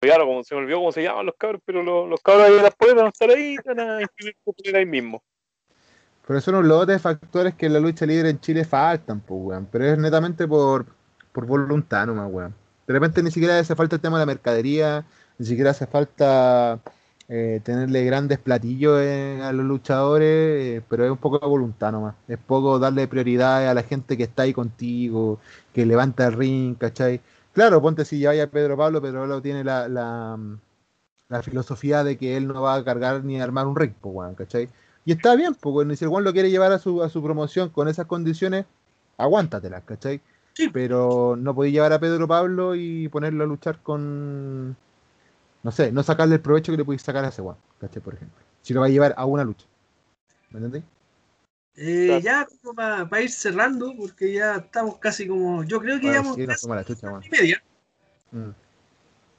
Claro, como se me olvidó cómo se llaman los cabros, pero los, los cabros de las poleras van a estar ahí, van a imprimir su polera ahí mismo. Pero son un lote de factores que en la lucha libre en Chile faltan, pues, weón. Pero es netamente por, por voluntad nomás, weón. De repente ni siquiera hace falta el tema de la mercadería, ni siquiera hace falta eh, tenerle grandes platillos eh, a los luchadores, eh, pero es un poco de voluntad nomás. Es poco darle prioridad a la gente que está ahí contigo, que levanta el ring, ¿cachai? Claro, ponte si ya vaya Pedro Pablo, Pedro Pablo tiene la, la, filosofía de que él no va a cargar ni armar un ring, pues, weón, ¿cachai? Y está bien, porque si el Juan lo quiere llevar a su, a su promoción con esas condiciones, aguántatelas, ¿cachai? Sí. Pero no podéis llevar a Pedro Pablo y ponerlo a luchar con. No sé, no sacarle el provecho que le podéis sacar a ese Juan, ¿cachai? Por ejemplo. Si lo va a llevar a una lucha. ¿Me entendéis? Eh, Ya como para ir cerrando, porque ya estamos casi como. Yo creo que Ahora llevamos sí, toma la chucha, y media. Mm.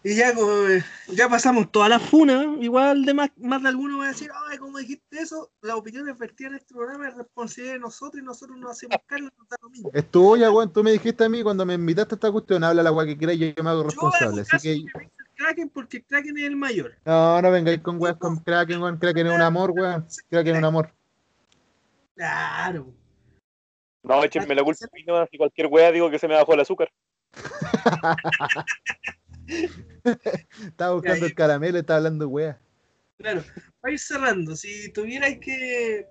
Y ya, eh, ya pasamos toda la funa. Igual de más, más de alguno va a decir, ay, ¿cómo dijiste eso? Las opiniones vertidas en este programa es responsabilidad de nosotros y nosotros no hacemos cargo nos da lo mismo. Es tuya, weón. Tú me dijiste a mí cuando me invitaste a esta cuestión, habla la weá que quieras y yo me hago Yo responsable. hago Así que. el Kraken porque Kraken es el mayor. No, no vengáis con weas con Kraken, weón. Kraken es un amor, weón. Kraken es un amor. Claro. No, échenme la culpa nomás, y cualquier wea digo que se me bajó el azúcar. Estaba buscando el caramelo estaba hablando de weas. Claro, para ir cerrando, si tuvierais que